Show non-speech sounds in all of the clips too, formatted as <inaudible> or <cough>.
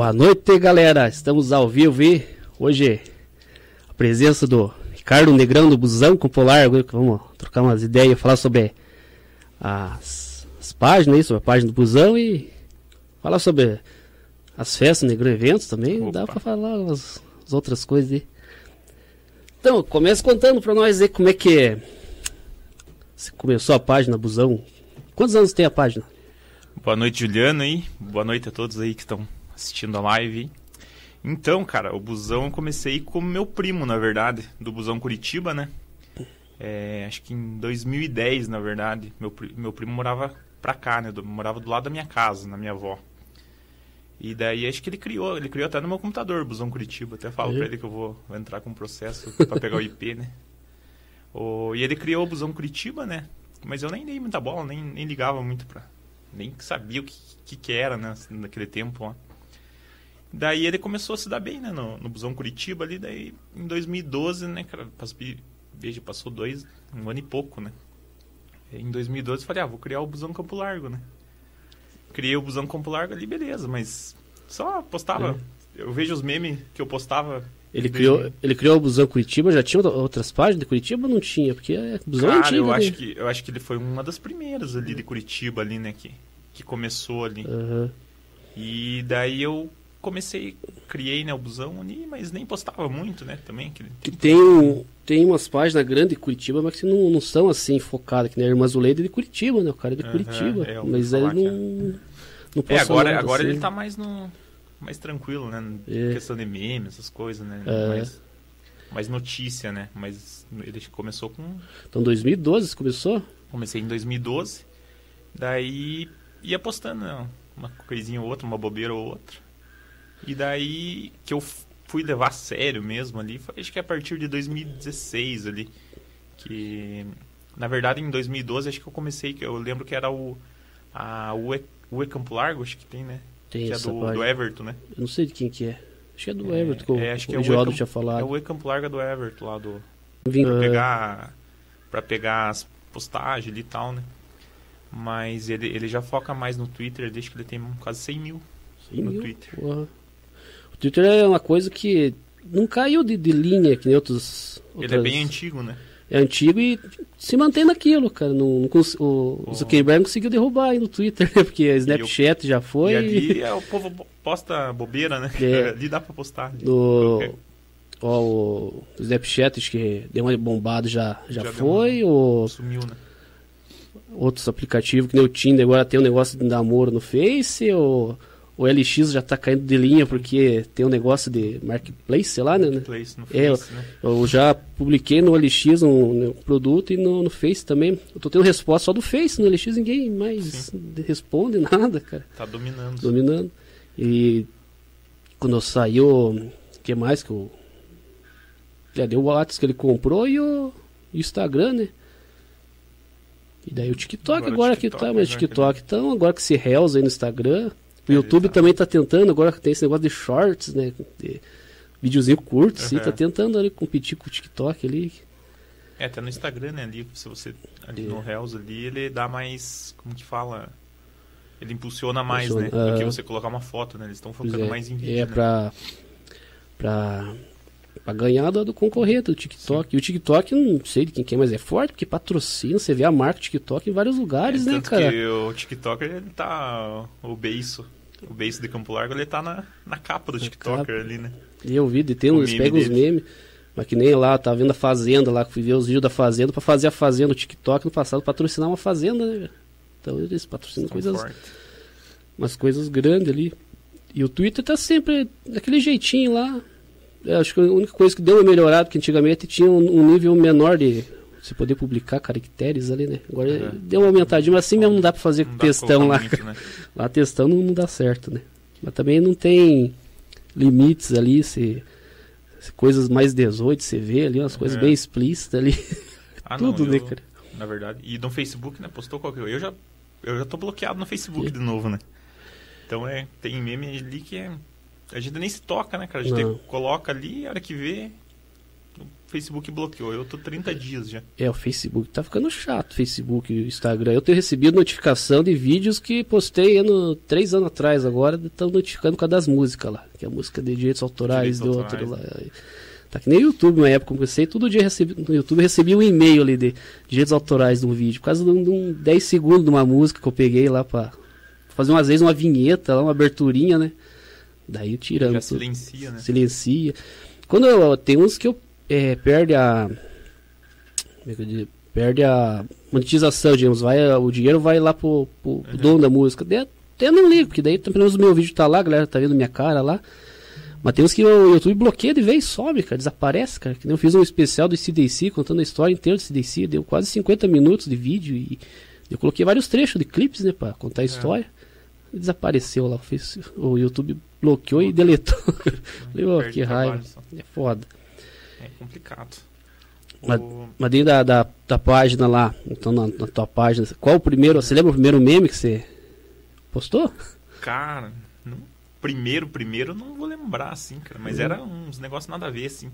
Boa noite, galera. Estamos ao vivo e hoje a presença do Ricardo Negrão do Busão com Polar. Vamos trocar umas ideias, falar sobre as, as páginas sobre a página do Busão e falar sobre as festas, Negrão Eventos também. Opa. Dá pra falar as, as, outras coisas aí. Então, começa contando pra nós aí como é que você começou a página Busão. Quantos anos tem a página? Boa noite, Juliano aí. Boa noite a todos aí que estão assistindo a live. Então, cara, o busão eu comecei com meu primo, na verdade, do busão Curitiba, né? É, acho que em 2010, na verdade, meu, meu primo morava pra cá, né? Do, morava do lado da minha casa, na minha avó. E daí acho que ele criou, ele criou até no meu computador, busão Curitiba. Até falo uhum. pra ele que eu vou, entrar com um processo para pegar o IP, né? O, e ele criou o busão Curitiba, né? Mas eu nem dei muita bola, nem, nem ligava muito pra. Nem sabia o que, que, que era, né? Naquele tempo ó. Daí ele começou a se dar bem, né? No, no Busão Curitiba ali. Daí em 2012, né, cara? Veja, passou dois, um ano e pouco, né? Em 2012 eu falei, ah, vou criar o Busão Campo Largo, né? Criei o Busão Campo Largo ali, beleza, mas só postava. É. Eu vejo os memes que eu postava. Ele criou, ele criou o Busão Curitiba, já tinha outras páginas de Curitiba ou não tinha? Porque é Busão Cara, antigo. Eu né? acho, que, eu acho que ele foi uma das primeiras ali de Curitiba ali, né? Que, que começou ali. Uhum. E daí eu comecei, criei né, o busão ali, mas nem postava muito, né, também. Que tem, tem umas páginas grandes de Curitiba, mas que não, não são assim focadas, que nem a Irmã Zuleida de Curitiba, né, o cara é de uhum, Curitiba, é, mas ele não, é. não É, agora, agora assim. ele tá mais no mais tranquilo, né, é. questão de memes, essas coisas, né, é. mais, mais notícia, né, mas ele começou com... Então 2012 você começou? Comecei em 2012, daí ia postando, né, uma coisinha ou outra, uma bobeira ou outra. E daí que eu fui levar a sério mesmo ali, foi, acho que a partir de 2016 ali. Que na verdade em 2012 acho que eu comecei, que eu lembro que era o a UE, UE Campo Largo, acho que tem, né? Tem que é do, do, Everton, né? Eu não sei de quem que é. Acho que é do é, Everton, é, acho que o, é o Campo, tinha falado. É o UE Campo Largo do Everton lá do Vim, pra pegar para pegar as postagens ali e tal, né? Mas ele, ele já foca mais no Twitter, desde que ele tem quase 100 mil 100 no mil? Twitter. Porra. Twitter é uma coisa que não caiu de, de linha que nem outros. Ele é bem antigo, né? É antigo e se mantém naquilo, cara. Não, não o, o Zuckerberg conseguiu derrubar aí no Twitter, né? Porque a Snapchat já foi. E ali é, o povo posta bobeira, né? É. <laughs> ali dá pra postar. No, ó, o Snapchat, acho que deu uma bombada já, já, já foi. Uma... O... Sumiu, né? Outros aplicativos, que nem o Tinder, agora tem um negócio de namoro no Face, ou o LX já está caindo de linha porque tem um negócio de marketplace, sei lá, né? Marketplace no é, Face, né? Eu já publiquei no LX um, um produto e no, no, Face também. Eu tô tendo resposta só do Face, no LX ninguém mais Sim. responde <laughs> nada, cara. Tá dominando. Dominando. E quando saiu, o que mais que o já deu o WhatsApp que ele comprou e o, o Instagram, né? E daí o TikTok agora, agora TikTok, que tá, mas o TikTok então, agora que se realza aí no Instagram. O YouTube também está tentando, agora tem esse negócio de shorts, né? De videozinho curto, uhum. sim, tá tentando ali competir com o TikTok ali. É, até no Instagram, né? Ali, se você. Ali é. no Reels ali, ele dá mais. Como que fala? Ele impulsiona mais, impulsiona, né? Uh, do que você colocar uma foto, né? Eles estão focando é, mais em vídeo. É né? pra. pra pra ganhar do, do concorrente, do TikTok. Sim. E o TikTok, não sei de quem que é, mas é forte, porque patrocina, você vê a marca TikTok em vários lugares, é, né, cara? Que o TikTok, ele tá. O beiço. O beijo de Campo Largo, ele tá na, na capa do na TikToker capa. ali, né? E eu vi, tem uns, pega os memes. Mas que nem lá, tá vendo a Fazenda lá, que fui ver os vídeos da Fazenda, pra fazer a Fazenda no TikTok no passado, patrocinar uma Fazenda, né? Então eles patrocinam Estão coisas. Forte. Umas coisas grandes ali. E o Twitter tá sempre daquele jeitinho lá. Eu acho que a única coisa que deu uma melhorada, porque antigamente tinha um, um nível menor de você poder publicar caracteres ali, né? Agora uhum. deu uma aumentadinha, mas assim mesmo não dá para fazer não textão lá. Muito, né? <laughs> Lá textão não, não, dá certo, né? Mas também não tem limites ali, se, se coisas mais 18 você vê ali, umas uhum. coisas bem explícitas ali. Ah, Tudo, não, né, eu, né, cara? Na verdade. E no Facebook, né? Postou qualquer coisa. Eu já, eu já tô bloqueado no Facebook de novo, né? Então é, tem meme ali que é. A gente nem se toca, né, cara? A gente coloca ali, a hora que vê, Facebook bloqueou. Eu tô 30 dias já. É, o Facebook tá ficando chato, Facebook e Instagram. Eu tenho recebido notificação de vídeos que postei ano, três anos atrás agora, estão notificando com a das músicas lá, que é a música de direitos autorais direitos do autorais, outro lá. Né? Tá que nem o YouTube, uma época, comecei, todo dia recebi, no YouTube recebi um e-mail ali de direitos autorais de um vídeo, por causa de um, de um 10 segundos de uma música que eu peguei lá pra fazer umas vezes uma vinheta, uma aberturinha, né? Daí tirando. Já silencia, né? Silencia. Quando eu, tem uns que eu é, perde a. É eu digo? Perde a monetização, digamos. Vai, o dinheiro vai lá pro, pro, uhum. dono da música. Daí, até não ligo, porque daí pelo menos o meu vídeo tá lá, a galera tá vendo minha cara lá. Mas tem uns que o YouTube bloqueia de vez some, cara, desaparece, cara. Que eu fiz um especial do CDC contando a história inteira do CDC, deu quase 50 minutos de vídeo e eu coloquei vários trechos de clipes, né, pra contar a é. história. É. Desapareceu lá, fez, o YouTube bloqueou e deletou. <laughs> Falei, oh, que raiva. É foda. Complicado. Mas, o... mas dentro da, da, da, página lá, então na, na, tua página, qual o primeiro, você lembra o primeiro meme que você postou? Cara, no primeiro, primeiro não vou lembrar, assim, cara, mas uhum. era uns negócios nada a ver, assim.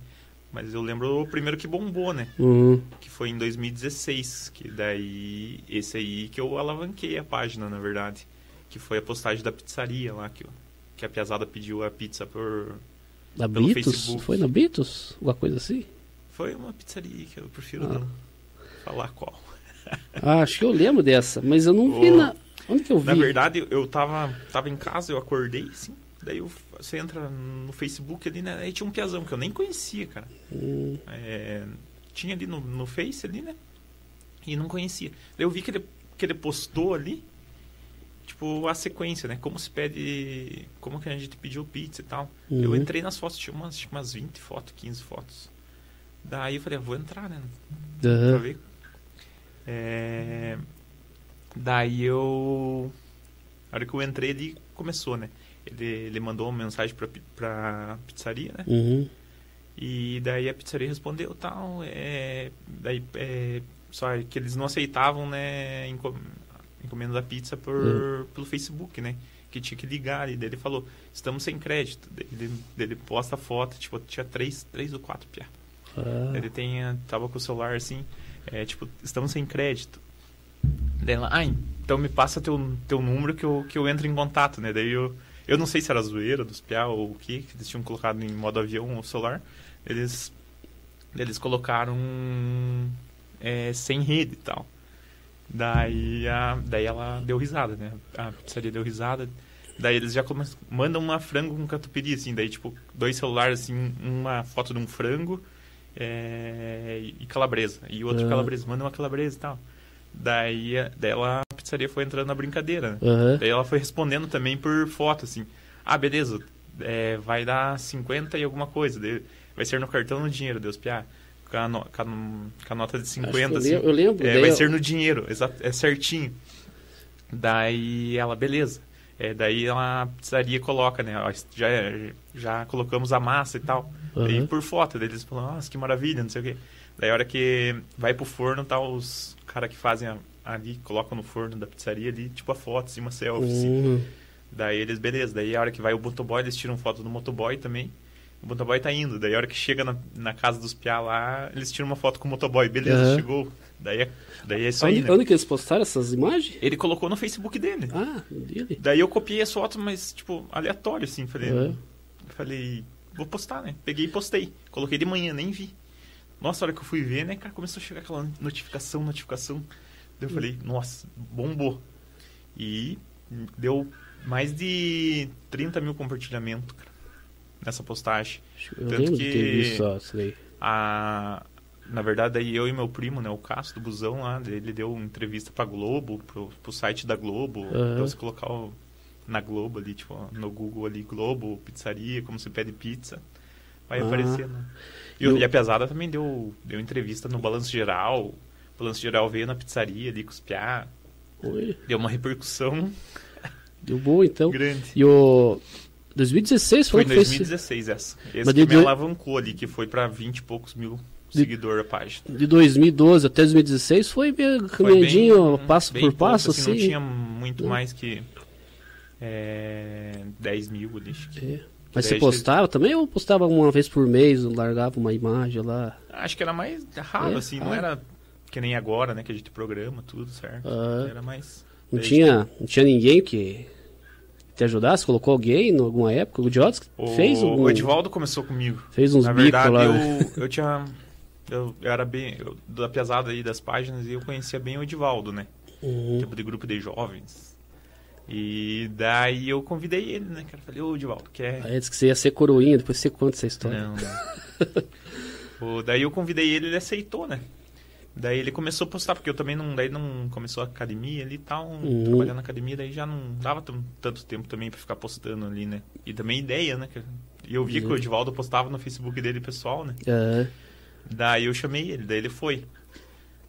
Mas eu lembro o primeiro que bombou, né? Uhum. Que foi em 2016, que daí, esse aí que eu alavanquei a página, na verdade. Que foi a postagem da pizzaria lá, que, que a piazada pediu a pizza por da pelo Beatles? Facebook. Foi na Beatles? Alguma coisa assim? Foi uma pizzaria que eu prefiro ah. não falar qual. Ah, acho que eu lembro dessa, mas eu não vi na. Onde que eu vi? Na verdade, eu tava, tava em casa, eu acordei, assim. Daí eu, você entra no Facebook ali, né? Aí tinha um piazão que eu nem conhecia, cara. Hum. É, tinha ali no, no Face ali, né? E não conhecia. Daí eu vi que ele, que ele postou ali tipo, a sequência, né? Como se pede. Como que a gente pediu pizza e tal. Uhum. Eu entrei nas fotos, tinha umas, umas 20 fotos, 15 fotos. Daí eu falei, ah, vou entrar, né? Uhum. Pra ver. É... Daí eu. A hora que eu entrei, ele começou, né? Ele, ele mandou uma mensagem pra, pra pizzaria, né? Uhum. E daí a pizzaria respondeu tal. É, daí é, só que eles não aceitavam, né? Encomenda da pizza por, hum. pelo Facebook, né? Que tinha que ligar ali. Daí ele falou, estamos sem crédito. Ele, ele posta foto, tipo, tinha três, três ou quatro piá. Ah. Ele tem, tava com o celular assim, é, tipo, estamos sem crédito. Daí ela, ah, então me passa teu, teu número que eu, que eu entro em contato, né? Daí eu, eu não sei se era zoeira dos piá ou o que, que eles tinham colocado em modo avião ou celular. Eles, eles colocaram é, sem rede e tal. Daí, a, daí ela deu risada, né? A pizzaria deu risada. Daí eles já começam, mandam uma frango com catupiry, assim. Daí, tipo, dois celulares, assim, uma foto de um frango é, e calabresa. E outro uhum. calabresa, manda uma calabresa e tal. Daí, daí ela, a pizzaria foi entrando na brincadeira, né? Uhum. Daí ela foi respondendo também por foto, assim. Ah, beleza, é, vai dar 50 e alguma coisa. Daí, vai ser no cartão no dinheiro, Deus piar com a, no, com a, com a nota de 50, assim. Eu lembro. É, vai eu... ser no dinheiro, é certinho. Daí ela, beleza. É, daí a pizzaria coloca, né? Ó, já, já colocamos a massa e tal. Uhum. Daí por foto, eles falam, nossa, que maravilha, não sei o quê. Daí a hora que vai pro forno, tá os caras que fazem a, ali, colocam no forno da pizzaria ali, tipo a foto, assim, uma selfie. Assim. Uhum. Daí eles, beleza. Daí a hora que vai o motoboy, eles tiram foto do motoboy também o motoboy tá indo. Daí a hora que chega na, na casa dos piá lá, eles tiram uma foto com o motoboy. Beleza, uhum. chegou. Daí é, daí é isso aí, né? Onde que eles postaram essas imagens? Ele colocou no Facebook dele. Ah, dele. Daí eu copiei as fotos, mas, tipo, aleatório, assim. Falei, uhum. falei, vou postar, né? Peguei e postei. Coloquei de manhã, nem vi. Nossa, a hora que eu fui ver, né, cara, começou a chegar aquela notificação, notificação. Daí eu falei, nossa, bombou. E deu mais de 30 mil compartilhamentos, cara nessa postagem. Eu Tanto que visto, a na verdade aí eu e meu primo, né, o Cássio do Busão lá, ele deu uma entrevista pra Globo, pro, pro site da Globo, uhum. pra você colocar o, na Globo ali, tipo, no Google ali, Globo, pizzaria, como se pede pizza, vai uhum. aparecer, né? E, e, a Pesada também deu, deu entrevista no Balanço Geral, o Balanço Geral veio na pizzaria ali piá, Oi. deu uma repercussão... Deu boa, então. Grande. E o... 2016 foi? Foi em 2016 fez... essa. Esse Mas que de... me alavancou ali, que foi para 20 e poucos mil de... seguidores a página. De 2012 até 2016 foi meio caminhadinho, passo por pouco, passo, assim, assim. Não tinha muito é. mais que é, 10 mil acho que, é. Mas você postava também ou postava uma vez por mês, largava uma imagem lá? Acho que era mais raro, é? assim, ah. não era que nem agora, né, que a gente programa tudo, certo? Ah. Era mais... Não tinha, não tinha ninguém que te ajudasse? Colocou alguém em alguma época? O Diotis fez um... O Edivaldo começou comigo. Fez uns Na verdade, lá. Eu, eu tinha... Eu, eu era bem... Eu, da pesada aí das páginas, e eu conhecia bem o Edivaldo, né? Uhum. Tipo de grupo de jovens. E daí eu convidei ele, né, cara? Falei, ô, Edivaldo, quer... Aí disse que você ia ser coroinha, depois você conta essa história. Não, não. <laughs> daí eu convidei ele, ele aceitou, né? Daí ele começou a postar, porque eu também não. Daí não começou a academia ali e tal, uhum. trabalhando na academia, daí já não dava tanto tempo também pra ficar postando ali, né? E também ideia, né? E eu vi uhum. que o uhum. Edivaldo postava no Facebook dele pessoal, né? Uhum. Daí eu chamei ele, daí ele foi.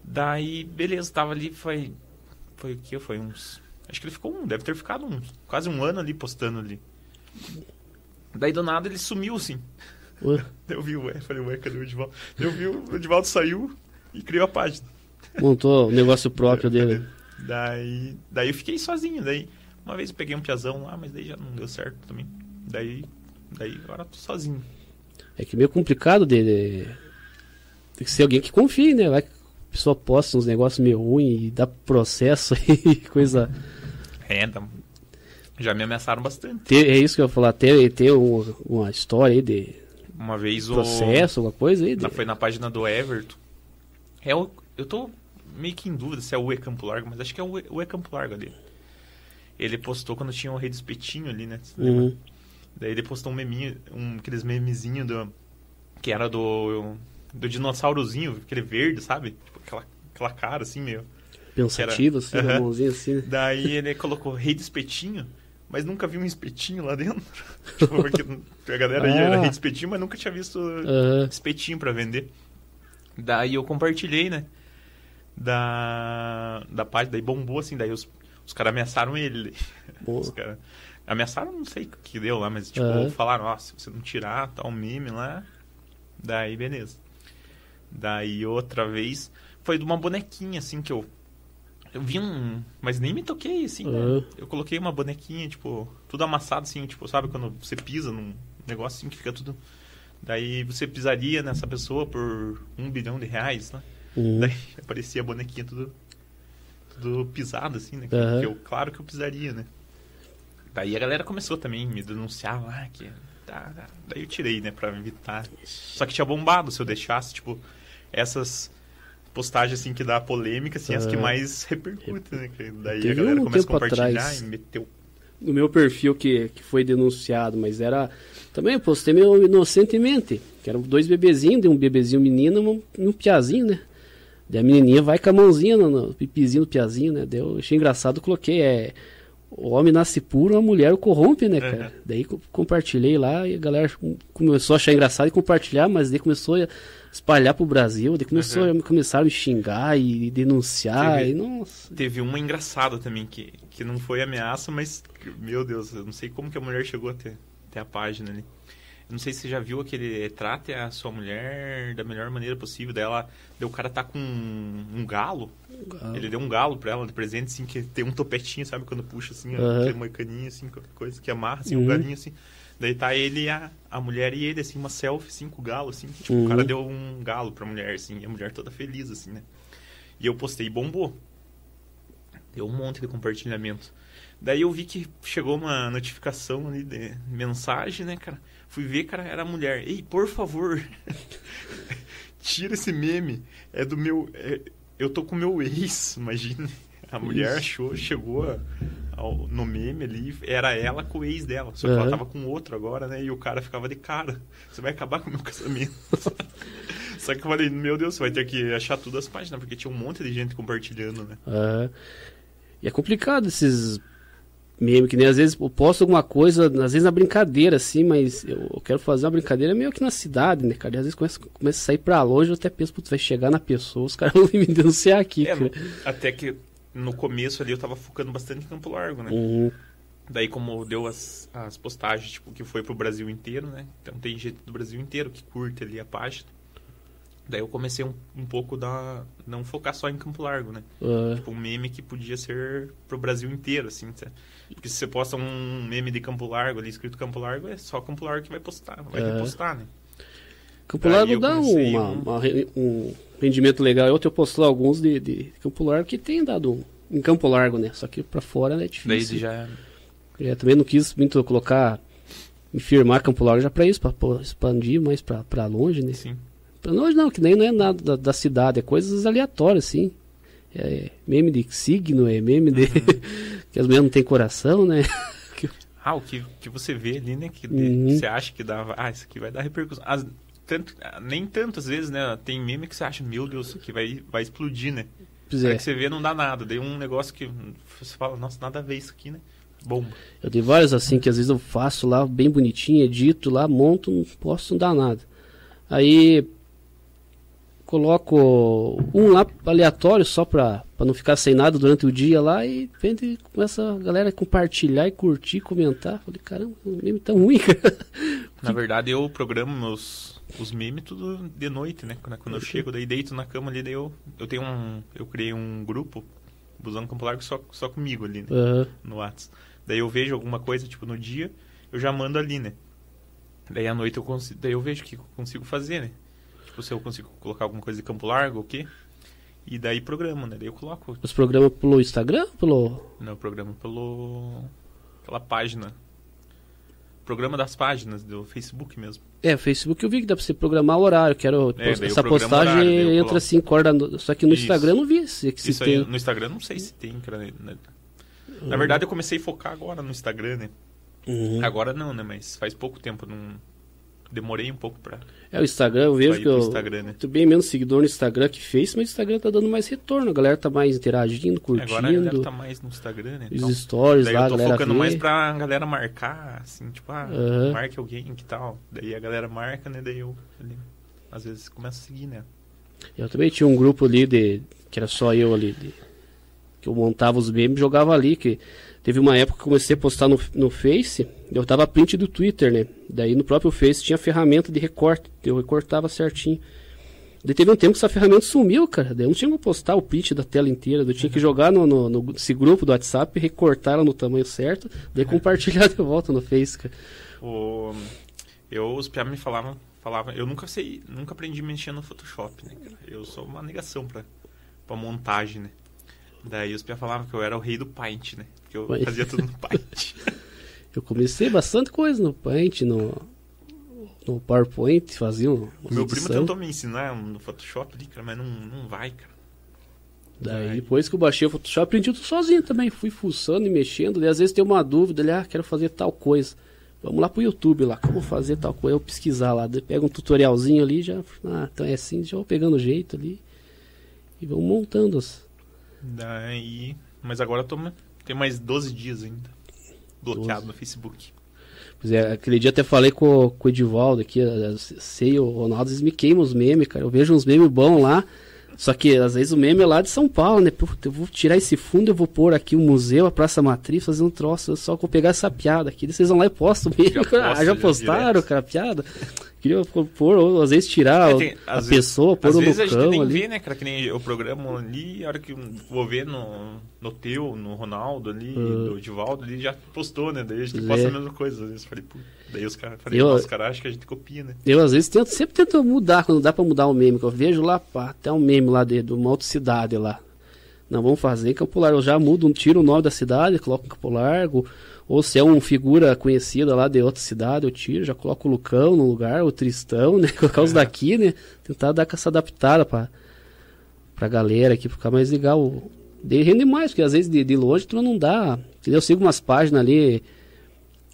Daí, beleza, tava ali, foi. Foi o que? Foi uns. Acho que ele ficou um, deve ter ficado uns, quase um ano ali postando ali. Daí do nada ele sumiu assim. Ué? <laughs> Eu vi, ué, falei, ué, cadê o Edivaldo? Eu vi, o Edivaldo saiu, e criou a página. Montou o negócio próprio dele. Daí, daí eu fiquei sozinho. Daí, uma vez eu peguei um piazão lá, mas daí já não deu certo também. Daí, daí agora tô sozinho. É que é meio complicado dele. Tem que ser alguém que confie, né? Vai que a pessoa posta uns negócios meio ruins e dá processo <laughs> e coisa. É, tá... já me ameaçaram bastante. Tem, é isso que eu ia falar. Tem, tem uma, uma história aí de. Uma vez o. Processo, alguma coisa aí? De... Foi na página do Everton é o, eu tô meio que em dúvida se é o E Campo Largo, mas acho que é o E, o e Campo Largo ali. Ele postou quando tinha o Rei do Espetinho ali, né? Uhum. Daí ele postou um meminho, um, aqueles memezinhos do. Que era do. Do dinossaurozinho, aquele verde, sabe? Tipo, aquela, aquela cara assim, meio. Pensativo, assim, uhum. mãozinha assim. Né? Daí ele colocou Rei do Espetinho, mas nunca viu um espetinho lá dentro. <laughs> tipo, porque a galera ah. ia era Rei do Espetinho, mas nunca tinha visto uhum. espetinho para vender. Daí eu compartilhei, né? Da, da página, daí bombou assim, daí os, os caras ameaçaram ele. Os cara, ameaçaram, não sei o que deu lá, mas tipo, uhum. falaram, ó, se você não tirar tal meme lá, daí beleza. Daí outra vez foi de uma bonequinha, assim, que eu. Eu vi um. Mas nem me toquei, assim, uhum. né? Eu coloquei uma bonequinha, tipo, tudo amassado, assim, tipo, sabe quando você pisa num negócio assim que fica tudo Daí você pisaria nessa pessoa por um bilhão de reais, né? Uhum. Daí <laughs> aparecia a bonequinha tudo, tudo pisado, assim, né? Que, uhum. que, eu, claro que eu pisaria, né? Daí a galera começou também a me denunciar lá, que... Tá, tá. Daí eu tirei, né, pra evitar. Só que tinha bombado se eu deixasse, tipo, essas postagens, assim, que dá polêmica, assim, uhum. as que mais repercutem, né? Daí Teve a galera um começa a compartilhar atrás, e meteu... No meu perfil que, que foi denunciado, mas era também eu postei meio inocentemente, que eram dois bebezinhos, de um bebezinho menino e um, um piazinho, né? Daí a menininha vai com a mãozinha no, no pipizinho do piazinho, né? Daí eu achei engraçado, coloquei, é... O homem nasce puro, a mulher o corrompe, né, cara? Uhum. Daí compartilhei lá e a galera começou a achar engraçado e compartilhar, mas daí começou a espalhar pro Brasil, daí começou uhum. começaram a me xingar e denunciar, teve, e nossa. Teve uma engraçada também, que, que não foi ameaça, mas, meu Deus, eu não sei como que a mulher chegou até até a página ali. Não sei se você já viu aquele trate a sua mulher da melhor maneira possível. Dela, o cara tá com um, um galo. galo. Ele deu um galo pra ela de presente, assim, que tem um topetinho, sabe? Quando puxa assim, uhum. aquele moicaninho, assim, qualquer coisa que amarra, assim, uhum. um galinho assim. Daí tá ele e a, a mulher e ele, assim, uma selfie, assim, com o galo, assim. Tipo, uhum. o cara deu um galo pra mulher, assim, e a mulher toda feliz, assim, né? E eu postei e bombou. Deu um monte de compartilhamento. Daí eu vi que chegou uma notificação ali de mensagem, né, cara? Fui ver, cara, era a mulher. Ei, por favor, <laughs> tira esse meme. É do meu. É, eu tô com meu ex, imagina. A mulher achou, chegou a, ao, no meme ali, era ela com o ex dela. Só que uhum. ela tava com outro agora, né? E o cara ficava de cara. Você vai acabar com o meu casamento. <laughs> Só que eu falei, meu Deus, você vai ter que achar todas as páginas, porque tinha um monte de gente compartilhando, né? Uhum. E é complicado esses meme, que nem às vezes eu posto alguma coisa, às vezes na brincadeira, assim, mas eu, quero fazer uma brincadeira meio que na cidade, né, cara? E às vezes começa, começa a sair pra longe, eu até penso, putz, vai chegar na pessoa, os caras <laughs> vão me denunciar aqui, é, Até que no começo ali eu tava focando bastante em Campo Largo, né? Uhum. Daí como deu as, as postagens, tipo, que foi pro Brasil inteiro, né? Então tem gente do Brasil inteiro que curte ali a página. Daí eu comecei um, um pouco da. Não focar só em Campo Largo, né? Ah, Tipo, um meme que podia ser pro Brasil inteiro, assim. sabe? Porque se você posta um meme de Campo Largo ali, escrito Campo Largo, é só Campo Largo que vai postar, vai É. repostar, né? Campo Largo dá uma- um- uma um rendimento legal. Eu tenho alguns de, de Campo Largo que tem dado um, em Campo Largo, né? Só que pra fora é Daí difícil. já. É, também não quis muito colocar, firmar Campo Largo já pra isso, pra pô, expandir mais pra, pra longe, né? Sim. Pra longe não, que nem não é nada da, da cidade, é coisas aleatórias, assim. É meme de signo, é meme de. <laughs> que as mulheres não têm coração, né? <laughs> Ah, o que, que você vê ali, né? Que Uhum. você acha que dá. Ah, isso aqui vai dar repercussão. As- tanto, nem tantas vezes, né? Tem meme que você acha, meu Deus, aqui vai, vai explodir, né? Pois é. que você vê, não dá nada. Daí um negócio que você fala, nossa, nada a ver isso aqui, né? Bomba. Eu tenho vários assim que às vezes eu faço lá bem bonitinho, edito lá, monto, não posso não dar nada. Aí coloco um lá aleatório só pra, pra não ficar sem nada durante o dia lá e vende começa a galera compartilhar e curtir, comentar. Falei, caramba, o meme tão ruim, cara. Na verdade, eu programo meus os memes tudo de noite, né? Quando, quando eu chego, daí deito na cama ali, daí eu, eu tenho um. Eu criei um grupo, Busão Campo Largo, só, só comigo ali, né? Aham. no Whats. Daí eu vejo alguma coisa, tipo, no dia, eu já mando ali, né? Daí à noite eu consigo, daí eu vejo o que eu consigo fazer, né? Tipo, se eu consigo colocar alguma coisa de Campo Largo ou o quê. E daí programa, né? Daí eu coloco Os programas pelo Instagram, pelo. no programa pelo pela página. Programa das páginas do Facebook mesmo. É, Facebook eu vi que dá pra você programar o horário. Quero É, essa postagem horário, entra coloco. 5 horas da no... Só que no Isso. Instagram eu não vi se, se Isso aí no Instagram não sei se tem, cara. né? Na verdade eu comecei a focar agora no Instagram, né? Uhum. Agora não, né? Mas faz pouco tempo, não demorei um pouco pra, É, o Instagram, eu vejo que eu Instagram, né? tenho bem menos seguidor no Instagram que Face, mas o Instagram tá dando mais retorno. A galera tá mais interagindo, curtindo. Agora a galera tá mais no Instagram, né? Então, Os stories daí lá, eu tô focando vê. mais pra galera marcar, assim, tipo, ah, Aham. marque alguém que tal. Daí a galera marca, né? Daí eu ali, às vezes começo a seguir, né? Eu também tinha um grupo ali de. que era só eu ali. de- que eu montava os memes e jogava ali. Que teve uma época que eu comecei a postar no, no Face, eu dava print do Twitter, né? Daí no próprio Face tinha ferramenta de recorte, eu recortava certinho. Daí teve um tempo que essa ferramenta sumiu, cara. Daí eu não tinha como postar o print da tela inteira. Eu tinha que jogar no, no, no- nesse grupo do WhatsApp, recortar ela no tamanho certo, daí compartilhar de volta no Face, cara. O, eu, os piá me falavam, falavam, eu nunca sei, nunca aprendi a mexer no Photoshop, né, cara? Eu sou uma negação pra, pra montagem, né? Daí os piá falavam que eu era o rei do Paint, né? Porque eu Paint. fazia tudo no <laughs> Paint. Eu comecei bastante coisa no Paint, no, no PowerPoint, fazia um. Meu primo tentou me ensinar no Photoshop ali, cara, mas não, não vai, cara. Daí Ai. depois que eu baixei o Photoshop, aprendi tudo sozinho também. Fui fuçando e mexendo. E às vezes tem uma dúvida, ele, ah, quero fazer tal coisa. Vamos lá pro YouTube lá, como fazer tal coisa. Eu pesquisar lá, pega um tutorialzinho ali, já. Ah, então é assim, já vou pegando o jeito ali. E vamos montando as. Daí. Mas agora eu tô. Tem mais 12 dias ainda. Bloqueado 12. no Facebook. Pois é, aquele dia até falei com, com o Edivaldo aqui, sei, o Ronaldo, eles me queimam os memes, cara. Eu vejo uns memes bons lá. Só que às vezes o meme é lá de São Paulo, né? Puta, eu vou tirar esse fundo, eu vou pôr aqui o museu, a Praça Matriz, fazer um troço. Eu só vou pegar essa piada aqui. Vocês vão lá e postam o meme. Já <laughs> ah, posta, já já postaram, direto. cara, a piada? Queria pôr, ou às vezes tirar É, o- tem- a às vezes- pessoa, pôr Às o vezes a gente ali. né, cara? Que nem eu programo ali, a hora que vou ver no, no teu, no Ronaldo ali, Ah. do Divaldo, ele já postou, né? Daí a gente Pois posta é. a mesma coisa. Às vezes eu falei, pô, daí os caras, falei, Eu- os caras acham que a gente copia, né? Eu às vezes tento, sempre tento mudar, quando dá pra mudar o meme, que eu vejo lá, pá, até um meme lá de, de uma outra cidade lá. Não, vamos fazer em Campo Largo. Eu já mudo, tiro o nome da cidade, coloco em Campo Largo. Ou se é uma figura conhecida lá de outra cidade, eu tiro, já coloco o Lucão no lugar, o Tristão, né? <laughs> Colocar os É. daqui, né? Tentar dar essa adaptada pra, pra galera aqui, ficar mais legal. De rende mais, porque às vezes de, de longe tu não dá. Entendeu? Eu sigo umas páginas ali.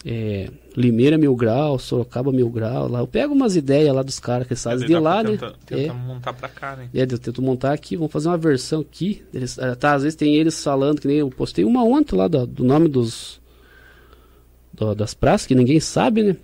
É, Limeira Mil Grau, Sorocaba Mil Grau, lá. Eu pego umas ideias lá dos caras que Daí de lá, né? Tenta, tenta montar pra cá, né? É, eu tento montar aqui, vamos fazer uma versão aqui. Eles, ah, tá, às vezes tem eles falando, que nem eu postei uma ontem lá do, do nome dos. Do- das praças, que ninguém sabe, né?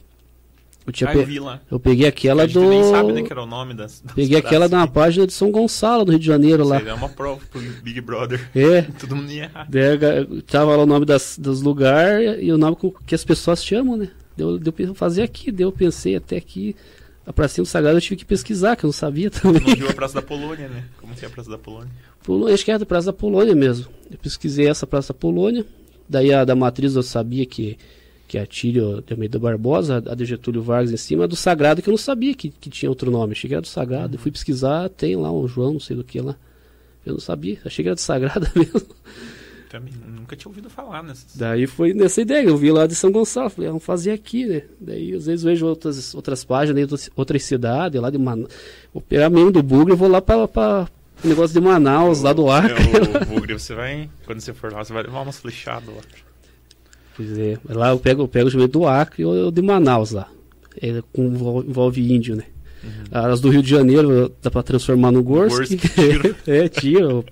Eu, tinha Ah, pe- eu eu peguei aquela do. nem sabe, né, que era o nome das. das Peguei aquela praças uma aqui. página de São Gonçalo, do Rio de Janeiro lá. é uma prova pro Big Brother. É, <laughs> Todo mundo ia errar. daí tava lá o nome das, dos lugares e o nome que as pessoas chamam, né? Deu, deu fazer aqui, deu, pensei até aqui. A Pracinha do Sagrado eu tive que pesquisar, que eu não sabia <laughs> também. Não viu a Praça da Polônia, né? Como que é a Praça da Polônia? Polônia, acho que é a Praça da Polônia mesmo. Eu pesquisei essa Praça da Polônia. Daí a da Matriz eu sabia que, que a Tílio de Almeida Barbosa, a de Getúlio Vargas em cima, do Sagrado, que eu não sabia que, que tinha outro nome. Achei que era do Sagrado. Uhum. Eu fui pesquisar, tem lá o João, não sei do que lá. Eu não sabia, achei que era do Sagrado <laughs> mesmo. Também nunca tinha ouvido falar nessas. Daí foi nessa ideia, eu vi lá de São Gonçalo, falei, ah, vamos fazer aqui, né? Daí às vezes vejo outras, outras páginas outras cidades, lá de Manaus. Vou pegar mesmo do Bugre e vou lá para o negócio de Manaus, o, lá do Acre. <laughs> É, o Bugre, você vai, quando você for lá, você vai levar umas flechadas lá. Pois é, lá eu pego, eu pego o joelho do Acre ou de Manaus lá. É, com, envolve índio, né? Uhum. As do Rio de Janeiro dá para transformar no Gorsk. <laughs> é, tiro.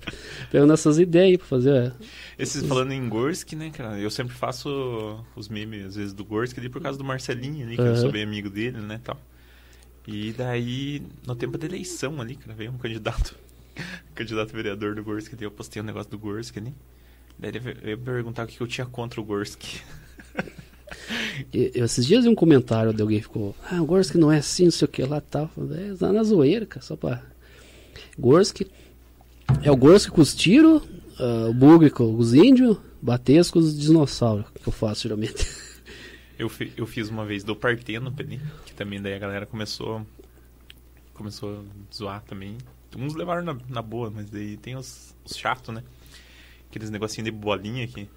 Pegando essas ideias para fazer. É. Esses falando em Gorsk, né, cara? Eu sempre faço os memes, às vezes, do Gorsk ali por causa do Marcelinho ali, que uhum. eu sou bem amigo dele, né, tal. E daí, no tempo da eleição ali, cara, veio um candidato, <laughs> candidato vereador do Gorsk, daí eu postei um negócio do Gorsk ali. Daí ele veio perguntar o que eu tinha contra o Gorsk. <laughs> Eu, esses dias vi um comentário de alguém ficou, ah, o Gorsk não é assim, não sei o que lá tal. É tá na zoeira, cara, só pra. Gorsk. É o Gorsk com os tiros, uh, o Bugre com os índios, Batesco com os dinossauros, que eu faço geralmente. <laughs> Eu, fi, eu fiz uma vez do Parteno, que também daí a galera começou começou a zoar também. Uns levaram na, na boa, mas daí tem os, os chatos, né? Aqueles negocinhos de bolinha que,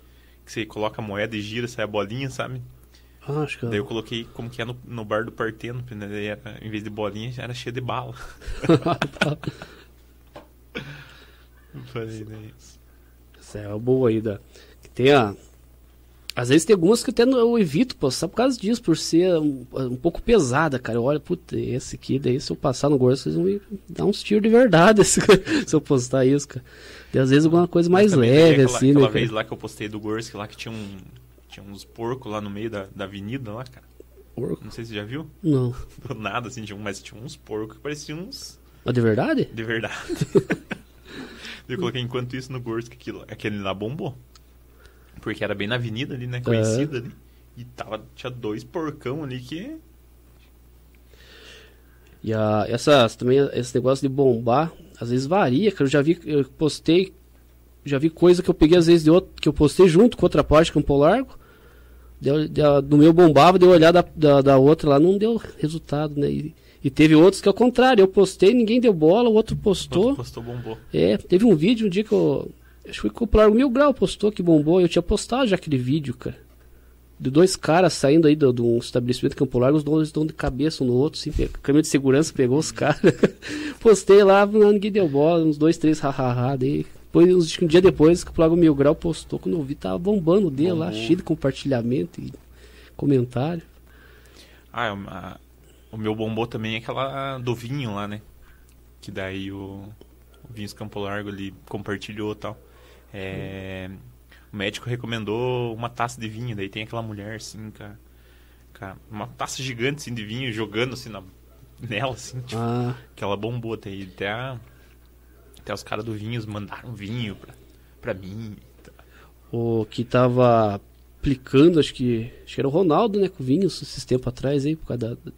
que você coloca a moeda e gira, sai a bolinha, sabe? Ah, acho que Daí eu coloquei como que é no, no bar do Parteno, né? Daí era, em vez de bolinha, era cheio de bala. <laughs> Falei, né? Essa é uma boa aí da. Que tem a. Às vezes tem algumas que até eu evito postar por causa disso, por ser um, um pouco pesada, cara. Eu olho, puta, esse aqui, daí se eu passar no gordo, vocês vão me dar uns tiros de verdade esse, <laughs> se eu postar isso, cara. E às vezes alguma coisa mais leve, aquela, assim, aquela né? Aquela vez cara? lá que eu postei do Gorsk lá que tinha um. Tinha uns porcos lá no meio da, da avenida lá, cara. Porco? Não sei se você já viu. Não. <laughs> Do nada, assim, tinha um, mas tinha uns porcos que pareciam uns. Mas de verdade? De verdade. <laughs> eu coloquei enquanto isso no Gorsk, aquilo, aquele lá bombou. Porque era bem na avenida ali, né? Conhecida ali. E tava, tinha dois porcão ali que. E a, essa, também esse negócio de bombar, às vezes varia, cara. Eu já vi, eu postei, já vi coisa que eu peguei às vezes de outro, que eu postei junto com outra parte, Campo Largo. Deu, deu, do meu bombava, deu olhar da, da, da, outra lá, não deu resultado, né? E, e, teve outros que ao contrário, eu postei, ninguém deu bola, o outro postou. O outro postou, bombou. É, teve um vídeo um dia que eu. Acho que foi com o Mil Grau postou que bombou. Eu tinha postado já aquele vídeo, cara. De dois caras saindo aí de um estabelecimento Campo Largo, os dois estão de cabeça um no outro, assim, câmera de segurança pegou os <laughs> caras. Postei lá, ninguém deu bola, uns dois, três hahaha, daí depois, um dia depois, que o Plago Mil Grau postou, quando eu vi, tava bombando o dele lá, cheio de compartilhamento e comentário. Ah, é a, o meu bombou também é aquela do vinho lá, né? Que daí o, o Vinhos Campo Largo ali compartilhou e tal. É. O médico recomendou uma taça de vinho, daí tem aquela mulher assim, cara, cara uma taça gigante assim, de vinho jogando assim na, nela, assim, tipo, ah. que ela bombou. Até, até a, até os caras do Vinhos mandaram vinho pra, pra mim. O que tava aplicando, acho que, acho que era o Ronaldo, né, com Vinhos esses tempos atrás aí, por causa da,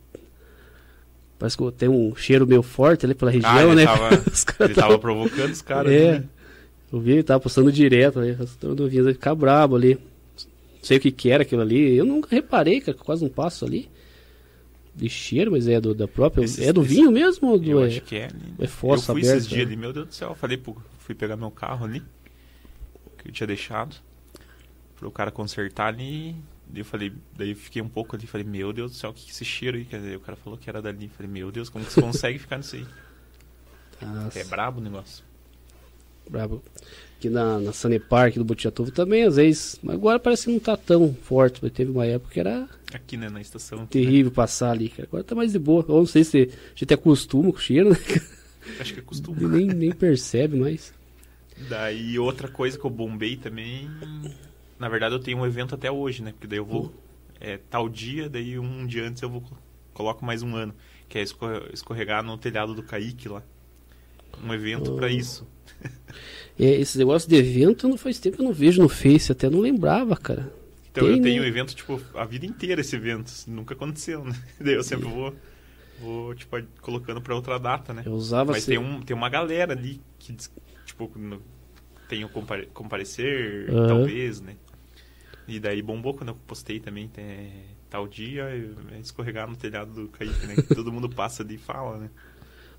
Parece que tem um cheiro meio forte ali pela região, ah, ele né? Tava, <laughs> ele tava provocando os caras. É. Né? Eu vi, ele tava postando direto, né? Todo Vinhos ficar brabo ali. Não sei o que que era aquilo ali. Eu nunca reparei, cara, quase não passo ali de cheiro, mas é do, da própria. Esse, é do esse, vinho mesmo? Do, eu é, acho que é. É fossa Eu fui aberta, esses dias ali, meu Deus do céu. Falei, pô, fui pegar meu carro ali, que eu tinha deixado, para o cara consertar ali. Daí eu falei, daí fiquei um pouco ali, falei, meu Deus do céu, o que, que é esse cheiro aí? O cara falou que era dali. Falei, meu Deus, como que você <laughs> consegue ficar nisso aí? Nossa. É brabo o negócio. Brabo. Aqui na, na Sanepar, aqui do Botiatuva também, às vezes. Mas agora parece que não tá tão forte. Mas teve uma época que era. Aqui, né, na estação. Terrível né? passar ali, cara. Agora tá mais de boa. Ou não sei se a gente acostuma com o cheiro, né? Acho que acostuma. nem, nem percebe mais. Daí outra coisa que eu bombei também. Na verdade eu tenho um evento até hoje, né? Porque daí eu vou. É, tal dia, daí um dia antes eu vou. Coloco mais um ano. Que é escorregar no telhado do Kaique lá. Um evento oh. para isso. É, esse negócio de evento não faz tempo que eu não vejo no Face, até não lembrava, cara. Então Tem, eu tenho né? evento, tipo, a vida inteira esse evento. Nunca aconteceu, né? <laughs> Daí eu sempre vou. vou, tipo, colocando pra outra data, né? Eu usava Mas tem, um, tem uma galera ali que, tipo, no, tem o compare, comparecer, uhum. talvez, né? E daí bombou quando eu postei também, tem, tal dia, escorregar no telhado do Kaique, né? Que todo mundo passa ali e fala, né?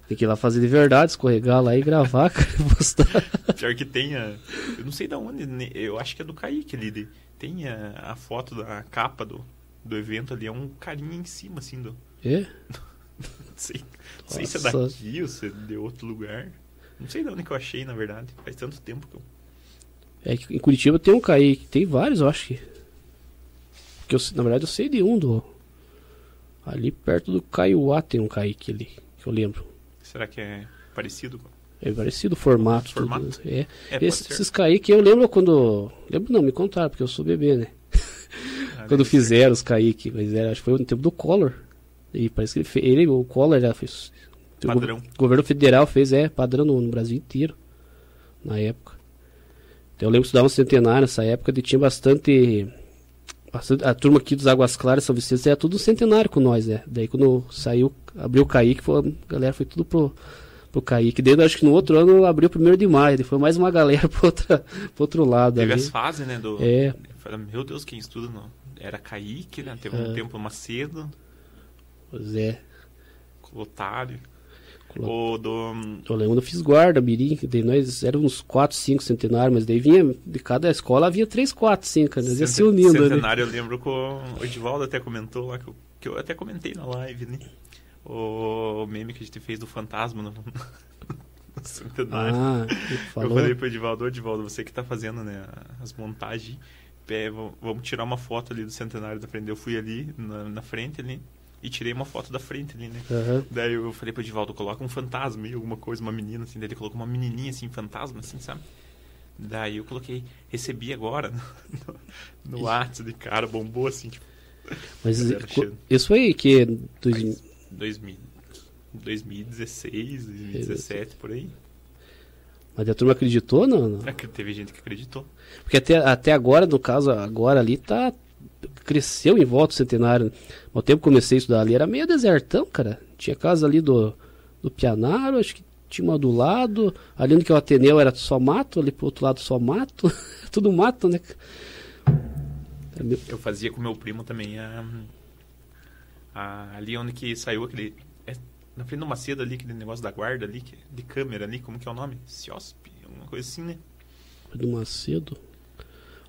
Tem que ir lá fazer de verdade, escorregar lá e gravar, <laughs> cara, e postar. Pior que tenha. Eu não sei de onde, eu acho que é do Kaique ali. Tem a, a foto da capa do, do evento ali, é um carinha em cima, assim, do. É? <laughs> não sei, não sei se é daqui ou se é de outro lugar. Não sei de onde que eu achei, na verdade. Faz tanto tempo que eu. É que em Curitiba tem um Kaique, tem vários, eu acho que. que eu, na verdade eu sei de um do. Ali perto do Caiuá tem um Kaique ali, que eu lembro. Será que é parecido? É parecido o formato. Formato? É. é Esse, esses Kaique eu lembro quando. Lembro não, me contaram, porque eu sou bebê, né? Ah, <laughs> quando fizeram os Kaique, mas era, acho que foi no tempo do Collor. E parece que ele, fez, ele o Collor já fez. Padrão. O governo federal fez, é, padrão no, no Brasil inteiro. Na época. Então eu lembro que estudava um centenário nessa época e tinha bastante. A turma aqui dos Águas Claras, São Vicente, era tudo um centenário com nós, né? Daí quando saiu abriu o Kaique, foi, a galera foi tudo pro, pro Kaique. Daí acho que no outro ano abriu o primeiro de maio, foi mais uma galera <laughs> pro, outra, pro outro lado. Teve ali. as fases, né? Do, é. Meu Deus, quem estuda não. Era Kaique, né? Teve um é. tempo Macedo. Pois é. Clotário. O do... Eu lembro eu fiz guarda, mirim, daí nós éramos uns 4, 5 centenários, mas daí vinha, de cada escola havia 3, 4, 5, nós ia se unindo. Centenário eu lembro que o Edivaldo até comentou lá que eu que eu até comentei na live, né? O meme que a gente fez do fantasma no, <laughs> no centenário. Ah, eu falei pro Edivaldo, Edivaldo, você que tá fazendo né, as montagens, é, vamos tirar uma foto ali do centenário da frente. Eu fui ali na, na frente ali e tirei uma foto da frente ali, né? Uhum. Daí eu falei pro Edivaldo, coloca um fantasma aí, alguma coisa, uma menina assim. Daí ele colocou uma menininha assim, fantasma assim, sabe? Daí eu coloquei, recebi agora <laughs> no, no, WhatsApp de cara, bombou assim, tipo, mas isso aí que dois... 2000, 2016, 2017, por aí. Mas a turma acreditou, não? não? É teve gente que acreditou. Porque até, até agora, no caso, agora ali tá. Cresceu em volta o centenário. No tempo que comecei a estudar ali, era meio desertão, cara. Tinha casa ali do, do Pianaro, acho que tinha uma do lado. Ali no que é o Ateneu era só mato, ali pro outro lado só mato. <laughs> Tudo mato, né? Eu fazia com meu primo também a, a, ali onde que saiu aquele. É, na frente do Macedo ali, aquele negócio da guarda ali, que, de câmera ali, como que é o nome? Ciosp, alguma coisa assim, né? Do Macedo?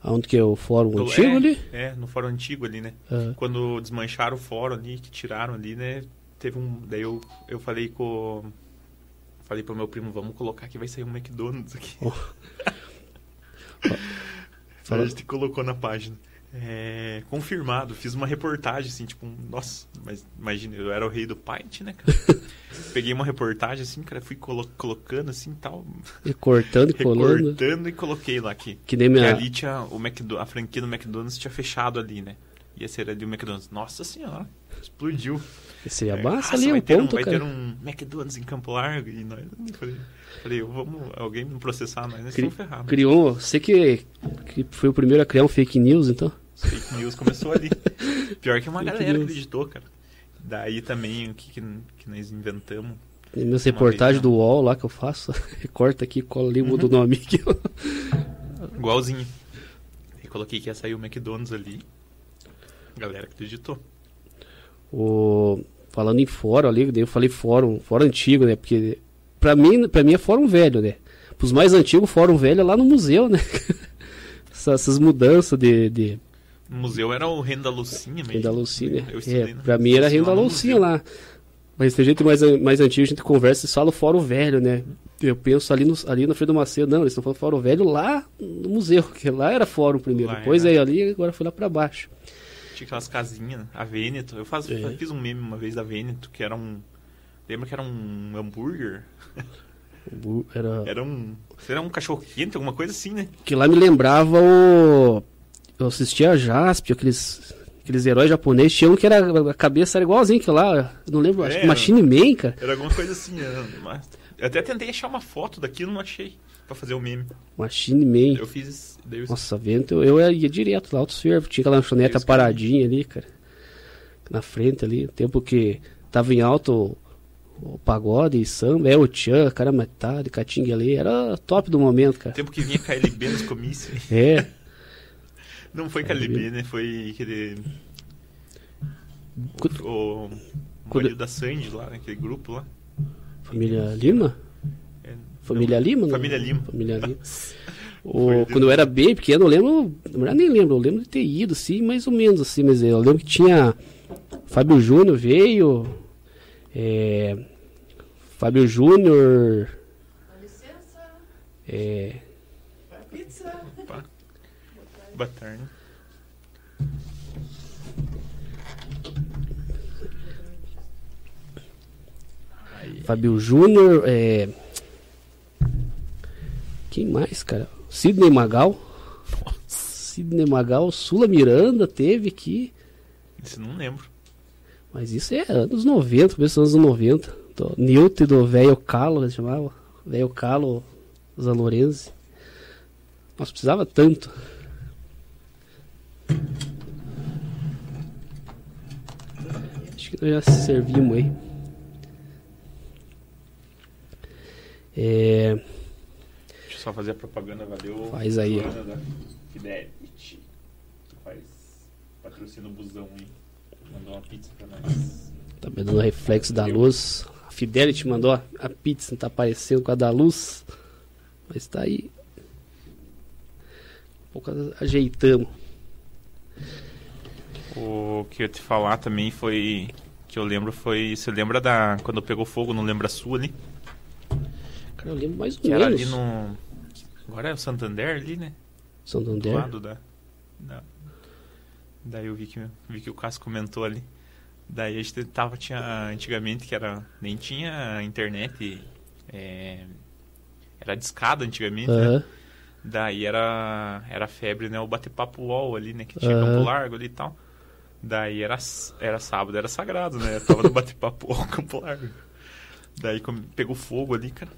Aonde que é o fórum do, antigo é, ali? É, no fórum antigo ali, né? É. Quando desmancharam o fórum ali, que tiraram ali, né? Teve um. Daí eu, eu falei com. Falei pro meu primo, vamos colocar que vai sair um McDonald's aqui. Oh. <laughs> Fala. A gente colocou na página é, confirmado. Fiz uma reportagem, assim, tipo, nossa, mas imagina, eu era o rei do Paint, né, cara? <laughs> Peguei uma reportagem, assim, cara, fui colo colocando, assim, tal. E cortando e colando. Recortando e coloquei lá aqui. Que nem minha... Ali tinha, o McDo a franquia do McDonald's tinha fechado ali, né? Ia ser ali o McDonald's. Nossa senhora, explodiu. Esse é massa ali, um ponto, um, Vai ter um McDonald's em Campo Largo e nós... Falei, falei vamos, alguém me processar, nós, nós Cri estamos ferrados. Criou, você que, que foi o primeiro a criar um fake news, então? Fake news começou ali. <laughs> Pior que uma fake galera news. acreditou, cara. Daí também o que, que, que nós inventamos. Tem minhas reportagens do UOL lá que eu faço. <laughs> Recorta aqui, cola ali, muda uhum. o nome aqui. Igualzinho. E coloquei que ia sair o McDonald's ali. A galera acreditou. O... Falando em fórum ali, eu falei fórum, fórum antigo, né? Porque pra mim, pra mim é fórum velho, né? Pros mais antigos, fórum velho é lá no museu, né? <laughs> essas mudanças de, de o museu era o Reino da Lucinha mesmo. Reino da Lucinha. Eu é, pra mim era Reino da Lucinha lá. Mas tem gente mais, mais antigo, a gente conversa e fala o Fórum Velho, né? Eu penso ali no, ali no Freio do Macedo, não, eles estão falando Fórum Velho lá no museu, que lá era Fórum primeiro. Lá Depois aí ali, agora foi lá pra baixo. Tinha aquelas casinhas, a Vêneto. Eu, faz, é. fiz um meme uma vez da Vêneto, que era um. Lembra que era um hambúrguer? Era, era um. Era um cachorro quente, alguma coisa assim, né? Que lá me lembrava o eu assistia a Jasp, aqueles, aqueles heróis japoneses, tinha um que era, a cabeça era igualzinho que lá, não lembro, é, acho que Machine Man, cara. Era alguma coisa assim, né? mas, eu até tentei achar uma foto daquilo, não achei, pra fazer o meme. Machine Man. Eu fiz... Eu... Nossa, vento, eu, eu ia direto lá, Autosphere, tinha aquela lanchoneta paradinha ali, cara, na frente ali, tempo que tava em alto o pagode, samba, é o Tchan, cara metade, Catingue ali, era top do momento, cara. Tempo que vinha KLB nos comícios. É. Não foi KLB, né? Foi aquele. O, o marido da Sandy lá, naquele grupo lá. Família Lima? É, Família não, Lima? Família Lima. Família Lima. <laughs> o, quando eu era bem pequeno, eu lembro, na verdade nem lembro, eu lembro de ter ido, assim, mais ou menos assim, mas eu lembro que tinha Fábio Júnior veio, é, Fábio Júnior. licença. É. Tarde. Fábio Júnior. É... Quem mais, cara? Sidney Magal. Sidney Magal, Sula Miranda teve aqui. Isso não lembro. Mas isso é anos 90, começo dos anos 90 do Newton do velho Calo, ele chamava. Velho Calo Zalorense. Nossa, precisava tanto. Acho que nós já servimos aí. É... Deixa eu só fazer a propaganda, valeu. Faz aí. Fidelity. Faz patrocínio busão aí. Mandou uma pizza pra nós. Tá me dando reflexo da luz. Fidelity mandou a, a pizza, não tá aparecendo com a da luz. Mas tá aí. Um pouco ajeitamos. O que eu ia te falar também foi. Que eu lembro foi. Você lembra da. Quando pegou fogo, não lembra a sua ali? Cara, eu lembro mais ou que menos. Era ali no. Agora é o Santander ali, né? Santander? Do lado da. da... Daí eu vi que, vi que o Cássio comentou ali. Daí a gente tava, tinha antigamente que era. Nem tinha internet. É, era discada antigamente, uhum. né? Daí era, era febre, né? O bater-papo UOL ali, né? Que tinha uhum. Campo Largo ali e tal. Daí era, era sábado, era sagrado, né? Eu tava no bater-papo UOL <laughs> Campo Largo. Daí pegou fogo ali, cara.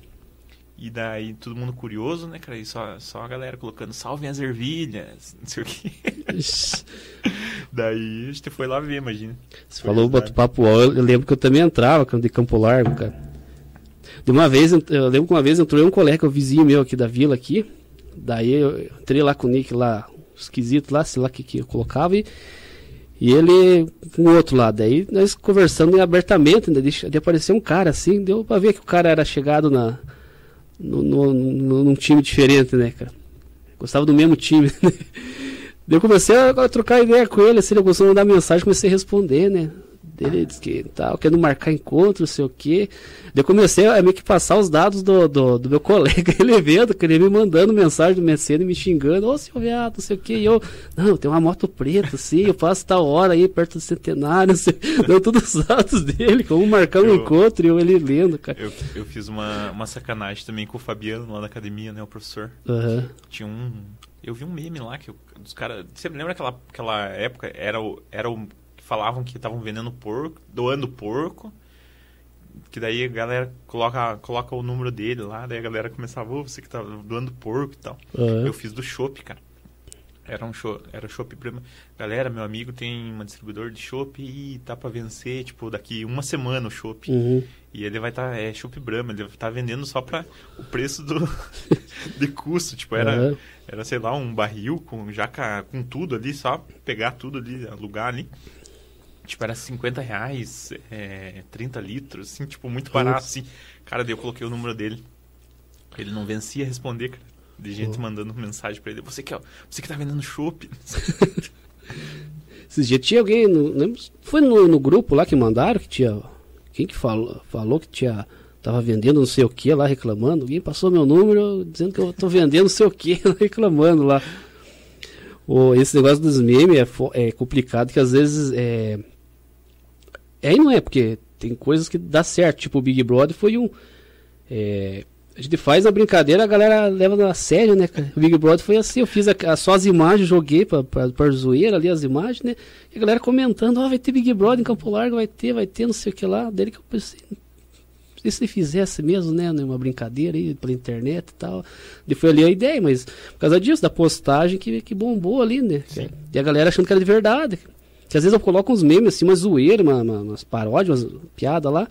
E daí todo mundo curioso, né, cara? E só, só a galera colocando salvem as ervilhas, <laughs> não sei o quê. <laughs> daí a gente foi lá ver, imagina. Você foi falou bate-papo, eu lembro que eu também entrava de Campo Largo, cara. De uma vez, eu lembro que uma vez entrou um colega, o vizinho meu aqui da vila aqui. Daí eu entrei lá com o Nick lá, esquisito lá, sei lá o que, que eu colocava e, e ele com o outro lado. Daí nós conversando abertamente, né, de, de aparecer um cara assim, deu pra ver que o cara era chegado na no, no, no, num time diferente, né, cara? Gostava do mesmo time, <laughs> né? eu comecei a trocar ideia com ele, assim, ele gostou de mandar mensagem, comecei a responder, né? Ele disse que tal, querendo marcar encontro, não sei o quê. Eu comecei a meio que passar os dados do, do, do meu <laughs> colega, ele vendo, que ele me mandando mensagem do Mercedes, me xingando, ô oh, seu viado, não sei o quê. E eu, não, tem uma moto preta, assim, eu passo tal hora aí perto do centenário, <laughs> assim, deu todos os dados dele, como marcar um encontro, e eu ele lendo, cara. Eu, eu fiz uma, uma sacanagem também com o Fabiano lá na academia, né, o professor. Uhum. Tinha um. Eu vi um meme lá que os caras. Você lembra aquela, aquela época? Era o, era o falavam que estavam vendendo porco, doando porco. Que daí a galera coloca, coloca o número dele lá, daí a galera começava, oh, você que tá doando porco e tal. Uhum. Eu fiz do chopp, cara. Era um show, era chopp prima. Galera, meu amigo tem uma distribuidor de chopp e tá para vencer, tipo, daqui uma semana o chopp. Uhum. E ele vai estar, tá, é chopp Brahma, ele vai estar tá vendendo só para o preço do <laughs> de custo, tipo, era uhum. era sei lá, um barril com já com tudo ali, só pegar tudo ali, alugar ali. Tipo, era 50 reais, é, 30 litros, assim, tipo, muito barato, assim. Cara, daí eu coloquei o número dele. Ele não vencia responder, cara. De gente mandando mensagem pra ele. Você que, é, você que tá vendendo chopp. <laughs> Esses dias tinha alguém, não lembro, foi no, no, grupo lá que mandaram, que tinha, quem que falou, falou que tinha, tava vendendo não sei o que lá, reclamando. Alguém passou meu número dizendo que eu tô vendendo não sei o que, <laughs> reclamando lá. O, esse negócio dos memes é, é complicado, que às vezes é, é e não é, porque tem coisas que dá certo. Tipo, o Big Brother foi um. É, a gente faz a brincadeira, a galera leva a sério, né, O Big Brother foi assim, eu fiz a, a, só as imagens, joguei pra, pra, pra zoeira ali as imagens, né? E a galera comentando, ó, oh, vai ter Big Brother em Campo Largo, vai ter, vai ter, não sei o que lá. Dele que eu pensei, se ele fizesse mesmo, né, uma brincadeira aí pela internet e tal. E foi ali a ideia, mas por causa disso, da postagem que, que bombou ali, né? Sim. E a galera achando que era de verdade. Que às vezes eu coloco uns memes assim, uma zoeira, uma, uma, umas paródias, umas piadas lá,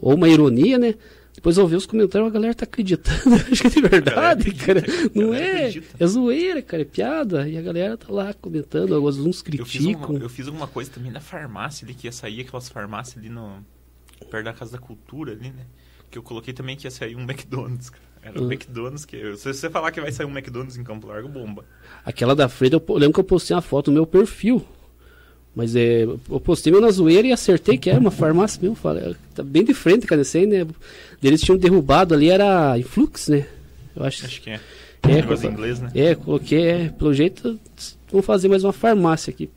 ou uma ironia, né? Depois eu vi os comentários, a galera tá acreditando. <laughs> Acho que é de verdade, cara. Não é? Acredita. É zoeira, cara, é piada. E a galera tá lá comentando, alguns criticam. Eu fiz, uma, eu fiz alguma coisa também na farmácia ali, que ia sair aquelas farmácias ali no. perto da Casa da Cultura ali, né? Que eu coloquei também que ia sair um McDonald's, cara. Era um uhum. McDonald's que. Se você falar que vai sair um McDonald's em Campo Largo, bomba. Aquela da Freda, eu lembro que eu postei uma foto no meu perfil. Mas é, eu postei meu na zoeira e acertei que era uma farmácia mesmo. Falei, tá bem de frente, cara, assim, né? Eles tinham derrubado ali, era Influx, né? Eu acho, acho que é. É, negócio inglês, né? É, coloquei, é, pelo jeito, vamos fazer mais uma farmácia aqui.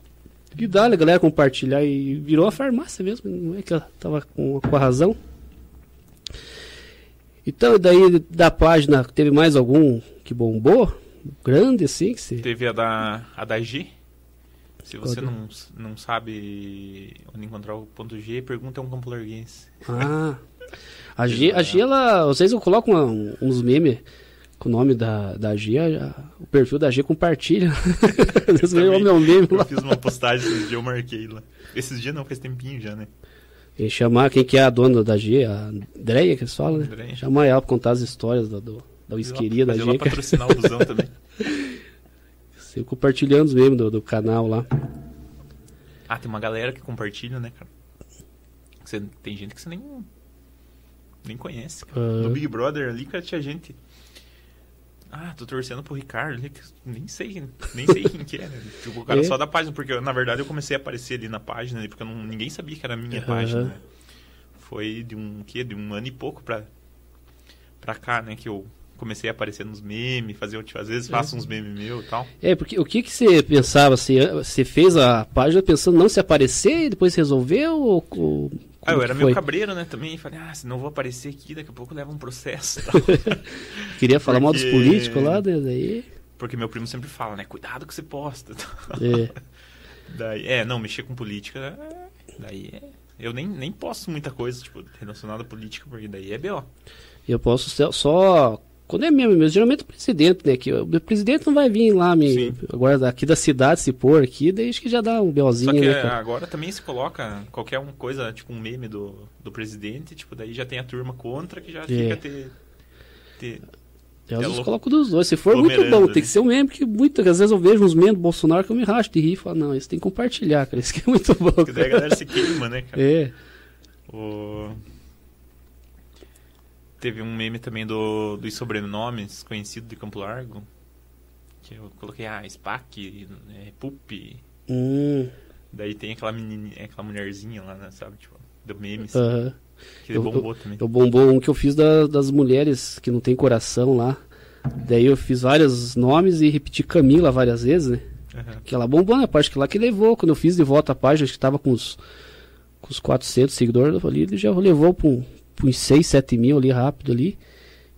Que dá, a galera compartilhar e virou a farmácia mesmo, não é que ela tava com, com a razão. Então, daí da página, teve mais algum que bombou? Grande assim? Que se... Teve a da, a da G. Se você não, não sabe onde encontrar o ponto G, pergunta a um campo larguense. Ah, a G, a G ela, vocês colocam uns memes com o nome da, da G, a, o perfil da G compartilha. <laughs> eu, meu meme eu fiz uma postagem esses dias, eu marquei lá. Esses dias não, faz tempinho já, né? E chamar quem que é a dona da G, a Andréia que eles falam, né? Chamar ela pra contar as histórias da, do, da whiskeria da G. Ela patrocinar o busão também. <laughs> Compartilhando mesmo do, do canal lá. Ah, tem uma galera que compartilha, né, cara? Você, tem gente que você nem, nem conhece. Uhum. No Big Brother ali, cara, tinha gente ah, tô torcendo pro Ricardo ali, nem sei, nem sei quem que é, né? <laughs> Tipo, o cara é. só da página, porque na verdade eu comecei a aparecer ali na página, porque não, ninguém sabia que era a minha uhum. página, né? Foi de um quê? De um ano e pouco pra, pra cá, né? Que eu comecei a aparecer nos memes, fazer, às vezes faço é. uns memes meus e tal. É, porque o que que você pensava, você, você fez a página pensando não se aparecer e depois resolveu ou, ou ah, eu era meio cabreiro, né, também. Falei, ah, se não vou aparecer aqui, daqui a pouco leva um processo. <laughs> Queria falar Porque... mal dos políticos lá, né, daí... Porque meu primo sempre fala, né, cuidado que você posta. É. <laughs> daí, é, não, mexer com política, daí é... Eu nem, nem posto muita coisa, tipo, relacionada à política, porque daí é B.O. Eu posso só quando é mesmo, mesmo, geralmente o presidente, né? Que o presidente não vai vir lá me, agora daqui da cidade se pôr aqui, acho que já dá um belzinho. Só que né, agora também se coloca qualquer um coisa, tipo um meme do, do presidente, tipo, daí já tem a turma contra que já é. fica ter. ter eu às vezes coloco dos dois. Se for muito bom, tem que ser um meme que muito, às vezes eu vejo uns memes do Bolsonaro que eu me racho de rir e falo, não, isso tem que compartilhar, cara. Isso que é muito bom. Porque daí a galera se queima, né, cara? É. O... Teve um meme também do, dos sobrenomes conhecidos de Campo Largo. Que eu coloquei, ah, Spack, é, Pup. Hum. Daí tem aquela menina, aquela mulherzinha lá, né, sabe? Tipo, do meme. -huh. Que eu, bombou também. Eu bombou um que eu fiz da, das mulheres que não tem coração lá. Daí eu fiz vários nomes e repeti Camila várias vezes, né? Uhum. Que ela bombou na né? parte que lá que levou. Quando eu fiz de volta a página, acho que tava com os, com os 400 seguidores ali, ele já levou para um, uns 6, 7 mil ali rápido ali.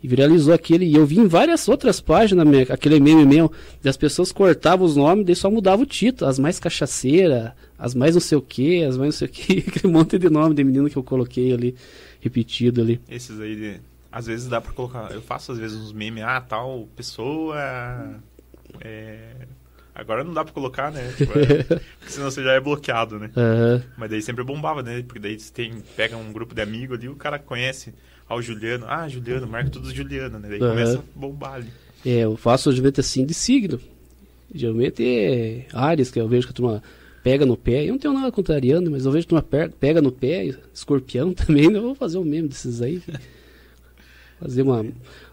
E viralizou aquele. E eu vi em várias outras páginas, aquele meme meu, das pessoas cortavam os nomes, daí só mudava o título. As mais cachaceira, as mais não sei o que, as mais não sei o que. <laughs> Aquele monte de nome de menino que eu coloquei ali, repetido ali. Esses aí, de, às vezes dá pra colocar. Eu faço às vezes uns memes, ah, tal pessoa. É, Agora não dá pra colocar, né? <laughs> Tipo, é, porque senão você já é bloqueado, né? Uhum. Mas daí sempre bombava, né? Porque daí você tem, pega um grupo de amigos ali, o cara conhece ah, o Juliano. Ah, Juliano, marca tudo Juliano, né? Daí uhum. começa a bombar ali. É, eu faço geralmente assim de signo. Geralmente é Ares, que eu vejo que a turma pega no pé. Eu não tenho nada contra Ariano, mas eu vejo que a turma pega no pé. Escorpião <laughs> também, né? eu vou fazer o mesmo desses aí. <laughs> fazer uma,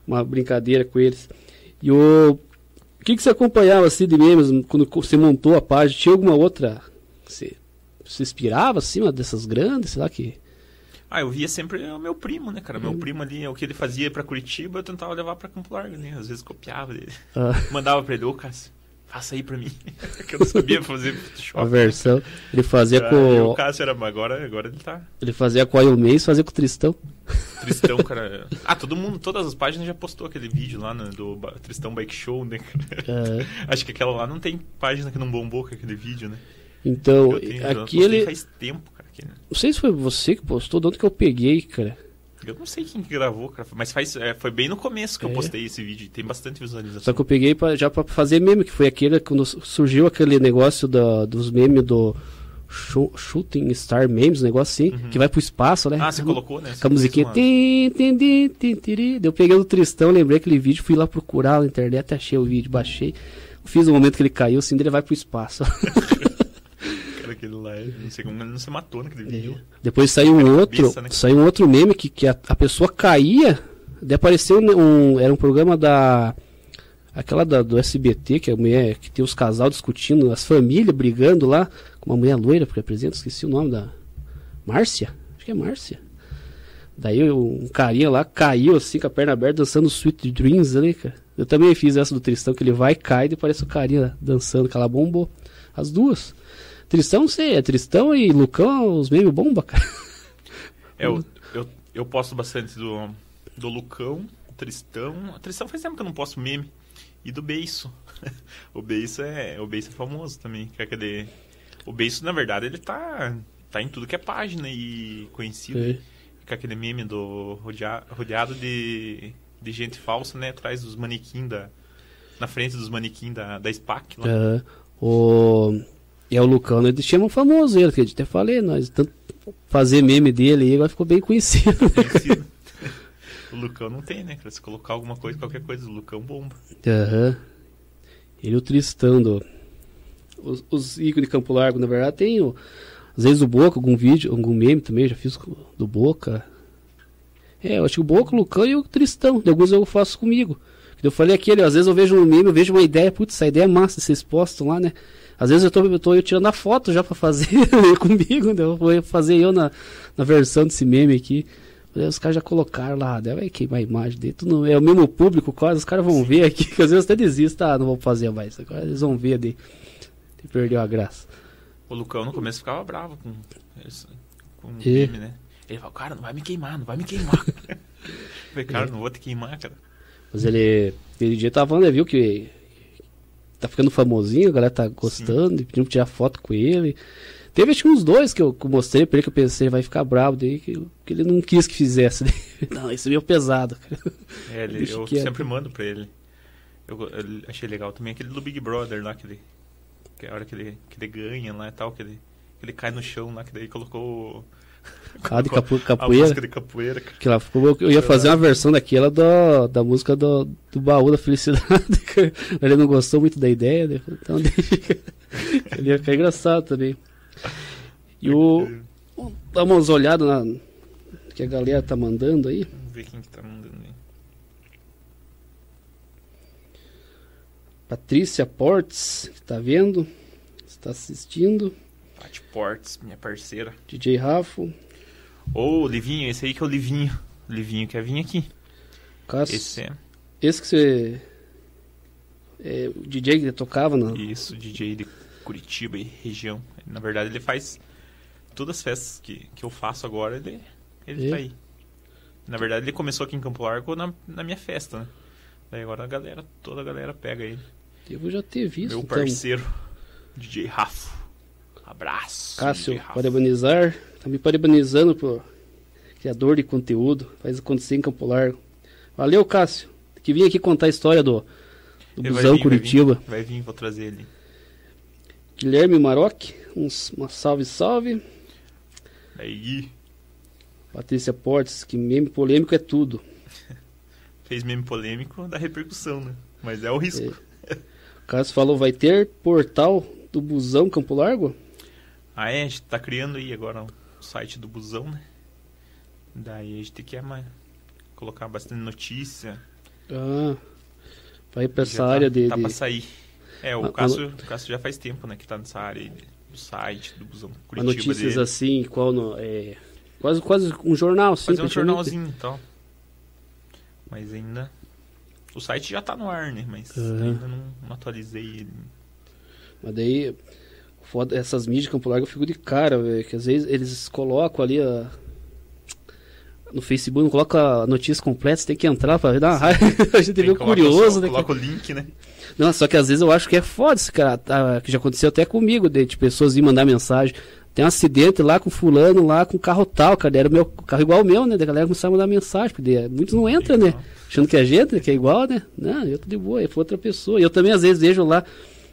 uma brincadeira com eles. E o que, que você acompanhava assim de memes quando você montou a página? Tinha alguma outra? Você se inspirava assim, dessas grandes, sei lá que. Ah, eu via sempre o meu primo, né, cara? Meu hum. primo ali, o que ele fazia para Curitiba, eu tentava levar para Campo Largo, né? Às vezes copiava dele. Ah. <laughs> Mandava pra ele, ô, Cássio, faça aí pra mim. <laughs> que eu não sabia fazer Photoshop. A versão. Ele fazia ah, com. O Cássio era. Agora, agora ele tá. Ele fazia com o Mês fazia com o Tristão. Tristão, <laughs> cara. Ah, todo mundo, todas as páginas já postou aquele vídeo lá no, do Tristão Bike Show, né? É. Acho que aquela lá não tem página que não bombou com aquele vídeo, né? Então, aquele. Faz tempo, cara. Que... Não sei se foi você que postou, de onde que eu peguei, cara. Eu não sei quem gravou, cara, mas faz, é, foi bem no começo que é. eu postei esse vídeo, tem bastante visualização. Só que eu peguei pra, já para fazer meme, que foi aquele quando surgiu aquele negócio da, dos memes do Shooting Star Memes, um negócio assim, uhum. que vai pro espaço, né? Ah, você colocou, né? Com a musiquinha. Tim, tim, tim, tim, tim, Eu peguei o Tristão, lembrei aquele vídeo, fui lá procurar na internet, achei o vídeo, baixei. Fiz o momento que ele caiu, assim, ele vai pro espaço. <laughs> Aquele lá, não sei como ele não se matou naquele vídeo. É. Depois saiu um outro, cabeça, né? saiu um outro meme que, que a, a pessoa caía, daí apareceu um, era um programa da aquela da, do SBT, que é a mulher que tem os casal discutindo, as famílias brigando lá, com uma mulher loira que apresenta, esqueci o nome da. Márcia? Acho que é Márcia. Daí um carinha lá caiu assim com a perna aberta dançando Sweet Dreams ali, cara. Eu também fiz essa do Tristão, que ele vai e cai e parece o carinha dançando, que ela bombou. As duas. Tristão, sei, é Tristão e Lucão, os memes bomba, cara. É, eu, eu, eu posto bastante do, do Lucão, Tristão. Tristão faz tempo que eu não posto meme. E do Beiço. <laughs> o Beiço é, o Beiço é famoso também. Que é aquele, o Beiço, na verdade, ele tá, tá em tudo que é página e conhecido. É. Com aquele meme do rodeado de, de gente falsa, né? Atrás dos manequins da... Na frente dos manequins da, da SPAC. Lá. É, o... É o Lucão, né? eles chamam famoso ele, que eu até falei, nós tanto fazer meme dele aí, agora ficou bem conhecido. <laughs> conhecido. O Lucão não tem, né? Se colocar alguma coisa, qualquer coisa, o Lucão bomba. Aham. Uhum. Ele e o Tristão do... Os, os ícones de Campo Largo, na verdade, tem o... Às vezes o Boca, algum vídeo, algum meme também, já fiz do Boca. É, eu acho que o Boca, o Lucão e o Tristão. De alguns eu faço comigo. Eu falei aquele, às vezes eu vejo um meme, eu vejo uma ideia, putz, essa ideia é massa, vocês postam lá, né? Às vezes eu tô, eu tô eu tirando a foto já pra fazer <laughs> comigo, né? eu vou fazer eu na, na versão desse meme aqui. Os caras já colocaram lá, vai queimar a imagem dele. Tudo, é o mesmo público, quase, os caras vão ver aqui, <laughs> que às vezes até desistem, tá, não vou fazer mais. Agora eles vão ver de, de perdeu a graça. O Lucão no começo ficava bravo com, com o meme, né? Ele falou, cara, não vai me queimar, não vai me queimar. <laughs> eu falei, cara, é. não vou te queimar, cara. Mas ele, aquele dia tava falando, viu que tá ficando famosinho, a galera tá gostando, pedindo pra tirar foto com ele. Teve acho que uns dois que eu, que eu mostrei pra ele que eu pensei, vai ficar bravo daí, que, que ele não quis que fizesse. <laughs> não, isso é meio pesado, cara. É, ele, eu sempre mando pra ele. Eu, eu, achei legal também aquele do Big Brother lá, que, ele, que é a hora que ele, que ele ganha lá e tal, que ele, que ele cai no chão lá, que daí colocou. Ah, de capo, <laughs> capoeira. A música de capoeira. Que lá, eu ia fazer uma versão daquela do, da música do, do baú da felicidade. <laughs> ele não gostou muito da ideia, né? então <laughs> ele ia ficar engraçado também. E o. Dá umas olhadas na. Que a galera tá mandando aí. Vamos ver quem que tá mandando aí. Patrícia Portes, que tá vendo. Está assistindo. Paty Portes, minha parceira. DJ Rafo. Ô, oh, Livinho, esse aí que é o Livinho. O Livinho quer vir aqui. Cássio, esse é. Esse que você. É, o DJ que tocava, não? Isso, DJ de Curitiba e região. Na verdade, ele faz todas as festas que, que eu faço agora, ele, ele tá aí. Na verdade, ele começou aqui em Campo Largo na, na minha festa, né? Daí agora a galera, toda a galera pega ele. Devo já ter visto. Meu então. parceiro. DJ Rafo. Abraço. Cássio, parabenizar. Tá me parabenizando por criador de conteúdo. Faz acontecer em Campo Largo. Valeu, Cássio. Que vim aqui contar a história do, do Busão vir, Curitiba. Vai vir, vai vir, vou trazer ele. Guilherme Maroc, uns, uma salve, salve. Aí. Patrícia Portes, que meme polêmico é tudo. <laughs> Fez meme polêmico da repercussão, né? Mas é o risco. É. O Carlos falou, vai ter portal do Busão Campo Largo? Ah, é, a gente tá criando aí agora site do Busão, né? Daí a gente tem que é, colocar bastante notícia. Ah, vai pra essa tá, área de... Tá pra sair. É, o, Cássio, o Cássio já faz tempo, né, que tá nessa área do site, do busão Curitiba Notícias dele. assim, qual no, é, quase, quase um jornal, sim. Fazer um jornalzinho e tal. Mas ainda... O site já tá no ar, né, mas uhum. ainda não, não, atualizei ele. Mas daí, foda, essas mídias Campo Largo eu fico de cara, velho, que às vezes eles colocam ali a no Facebook, não coloca a notícia completa, você tem que entrar pra ver. Não, <laughs> a gente meio curioso, né? Coloca o link, né? Não, só que às vezes eu acho que é foda esse cara, tá, que já aconteceu até comigo, de, de pessoas ir mandar mensagem. Tem um acidente lá com fulano, lá com carro tal, cara. Era meu carro igual o meu, né? Da galera começar a mandar mensagem, porque muitos não entram, né? Achando que é gente, que é igual, né? Não, eu tô de boa, foi outra pessoa. E eu também às vezes vejo lá,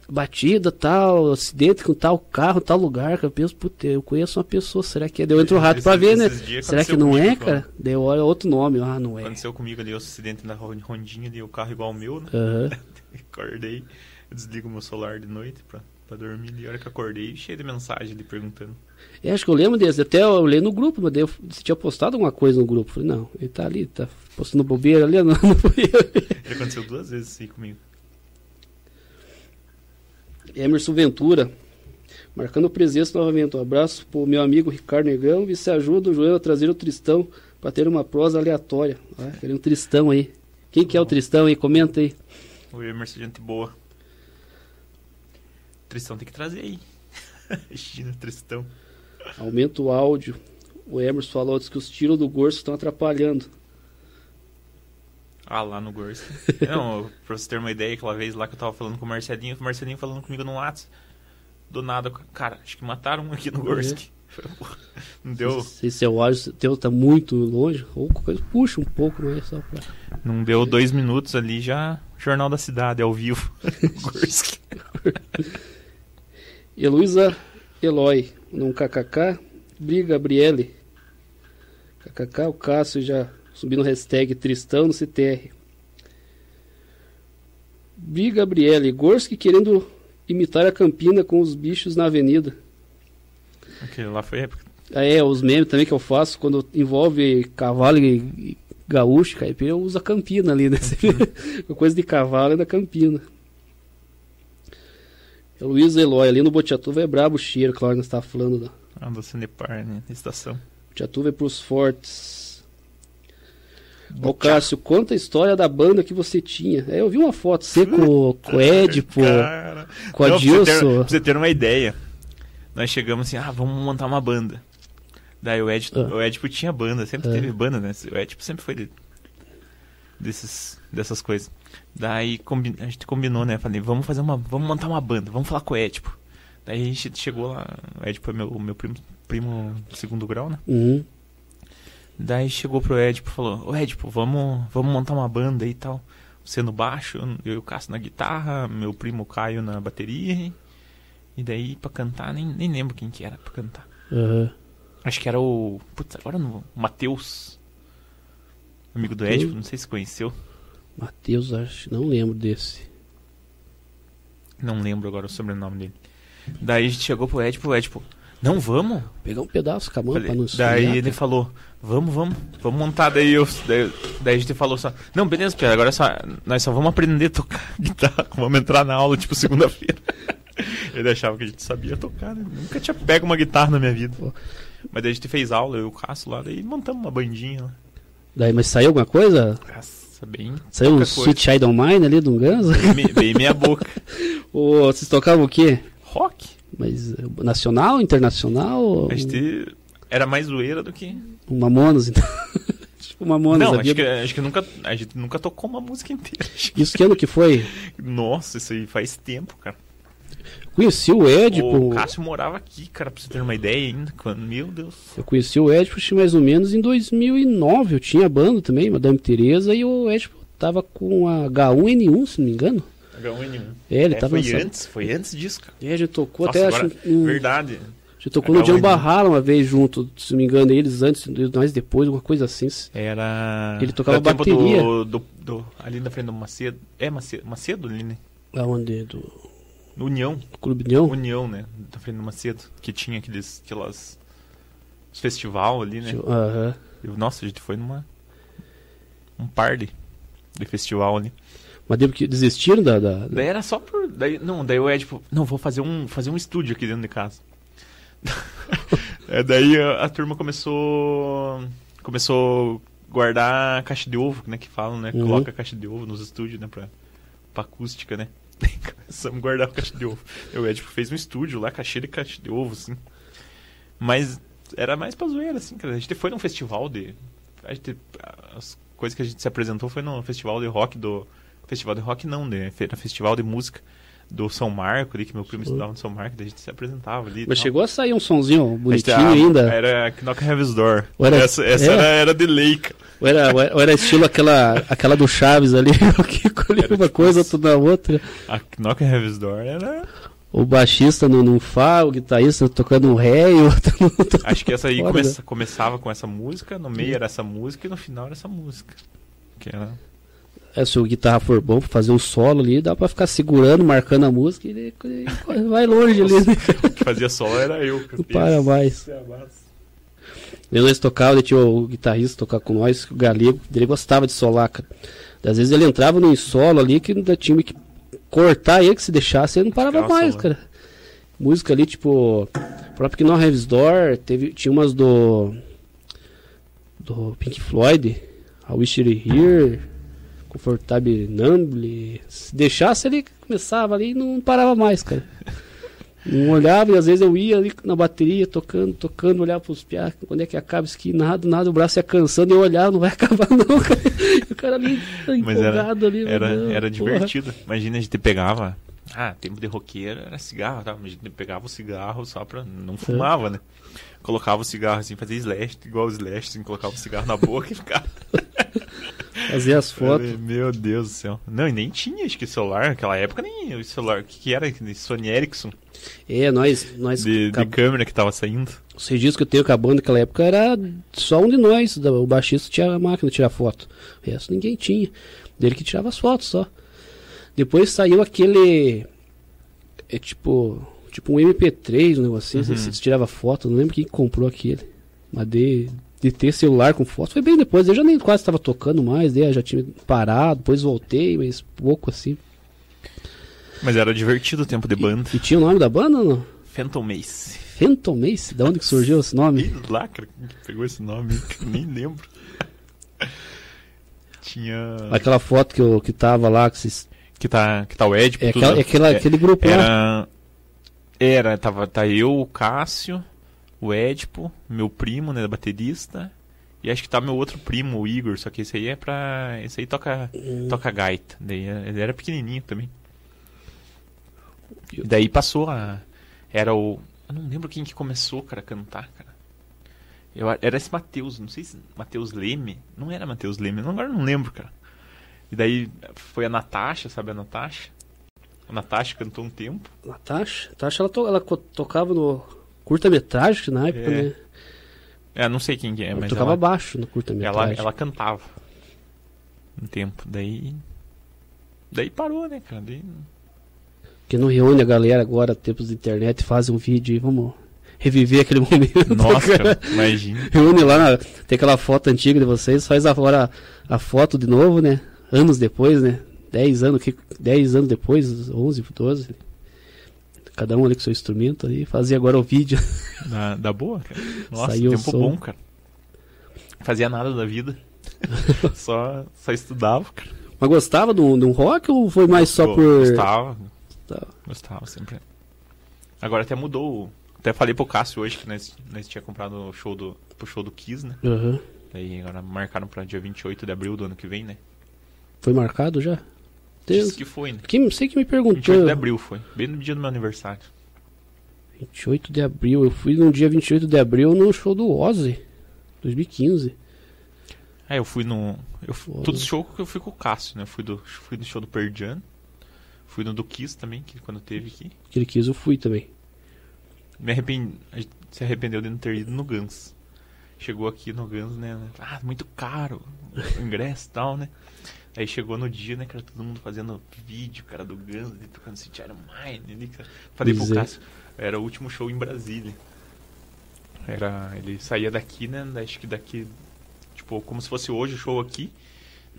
batida, tal, acidente com tal carro, tal lugar, que eu penso, puta, eu conheço uma pessoa, será que é? Deu entre o rato pra ver, né? Será que não é, cara? Deu olha outro nome, ah, não é. Aconteceu comigo ali, o acidente na rondinha ali, o carro igual o meu, né? Uhum. <laughs> Acordei, eu desligo meu celular de noite pra, pra dormir, e a hora que acordei, cheio de mensagem ali perguntando. É, acho que eu lembro desse, até eu olhei no grupo, mas daí eu, você tinha postado alguma coisa no grupo. Falei, não, ele tá ali, tá postando bobeira ali, não, <laughs> não foi eu. Ele aconteceu duas vezes assim comigo. Emerson Ventura, marcando presença novamente. Um abraço pro meu amigo Ricardo Negão e se ajuda o Joel a trazer o Tristão para ter uma prosa aleatória. Ah, queria um Tristão aí. Quem que é o Tristão aí? Comenta aí. O Emerson, gente boa. Tristão tem que trazer aí. <laughs> China, Tristão. Aumenta o áudio. O Emerson falou que os tiros do Gorso estão atrapalhando. Ah, lá no Gorso. <laughs> Não, pra você ter uma ideia, aquela vez lá que eu tava falando com o Marcelinho, o Marcelinho falando comigo no WhatsApp. Do nada, cara, acho que mataram um aqui no Gorsk. É. Não deu. Se seu áudio teu tá muito longe, ou coisa, puxa um pouco, mas só pra. Não deu dois minutos ali, já Jornal da Cidade, ao vivo. <laughs> <laughs> Gorsk. Heloísa Eloy, num KKK. Briga, Gabriele. KKK, o Cássio já subindo hashtag Tristão no CTR. Briga, Gabriele. Gorski querendo imitar a Campina com os bichos na avenida. Aquele lá foi época. Ah, é, os memes também que eu faço, quando envolve cavalo e, gaúcho, caipira, eu uso a Campina ali, né? Uhum. <laughs> coisa de cavalo é da Campina. É Luiz Eloy, ali no Botiatuva é brabo o cheiro, claro, nós estávamos falando. Da... Ah, do Cinepar, né? Estação. Botiatuva é pros fortes. Ô Cássio, conta a história da banda que você tinha. É, eu vi uma foto, você com, com o Edipo, Cara. com a Não, Dilson. Pra você, ter, pra você ter uma ideia, nós chegamos assim, ah, vamos montar uma banda. Daí o Edipo, ah. o Edipo tinha banda, sempre ah. teve banda, né? O Edipo sempre foi de, desses, dessas coisas. Daí a gente combinou, né? Falei, vamos fazer uma. Vamos montar uma banda, vamos falar com o Edipo. Daí a gente chegou lá, o Edipo é meu, meu primo, primo segundo grau, né? Uhum. Daí chegou pro Edipo e falou, ô Edipo, vamos, vamos montar uma banda e tal. Você no baixo, eu e o Cássio na guitarra, meu primo Caio na bateria. E daí pra cantar, nem, nem lembro quem que era pra cantar. Uhum. Acho que era o. Putz, agora não. Matheus. Amigo do Edipo, não sei se conheceu. Matheus, acho, não lembro desse. Não lembro agora o sobrenome dele. Daí a gente chegou pro Ed, pro Ed, tipo, não vamos? Pegar um pedaço com a mão pra nos Daí ele cara. falou, vamos, vamos, vamos montar. Daí, eu, daí, daí a gente falou só, não, beleza, Pedro, agora só, nós só vamos aprender a tocar <laughs> guitarra, vamos entrar na aula, tipo, segunda-feira. <laughs> ele achava que a gente sabia tocar, né? Nunca tinha pego uma guitarra na minha vida. Mas daí a gente fez aula, eu e o Cássio lá, daí montamos uma bandinha lá. Daí, mas saiu alguma coisa? Nossa bem. Saiu um Sweet Child Mine ali do Guns? Bem, bem meia boca. <laughs> o, vocês tocavam o quê? Rock. Mas nacional, internacional? A gente era mais zoeira do que. O Mamonas, então. <laughs> tipo Mamonas. Não, acho que, acho que nunca, a gente nunca tocou uma música inteira. Isso que ano que foi? Nossa, isso aí faz tempo, cara. Conheci o Edipo. O Cássio morava aqui, cara, pra você ter uma ideia ainda. Quando, meu Deus. Eu conheci o Edipo mais ou menos em 2009. Eu tinha banda também, Madame Teresa, e o Edipo tava com a H1N1, se não me engano. H1N1. É, ele é, tava foi antes, foi antes disso, cara. É, a gente tocou Nossa, até agora, acho. Um, verdade. A gente tocou H1N1. no John Barrala uma vez junto, se não me engano, eles antes, nós depois, uma coisa assim. Era. Ele tocava Era bateria. Do, do, do, ali na frente do Macedo. É Macedo, Macedo ali, né? Aonde? Do. União. Clube União? União, né? Da frente do Macedo. Que tinha aqueles, aquelas. festival ali, né? Aham. Uhum. Nossa, a gente foi numa. Um par de, de festival ali. Mas devo que desistiram da, da, Daí era só por. Daí, não, daí o Ed, tipo, não, vou fazer um, fazer um estúdio aqui dentro de casa. <laughs> é, daí a, a, turma começou. Começou guardar caixa de ovo, né? Que falam, né? Uhum. Coloca a caixa de ovo nos estúdios, né? Pra, pra acústica, né? <laughs> Começamos a guardar caixa de ovo. O Ed fez um estúdio lá, caixeira e caixa de ovo, assim. Mas era mais pra zoeira, assim, cara. A gente foi num festival de. A gente, as coisas que a gente se apresentou foi no festival de rock do. Festival de rock não, de, festival de música do São Marco ali, que meu primo estudava no São Marco, daí a gente se apresentava ali. Mas chegou a sair um sonzinho bonitinho a ainda. Era Knock Heaven's Door. Era, essa essa é. era, era de leica. Ou era, ou era estilo aquela, aquela do Chaves ali, <laughs> que colhia uma tipo coisa, outra na outra. A Knock Heaven's Door era o baixista no, no Fá, o guitarrista tocando um ré e outro no, Acho que essa aí come, começava com essa música, no meio era essa música e no final era essa música. Que era... É, se o guitarra for bom pra fazer um solo ali, dá pra ficar segurando, marcando a música e, e <laughs> vai longe ali. Né? O que fazia solo era eu. Não para mais. Eu nós tocava, tinha o guitarrista tocar com nós, o Galego, ele gostava de solar, cara. Às vezes ele entrava num solo ali que ainda tinha que cortar ele, que se deixasse, ele não parava Nossa, mais, mano. cara. Música ali, tipo, próprio Knock Heaven's Door, teve, tinha umas do. do Pink Floyd, A Wish It Here, Comfortable Numble. Se deixasse, ele começava ali e não parava mais, cara. Não olhava e às vezes eu ia ali na bateria, tocando, tocando, olhava pros piá, quando é que acaba isso aqui, nada, nada, o braço ia cansando e eu olhava, não vai acabar não, cara. o cara ali <laughs> Mas empolgado era, ali. Era, meu, era divertido. Imagina a gente pegava, ah, tempo de roqueiro era cigarro, tá? a gente pegava o cigarro só pra, não fumava, né? Colocava o cigarro assim, fazia slash, igual o slash, assim, colocava o cigarro na boca e ficava... <laughs> Fazia as fotos. Meu Deus do céu. Não, e nem tinha, acho que celular, naquela época nem o celular, o que, que era? Sony Ericsson. É, nós. nós de, de câmera que tava saindo. Os registros que eu tenho com a banda naquela época era só um de nós. O baixista tinha a máquina de tirar foto. O resto ninguém tinha. Dele que tirava as fotos só. Depois saiu aquele. É tipo. Tipo um MP3, um negocinho. Uhum. Você tirava foto, não lembro quem comprou aquele. Mas de, de ter celular com foto. Foi bem depois. Eu já nem quase estava tocando mais, né? já tinha parado, depois voltei, mas pouco assim. Mas era divertido o tempo de banda. E, e tinha o nome da banda ou não? Phantom Mace. Phantom Mace? Da onde que surgiu esse nome? Lá, cara, pegou esse nome, <laughs> nem lembro. tinha. Aquela foto que, eu, que tava lá, que vocês. Que tá, que tá o Ed. É, aquela, é aquela, é, aquele grupo era, lá. Era, tava, tá eu, o Cássio, o Edipo, meu primo, né, baterista. E acho que tá meu outro primo, o Igor, só que esse aí é pra. Esse aí toca, hum. toca gaita. Daí, ele era pequenininho também. Daí passou a. Era o. Eu não lembro quem que começou, cara, a cantar, cara. Eu, era esse Matheus, não sei se. Matheus Leme? Não era Matheus Leme, agora não lembro, cara. E daí foi a Natasha, sabe a Natasha? A Natasha cantou um tempo. Natasha? Natasha ela, to, ela tocava no curta-metragem na época, é. né? É, não sei quem que é, ela mas. Tocava ela, baixo no curta-metragem. Ela, ela cantava. Um tempo. Daí. Daí parou, né, cara? Daí que não reúne a galera agora, tempos de internet, faz um vídeo e vamos reviver aquele <laughs> momento. Nossa, cara. imagina. Reúne lá, na, tem aquela foto antiga de vocês, faz agora a, a foto de novo, né? Anos depois, né? 10 anos, que, 10 anos depois, 11, 12. Cada um ali com seu instrumento aí, fazia agora o vídeo. <laughs> Da, da boa, cara. Nossa, Saiu tempo bom, cara. Fazia nada da vida. <laughs> só, só estudava, cara. Mas gostava de um, de um rock ou foi mais só Pô, por. Gostava, Gostava. Gostava sempre. Agora até mudou. Até falei pro Cássio hoje que nós, nós tinha comprado o show do, pro show do Kiss, né? Uhum. Daí agora marcaram pra dia 28 de abril do ano que vem, né? Foi marcado já? Diz que foi, né? Quem, sei que me perguntou. 28 de abril foi. Bem no dia do meu aniversário. 28 de abril. Eu fui no dia 28 de abril no show do Ozzy. 2015. É, eu fui no. Eu, todos os shows que eu fui com o Cássio, né? Eu fui, do, fui no show do Perdian. Fui no do Kiss também, que quando teve aqui. Aquele Kiss eu fui também. Me arrependi, se arrependeu de não ter ido no Guns. Chegou aqui no Guns, né? Ah, muito caro o ingresso e tal, né? Aí chegou no dia, né, cara, todo mundo fazendo vídeo, cara, do Guns, e tocando City Iron Mine, né, cara. Falei pro Cássio, era o último show em Brasília. Era, ele saía daqui, né, acho que daqui, tipo, como se fosse hoje o show aqui,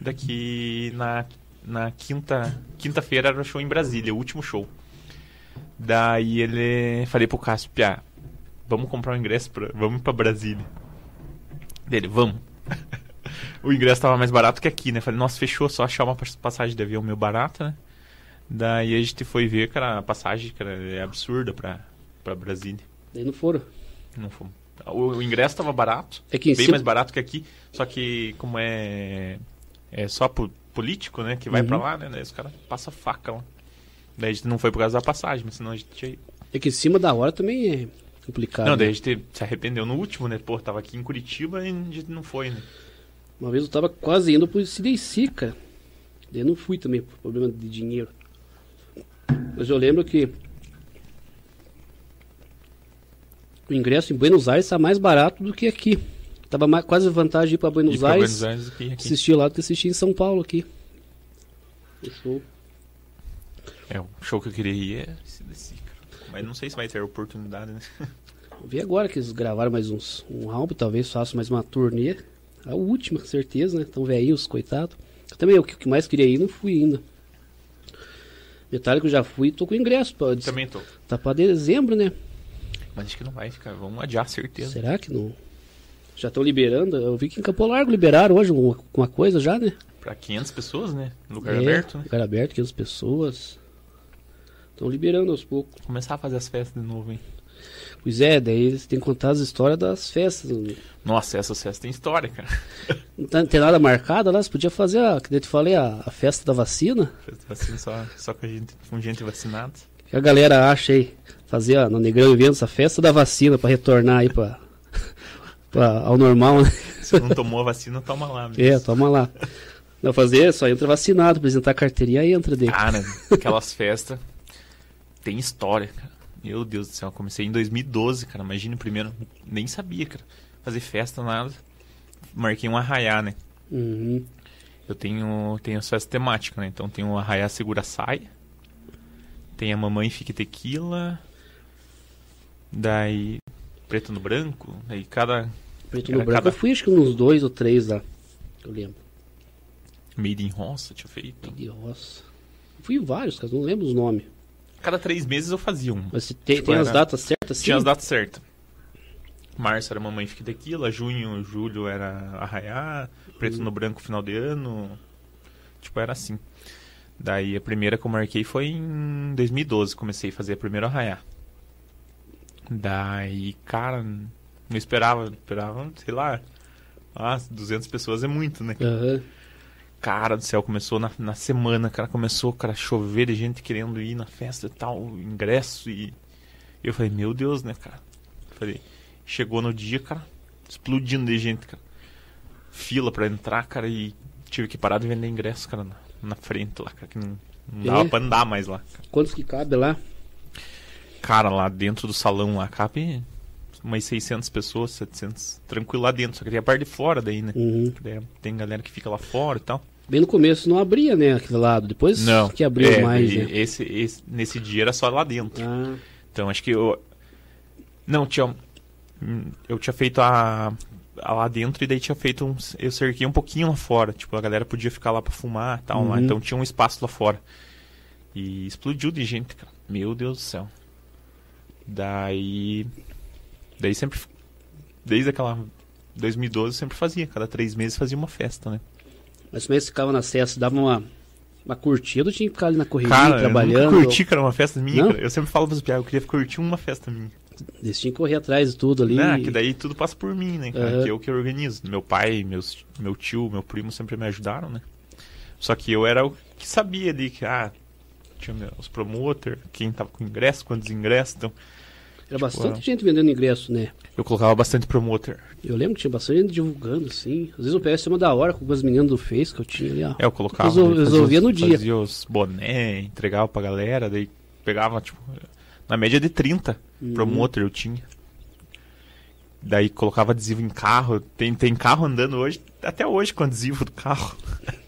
daqui na na quinta quinta-feira era o show em Brasília, o último show. Daí ele falei pro Cássio, Piá, vamos comprar um ingresso pra, vamos para Brasília. Dele, vamos. <laughs> o ingresso tava mais barato que aqui, né? Falei, nossa, fechou, só achar uma passagem de avião meio barata, né? Daí a gente foi ver, cara, a passagem, cara, é absurda pra, pra Brasília. Daí não foram? Não fomos. O, o ingresso tava barato, é que bem mais barato que aqui, só que como é, é só por político, né? Que vai uhum. pra lá, né? Daí os caras passam faca lá. Daí a gente não foi por causa da passagem, mas senão a gente tinha. É que em cima da hora também é complicado. Não, daí né? a gente se arrependeu no último, né? Pô, tava aqui em Curitiba e a gente não foi, né? Uma vez eu tava quase indo pro CDC, cara. Eu não fui também, por problema de dinheiro. Mas eu lembro que o ingresso em Buenos Aires está mais barato do que aqui. Tava mais, quase vantagem ir para Buenos, Buenos Aires aqui, aqui. assistir lá do que assistir em São Paulo aqui. O show. É, o show que eu queria ir é CDC, cara. Mas não sei se vai ter oportunidade, né? <laughs> Eu vi agora que eles gravaram mais uns, um álbum, talvez façam mais uma turnê. A última, com certeza, né? Tão velhinhos, coitado. Também, o que mais queria ir, não fui ainda. Eu já fui, tô com ingresso. Pra, Também tô. Tá pra dezembro, né? Mas acho que não vai ficar. Vamos adiar, certeza. Será que não? Já estão liberando? Eu vi que em Campo Largo liberaram hoje uma, uma coisa já, né? Pra 500 pessoas, né? Lugar É, aberto, né? Lugar aberto, 500 pessoas. Estão liberando aos poucos. Começar a fazer as festas de novo, hein? Pois é, daí eles têm que contar as histórias das festas. Nossa, essas festas têm história, cara. Não tá- tem nada marcado lá? Você podia fazer, a, que eu te falei, a, a festa da vacina? Festa vacina só, só com, gente, com gente vacinada. que a galera acha aí? Fazer ó, no Negrão Eventos a festa da vacina pra retornar aí pra, <laughs> pra- ao normal, né? Se não tomou a vacina, toma lá. mesmo. É, toma lá. Não, fazer, só entra vacinado, apresentar a carteirinha aí entra dele. Cara, aquelas festas tem história, cara. Meu Deus do céu, eu comecei em 2012, cara. Imagina o primeiro. Nem sabia, cara. Fazer festa, nada. Marquei um arraiá, né? Uhum. Eu tenho, tenho as festas temáticas, né? Então tem o arraiá segura saia. Tem a mamãe fique tequila. Daí preto no branco. Daí cada Preto no branco. cada- Eu fui acho que uns dois ou três lá. Eu lembro. made in roça tinha feito. De roça. Fui vários, cara, não lembro os nomes. Cada três meses eu fazia um. Mas tem, Tipo, tem as era- datas certas sim? Tinha as datas certas. Março era Mamãe Fique Tequila, junho, julho era Arraiá, Preto Uhum. no Branco final de ano. Tipo, era assim. Daí a primeira que eu marquei foi em 2012, comecei a fazer a primeira Arraiá. Daí, cara, não esperava, esperava, sei lá, ah, 200 pessoas é muito, né? Aham. Cara do céu, começou na, na semana, cara, começou, cara, chover de gente querendo ir na festa e tal, ingresso e eu falei, meu Deus, né, cara? Falei, chegou no dia, cara, explodindo de gente, cara. Fila pra entrar, cara, e tive que parar de vender ingresso, cara, na, na frente lá, cara, que não, não dava pra andar mais lá. Cara. Quantos que cabe lá? Cara, lá dentro do salão lá, cabe umas 600 pessoas, 700, tranquilo lá dentro, só que tem a parte de fora daí, né? Uhum. Tem galera que fica lá fora e tal. Bem no começo não abria, né, aquele lado. Depois Não. que abriu é, mais, e né? esse, esse- nesse dia era só lá dentro. Ah, Então acho que eu. Não, tinha. Eu tinha feito a, a lá dentro e daí tinha feito um. Eu cerquei um pouquinho lá fora. Tipo, a galera podia ficar lá pra fumar e tal. lá, Uhum. então tinha um espaço lá fora. E explodiu de gente, cara. Meu Deus do céu. Daí. Daí sempre. Desde aquela. 2012 eu sempre fazia. Cada três meses fazia uma festa, né? Mas como que ficava na cesta? Dava uma, uma curtida ou tinha que ficar ali na correria, Cara, trabalhando? eu nunca curti, cara, uma festa minha, Não? cara. Eu sempre falo pros piados, eu queria curtir uma festa minha. Eles tinham que correr atrás de tudo ali. Né? Que daí tudo passa por mim, né, cara? Aham. Que eu que organizo. Meu pai, meus, meu tio, meu primo sempre me ajudaram, né? Só que eu era o que sabia ali que, ah, tinha os promoter, quem tava com ingresso, quantos ingressos, então Era bastante ah. gente vendendo ingresso, né? eu colocava bastante promoter. Eu lembro que tinha bastante gente divulgando, assim. Às vezes eu pegava uma da hora com as meninas do Face que eu tinha ali, ó. É, eu colocava. Resol- fazia resolvia os- no dia. Fazia os boné, entregava pra galera, daí pegava, tipo, na média de 30 Uhum. promoter eu tinha. Daí colocava adesivo em carro. Tem, tem carro andando hoje, até hoje com adesivo do carro. <laughs>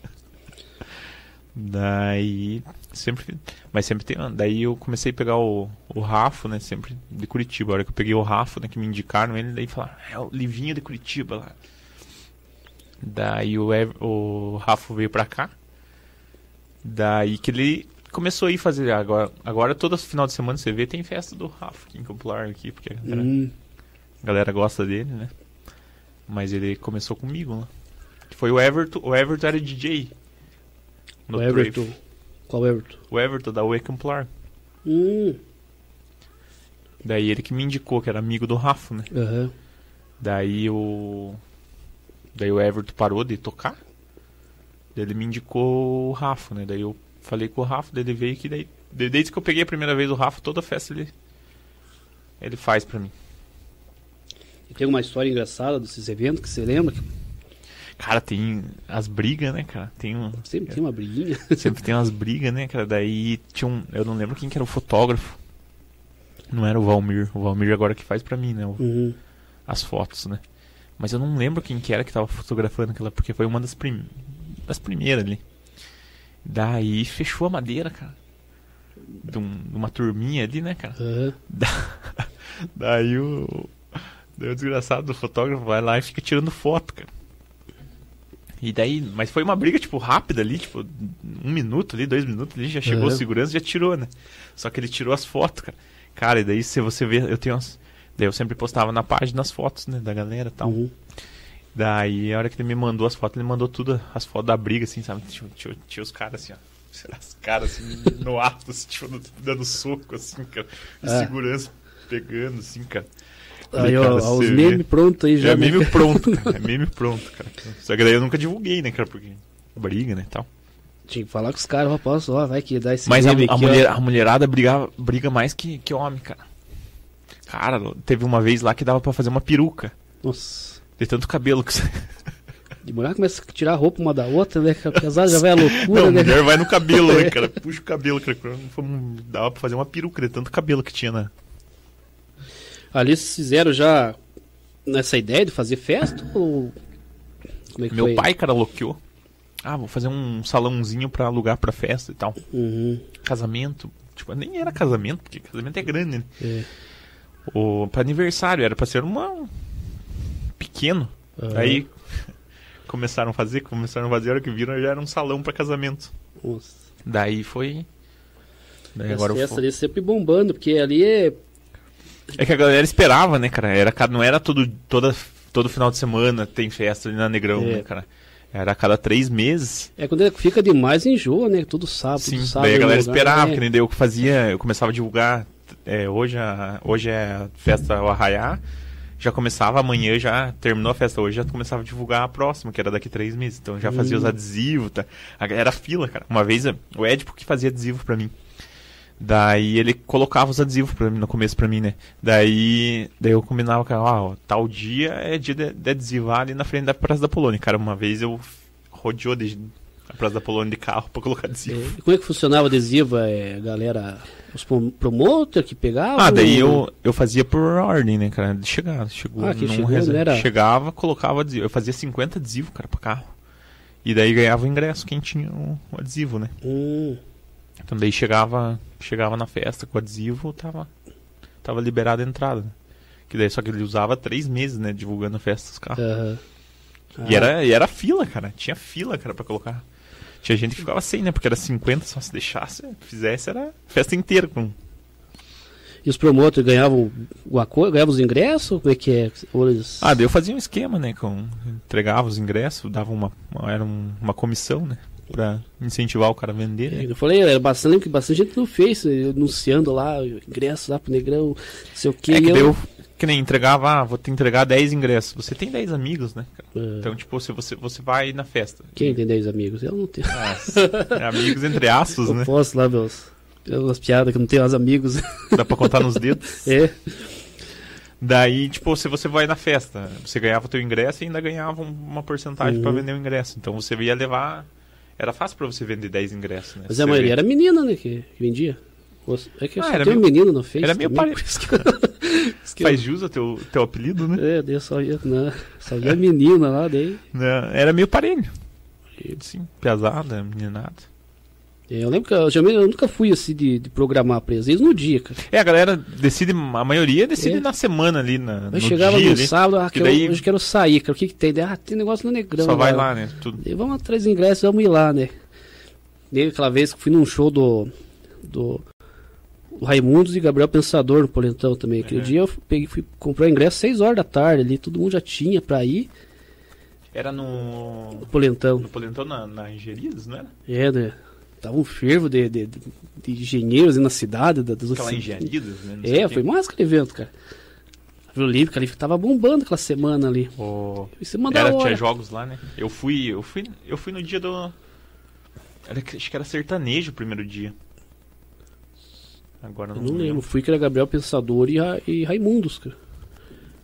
Daí sempre. Mas sempre tem. Daí eu comecei a pegar o, o Rafo, né? Sempre de Curitiba. A hora que eu peguei o Rafo, né? Que me indicaram ele, daí falaram, é o Livinho de Curitiba lá. Daí o, o Rafo veio pra cá. Daí que ele começou a ir fazer. Agora, agora todo final de semana você vê, tem festa do Rafa aqui em Campo Largo aqui, porque a galera, Hum, a galera gosta dele, né? Mas ele começou comigo, né? Foi o Everton. O Everton era DJ. No o Everton. Brave. Qual Everton? O Everton da Campo Largo. Hum, Daí ele que me indicou, que era amigo do Rafa, né? aham. Daí o. Daí o Everton parou de tocar. Daí ele me indicou o Rafa, né? Daí eu falei com o Rafa, daí ele veio que daí, desde que eu peguei a primeira vez o Rafa, toda festa ele, ele faz pra mim. E tem uma história engraçada desses eventos que você lembra? Cara, tem as brigas, né, cara? Tem um, sempre tem uma briguinha. <laughs> Sempre tem umas brigas, né, cara? Daí tinha um. Eu não lembro quem que era o fotógrafo. Não era o Valmir. O Valmir agora que faz pra mim, né? O, Uhum. As fotos, né? Mas eu não lembro quem que era que tava fotografando aquela, porque foi uma das, prim... das primeiras ali. Daí fechou a madeira, cara. De, um- de uma turminha ali, né, cara? Aham. Da- <laughs> Daí o. Daí o desgraçado do fotógrafo vai lá e fica tirando foto, cara. E daí. Mas foi uma briga, tipo, rápida ali, tipo, um minuto ali, dois minutos ali, já chegou Uhum. o segurança e já tirou, né? Só que ele tirou as fotos, cara. Cara, e daí se você vê, eu tenho umas. Daí eu sempre postava na página as fotos, né, da galera e tal. Uhum. Daí, a hora que ele me mandou as fotos, ele mandou tudo, as fotos da briga, assim, sabe? Tinha, tinha, tinha os caras assim, ó. <laughs> As caras assim, no ato, assim, tipo, dando soco, assim, cara. E Ah. segurança pegando, assim, cara. Aí, Cara, ó, ó, os memes vê. prontos aí já. é né? meme pronto, cara. <laughs> É meme pronto, cara. Só que daí eu nunca divulguei, né, cara? Porque briga, né, e tal. Tinha que falar com os caras, rapaz, ó, vai que dá esse Mas a, a aqui, ó. mulher, a mulherada briga, briga mais que, que homem, cara. Cara, teve uma vez lá que dava pra fazer uma peruca. Nossa. De tanto cabelo que você... <laughs> De mulher começa a tirar a roupa uma da outra, né? Apesar já vai a loucura, Não, né? mulher vai no cabelo, né, <laughs> cara? Puxa o cabelo, cara. Dava pra fazer uma peruca de tanto cabelo que tinha na. Ali vocês fizeram já nessa ideia de fazer festa? Ou. Como é que Meu foi? pai, cara, loqueou. Ah, vou fazer um salãozinho pra alugar pra festa e tal. Uhum. Casamento. Tipo, nem era casamento, porque casamento é grande, né? É. O, pra aniversário, era pra ser uma. pequeno. Aham. Aí <laughs> começaram a fazer, começaram a fazer, a hora que viram já era um salão pra casamento. Nossa. Daí foi. Daí As agora eu festas ali sempre bombando, porque ali é. É que a galera esperava, né, cara? Era, cada- não era todo, toda, todo final de semana tem festa ali na Negrão, É. né, cara? Era a cada três meses. É quando fica demais enjoa, né? Tudo sábado, Sim, tudo sábado. daí a galera lugar, esperava, né? que nem daí eu que fazia, eu começava a divulgar. é, hoje, a, hoje é a festa ao arraiar. Já começava amanhã, já terminou a festa hoje, já começava a divulgar a próxima, que era daqui três meses. Então já fazia Hum. os adesivos, tá? Era fila, cara. Uma vez o Edipo que fazia adesivo pra mim. Daí ele colocava os adesivos pra mim, no começo pra mim, né? Daí, daí eu combinava, cara, ó, tal dia é dia de, de adesivar ali na frente da Praça da Polônia. Cara, uma vez eu rodeou de, a Praça da Polônia de carro pra colocar adesivo. É, e como é que funcionava o adesivo? É, a galera, os prom- promoter que pegavam? Ah, daí eu, eu fazia por ordem, né, cara? De chegar. Chegou, Ah, que chegou, não era? Chegava, colocava adesivo. Eu fazia 50 adesivos, cara, pra carro. E daí ganhava o ingresso quem tinha o, o adesivo, né? Hum, Então daí chegava, chegava na festa com o adesivo, tava, tava liberada a entrada. Que daí só que ele usava três meses, né, divulgando a festa dos carros. aham. E, Ah, era, e era fila, cara. Tinha fila, cara, pra colocar. Tinha gente que ficava sem, né? Porque era 50, só se deixasse, fizesse, era festa inteira com E os promotores ganhavam alguma coisa? Ganhavam os ingressos? Como é que é? Eles- Ah, daí eu fazia um esquema, né? Com, entregava os ingressos, dava uma, uma- era um- uma comissão, né? Pra incentivar o cara a vender. É, né? Eu falei, era bastante, lembro que bastante gente no Face, anunciando lá, ingresso lá pro Negrão, não sei o que. É que eu, que nem entregava, ah, vou te entregar 10 ingressos. Você tem 10 amigos, né? cara? Ah, Então, tipo, se você, você vai na festa. Quem tem 10 amigos? Eu não tenho. Ah, amigos entre aspas, <laughs> eu né? posso lá, meus. Umas piadas que eu não tenho mais amigos. Dá pra contar nos dedos. <laughs> é. Daí, tipo, se você vai na festa, você ganhava o teu ingresso e ainda ganhava um- uma porcentagem Uhum. pra vender o ingresso. Então você ia levar. Era fácil pra você vender 10 ingressos, né? Mas a maioria vê- era menina, né? Que, que vendia. É que eu Ah, só era tenho um meio- menino no Face. era meio também, pare- por isso que eu- <laughs> por isso que eu- Faz jus ao teu, teu apelido, né? É, daí eu só ia, não, só ia menina lá, daí. Né, Era meio parelho. Sim, pesada, meninada. É, Eu lembro que eu, geralmente eu nunca fui assim de, de programar presença no dia, cara. É, a galera decide, a maioria decide É. na semana ali, na, Eu no chegava dia no ali. sábado, ah, que daí- eu, hoje quero sair, cara. O que que tem? Ah, tem negócio no Negrão. Só vai lá. lá, né? Tudo. E vamos atrás ingressos, vamos ir lá, né? Nem aquela vez que fui num show do. do. do Raimundos e Gabriel Pensador no Polentão também. Aquele Uhum. dia eu peguei, fui comprar o ingresso 6 horas da tarde ali, todo mundo já tinha pra ir Era no. no Polentão. No Polentão, na, na não era? É, né? Tava um fervo de, de, de, de engenheiros aí na cidade. Da, das Aquela. Engenharias, né? É, foi massa aquele evento, cara. A Olímpica ali tava bombando aquela semana ali. O... Isso é Era, tinha jogos lá, né? Eu fui, eu fui, eu fui no dia do Era, acho que era sertanejo o primeiro dia. Agora não, eu não lembro. lembro. Fui que era Gabriel Pensador e, Ra e Raimundos, cara.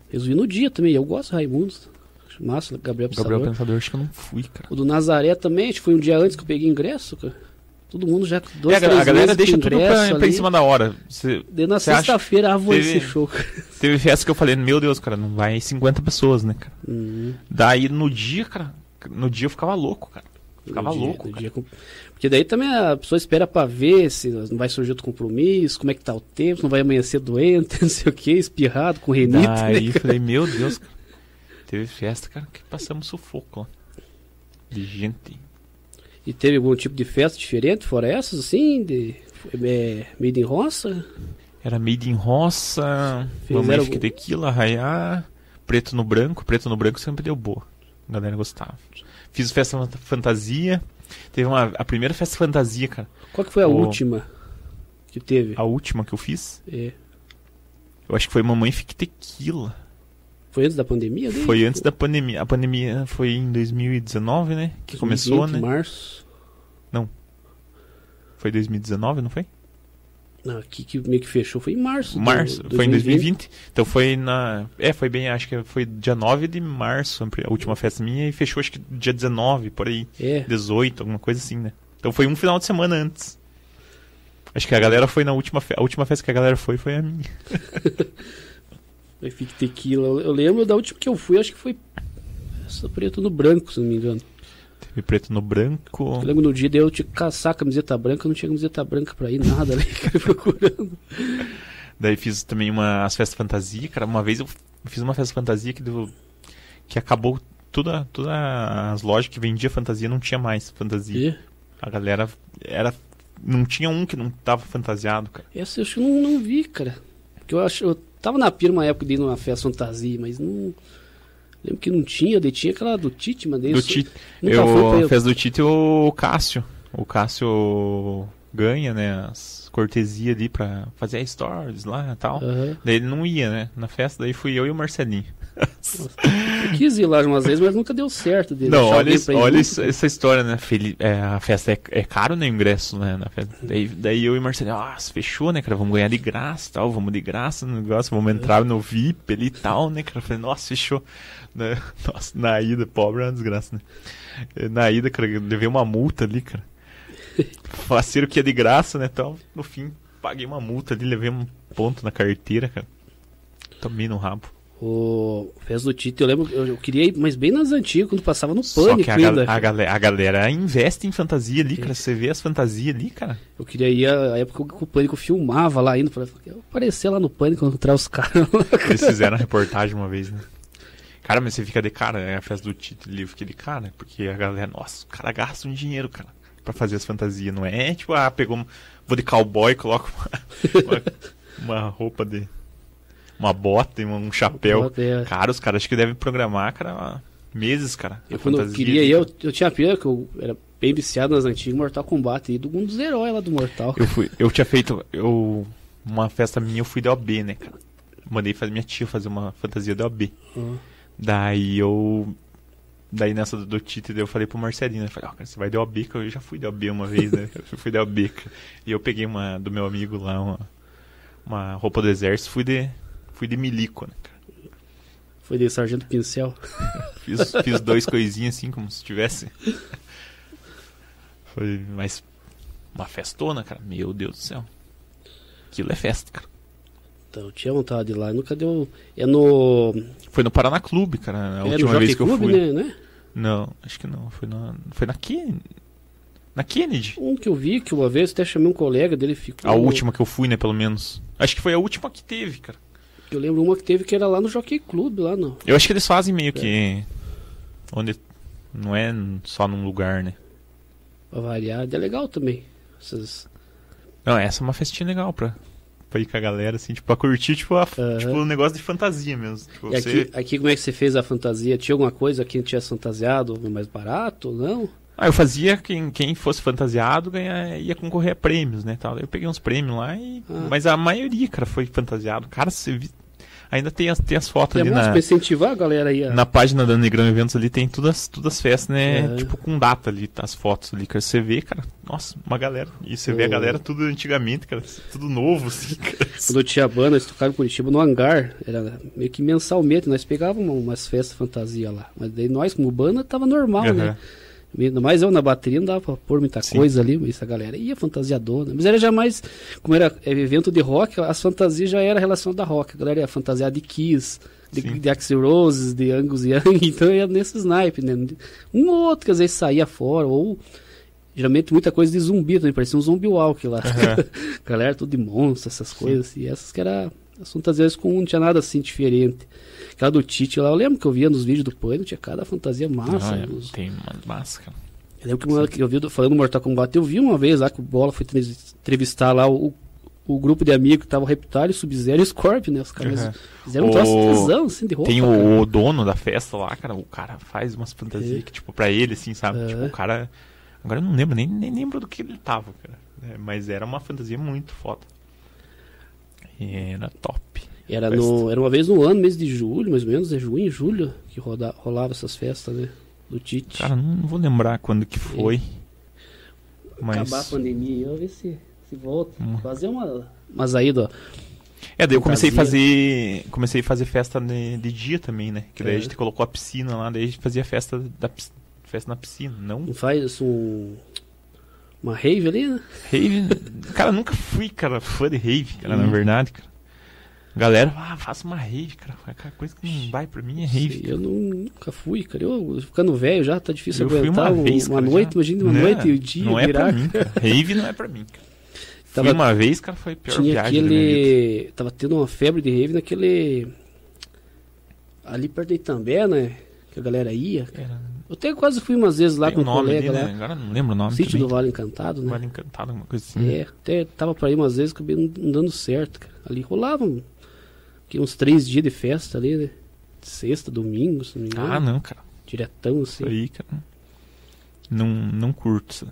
Resolvi no dia também. Eu gosto de Raimundos. Massa, Gabriel Pensador. Gabriel Pensador, acho que eu não fui, cara. O do Nazaré também, acho que foi um dia antes que eu peguei ingresso, cara. Todo mundo já dois, é, três A galera deixa tudo pra, pra, em cima da hora. Cê, de na sexta-feira, ah, vou teve, esse show. <laughs> Teve festa que eu falei, meu Deus, cara, não vai 50 pessoas, né, cara? Uhum. Daí no dia, cara, no dia eu ficava louco, cara. Ficava no louco. Dia, dia, porque daí também a pessoa espera pra ver se não vai surgir outro compromisso, como é que tá o tempo, não vai amanhecer doente, <laughs> não sei o que, espirrado, com renite. Aí né, falei, meu Deus, cara. Teve festa, cara, que passamos sufoco lá. De gente. E teve algum tipo de festa diferente, fora essas, assim? De, é, made in roça? Era made in roça, mamãe algum... tequila, raiar, preto no branco. Preto no branco sempre deu boa. A galera gostava. Fiz festa fantasia. Teve uma, a primeira festa fantasia, cara. Qual que foi a o... última que teve? A última que eu fiz? É. Eu acho que foi Mamãe Fique Tequila. Foi antes da pandemia? Daí? Foi antes da pandemia. A pandemia foi em 2019, né? Que 2020, começou, né? março. Não. Foi 2019, não foi? Não, aqui que meio que fechou foi em março. Março, do, foi em 2020. Então foi na. É, foi bem, acho que foi dia 9 de março, a última festa minha, e fechou acho que dia 19, por aí. É. 18, alguma coisa assim, né? Então foi um final de semana antes. Acho que a galera foi na última fe... A última festa que a galera foi foi a minha. <laughs> Fique Tequila. Eu lembro da última que eu fui, acho que foi essa preto no branco, se não me engano. Teve preto no branco. Eu lembro no dia de eu te caçar a camiseta branca, não tinha camiseta branca pra ir, nada né? <laughs> procurando. Daí fiz também uma, as festas fantasia, cara. Uma vez eu fiz uma festa fantasia que, deu, que acabou toda, todas as lojas que vendia fantasia não tinha mais fantasia. E? A galera era. Não tinha um que não tava fantasiado, cara. Essa eu acho que não, não vi, cara. Porque eu acho. Eu Tava na pira uma época de ir numa festa fantasia, mas não. Lembro que não tinha, de, tinha aquela do Tite, mas Do Tite. Eu, a festa do Tite o Cássio. O Cássio ganha, né, as cortesias ali pra fazer stories lá e tal. Uhum. Daí ele não ia, né, na festa, daí fui eu e o Marcelinho. <laughs> Eu quis ir lá umas vezes, mas nunca deu certo. De não, olha, isso, olha isso, essa história, né? Feli é, a festa é, é caro, né? O ingresso, né? Festa. Daí, daí eu e Marcelo, ah, fechou, né, cara? Vamos ganhar de graça tal, vamos de graça no negócio, vamos entrar no VIP ali e tal, né, cara? Eu falei, nossa, fechou. Né? <laughs> Nossa, na ida, pobre é uma desgraça, né? Na ida, cara, eu levei uma multa ali, cara. <laughs> Faceiro que é de graça, né? Então, no fim, paguei uma multa ali, levei um ponto na carteira, cara. Tomei no rabo. O Fez do Tito, eu lembro, eu, eu, queria ir, mas bem nas antigas, quando passava no Pânico Só que a, ainda. A, galera, a galera investe em fantasia ali, cara. Você vê as fantasias ali, cara. Eu queria ir a, época que o Pânico filmava lá ainda, pra aparecer lá no Pânico, encontrar os caras <laughs> Eles fizeram a reportagem uma vez, né? Cara, mas você fica de cara, né? A festa do Tito ali, eu fiquei de cara, porque a galera, nossa, o cara gasta um dinheiro, cara, pra fazer as fantasias, não é? Tipo, ah, pegou, vou de cowboy, coloco uma, <laughs> uma, uma roupa de uma bota e um chapéu. Bota, é. Cara, os caras acho que devem programar, cara, meses, cara. Eu quando eu queria, eu, eu tinha pena que eu era bem viciado nas antigas Mortal Kombat e do um dos heróis lá do Mortal. Eu fui, eu tinha feito, eu uma festa minha eu fui da OB, né, cara. Mandei fazer minha tia fazer uma fantasia da OB. Uhum. Daí eu Daí nessa do, do Tite eu falei pro Marcelino, eu falei, ó, oh, cara, você vai da OB, que eu já fui da OB uma vez, né? <laughs> Eu fui da OB. E eu peguei uma do meu amigo lá, uma, uma roupa do exército, fui de, fui de milico, né, cara? Foi de sargento pincel? <laughs> fiz, fiz dois coisinhas assim, como se tivesse. Foi, mas uma festona, cara. Meu Deus do céu. Aquilo é festa, cara. Então, eu tinha vontade de ir lá, nunca deu. É no. Foi no Paraná Clube, cara. A é, última vez que Clube, eu fui. Né, né? Não, acho que não. Foi na, foi na Kennedy. Na Kennedy. Um que eu vi, que uma vez até chamei um colega dele ficou. A última que eu fui, né, pelo menos. Acho que foi a última que teve, cara. Eu lembro uma que teve que era lá no Jockey Club, lá não. Eu acho que eles fazem meio é. que. Onde. Não é só num lugar, né? Pra variar, é legal também. Essas... Não, essa é uma festinha legal pra, pra ir com a galera, assim, tipo, pra curtir, tipo, a, uhum. tipo um negócio de fantasia mesmo. Tipo, você... aqui, aqui, como é que você fez a fantasia? Tinha alguma coisa que tinha fantasiado mais barato não? Ah, eu fazia quem, quem fosse fantasiado ganha, ia concorrer a prêmios, né? Tal. Eu peguei uns prêmios lá e. Ah. Mas a maioria, cara, foi fantasiado. Cara, você. Ainda tem as, tem as fotos é ali na. Pra incentivar a galera aí. A... Na página da Negrão Eventos ali tem todas, todas as festas, né? É. Tipo, com data ali, tá, as fotos ali, cara. Você vê, cara, nossa, uma galera. E você vê a galera tudo antigamente, cara, tudo novo, assim, <laughs> cara. Quando eu tinha banda, nós tocava em Curitiba no hangar, era meio que mensalmente, nós pegávamos umas festas fantasia lá. Mas daí nós, como banda, tava normal, uhum. né? Mas eu na bateria não dava pra pôr muita Sim. coisa ali, essa galera ia fantasiadona. Mas era jamais, como era evento de rock, as fantasias já era relacionada a rock. A galera ia fantasiar de Kiss, de, de Axel Roses, de Angus Young, <laughs> então ia nesse snipe, né? Um ou outro que às vezes saía fora, ou geralmente muita coisa de zumbi também, parecia um zumbi walk lá. Uhum. <laughs> galera tudo de monstro, essas coisas. Sim. E essas que era as fantasias com não tinha nada assim diferente. Aquela do Tite lá, eu lembro que eu via nos vídeos do Pânico, tinha cada fantasia massa. Ah, é, Tem uma máscara. Eu lembro que, eu vi falando do Mortal Kombat, eu vi uma vez lá que o Bola foi entrevistar lá o, o grupo de amigos que tava o Reptile, Sub-Zero e Scorpion, né? Os caras uhum. fizeram um troço tesão, assim, de roupa. Tem o, o, dono da festa lá, cara, o cara faz umas fantasias é. que, tipo, pra ele, assim, sabe? É. Tipo, o cara. Agora eu não lembro, nem, nem lembro do que ele tava, cara. É, mas era uma fantasia muito foda. Era top. Era, no, era uma vez no ano, mês de julho, mais ou menos, é junho, julho, que roda, rolava essas festas, né? Do Tite. Cara, não vou lembrar quando que foi. É. Mas... Acabar a pandemia, eu ver se, se volta. Hum. Fazer uma. Mas aí, ó. É, daí eu comecei a fazer. Comecei a fazer festa de, de dia também, né? Que daí é. a gente colocou a piscina lá, daí a gente fazia festa da festa na piscina, não? Não faz um. Uma rave ali, né? Rave. cara, nunca fui, cara, fã de rave, cara, hum. na verdade, cara. Galera, ah, faça uma rave, cara. Aquela coisa que não vai pra mim é rave. eu nunca fui, cara. Eu ficando velho já tá difícil eu aguentar uma, vez, uma cara, noite, já... imagina uma não, noite e o dia não virar. É pra mim, cara. Rave não é pra mim, cara. <laughs> Tava, fui uma vez, cara, foi a pior tinha viagem aquele, Tava tendo uma febre de rave naquele... Ali perto de Itambé, né? Que a galera ia. Era... Eu até quase fui umas vezes lá Tem com um colega ali, né? lá. Agora não lembro o nome Sítio também. do Vale Encantado, né? Vale Encantado, alguma coisa assim. É, até tava pra ir umas vezes, acabei não dando certo, cara. Ali rolava uns três dias de festa ali, né? Sexta, domingo, se não me engano. Ah, não, cara. Diretão, assim. Isso aí, cara. Não, não curto.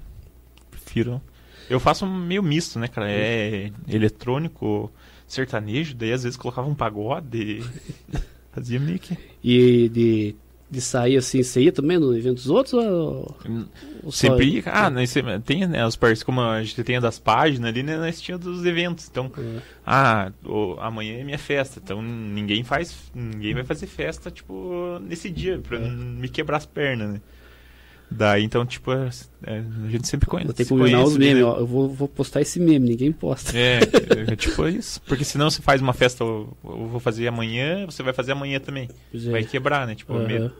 Prefiro. Eu faço meio misto, né, cara? É eletrônico, sertanejo, daí às vezes colocava um pagode. <laughs> Fazia meio que. E de de sair assim, você ia também no evento dos outros? Ou, ou Sempre ia, ah, né, tem né, os parceiros, como a gente tem das páginas ali, né, nós tínhamos dos eventos. Então, é. ah, o, amanhã é minha festa, então ninguém faz, ninguém vai fazer festa, tipo, nesse dia, pra é. me quebrar as pernas, né? Daí, então, tipo, é, é a gente sempre conhece. Vou ter que combinar os memes, ó. Eu vou, vou postar esse meme, ninguém posta. É, é, tipo isso. Porque senão você faz uma festa, eu, eu vou fazer amanhã, você vai fazer amanhã também. É. Vai quebrar, né? Tipo, uhum. medo.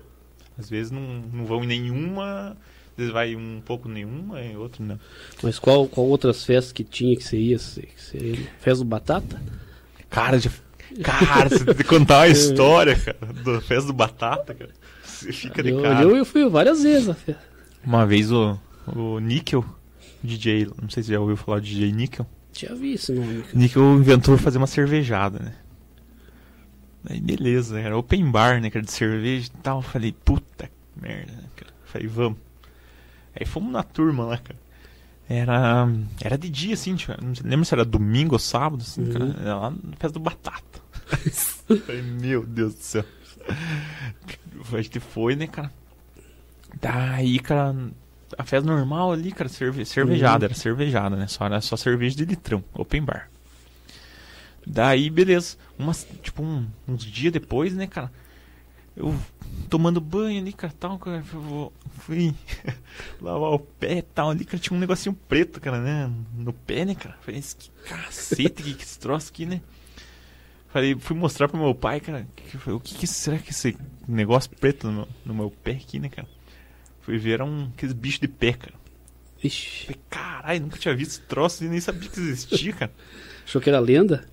Às vezes não, não vão em nenhuma, às vezes vai um pouco nenhuma, e outro não. Mas qual, qual outras festas que tinha que você ia? Que? Festa do Batata? Cara, já, cara, você tem que contar uma <laughs> história, cara, da festa do Batata, cara. Você fica de eu, cara. Eu, eu fui várias vezes. Uma vez o, o Níquel, DJ, não sei se você já ouviu falar de DJ Níquel. Tinha visto nome. Níquel inventou fazer uma cervejada, né? Aí beleza, era open bar, né, cara, de cerveja e tal. Falei, puta merda, né, cara. Falei, vamos. Aí fomos na turma lá, cara. Era, era de dia, assim, tipo, não lembro se era domingo ou sábado, assim, uhum. cara. Era lá na festa do Batata. <laughs> Falei, meu Deus do céu. <laughs> A gente foi, né, cara? Daí, cara, a festa normal ali, cara, cerve cervejada, uhum. era cervejada, né? Só, era só cerveja de litrão, open bar. Daí, beleza. Umas, tipo, um, uns dias depois, né, cara? Eu tomando banho ali, cara, tal, cara, eu fui <laughs> lavar o pé e tal ali, cara, tinha um negocinho preto, cara, né, no pé, né, cara. Falei, que cacete, que, que esse troço aqui, né? Falei, fui mostrar pro meu pai, cara, que, o que, que, será que esse negócio preto no meu, no meu pé aqui, né, cara? Fui ver, era um, aqueles bichos de pé, cara. Ixi. Falei, caralho, nunca tinha visto esse troço e nem sabia que existia, cara. <laughs> Achou que era lenda?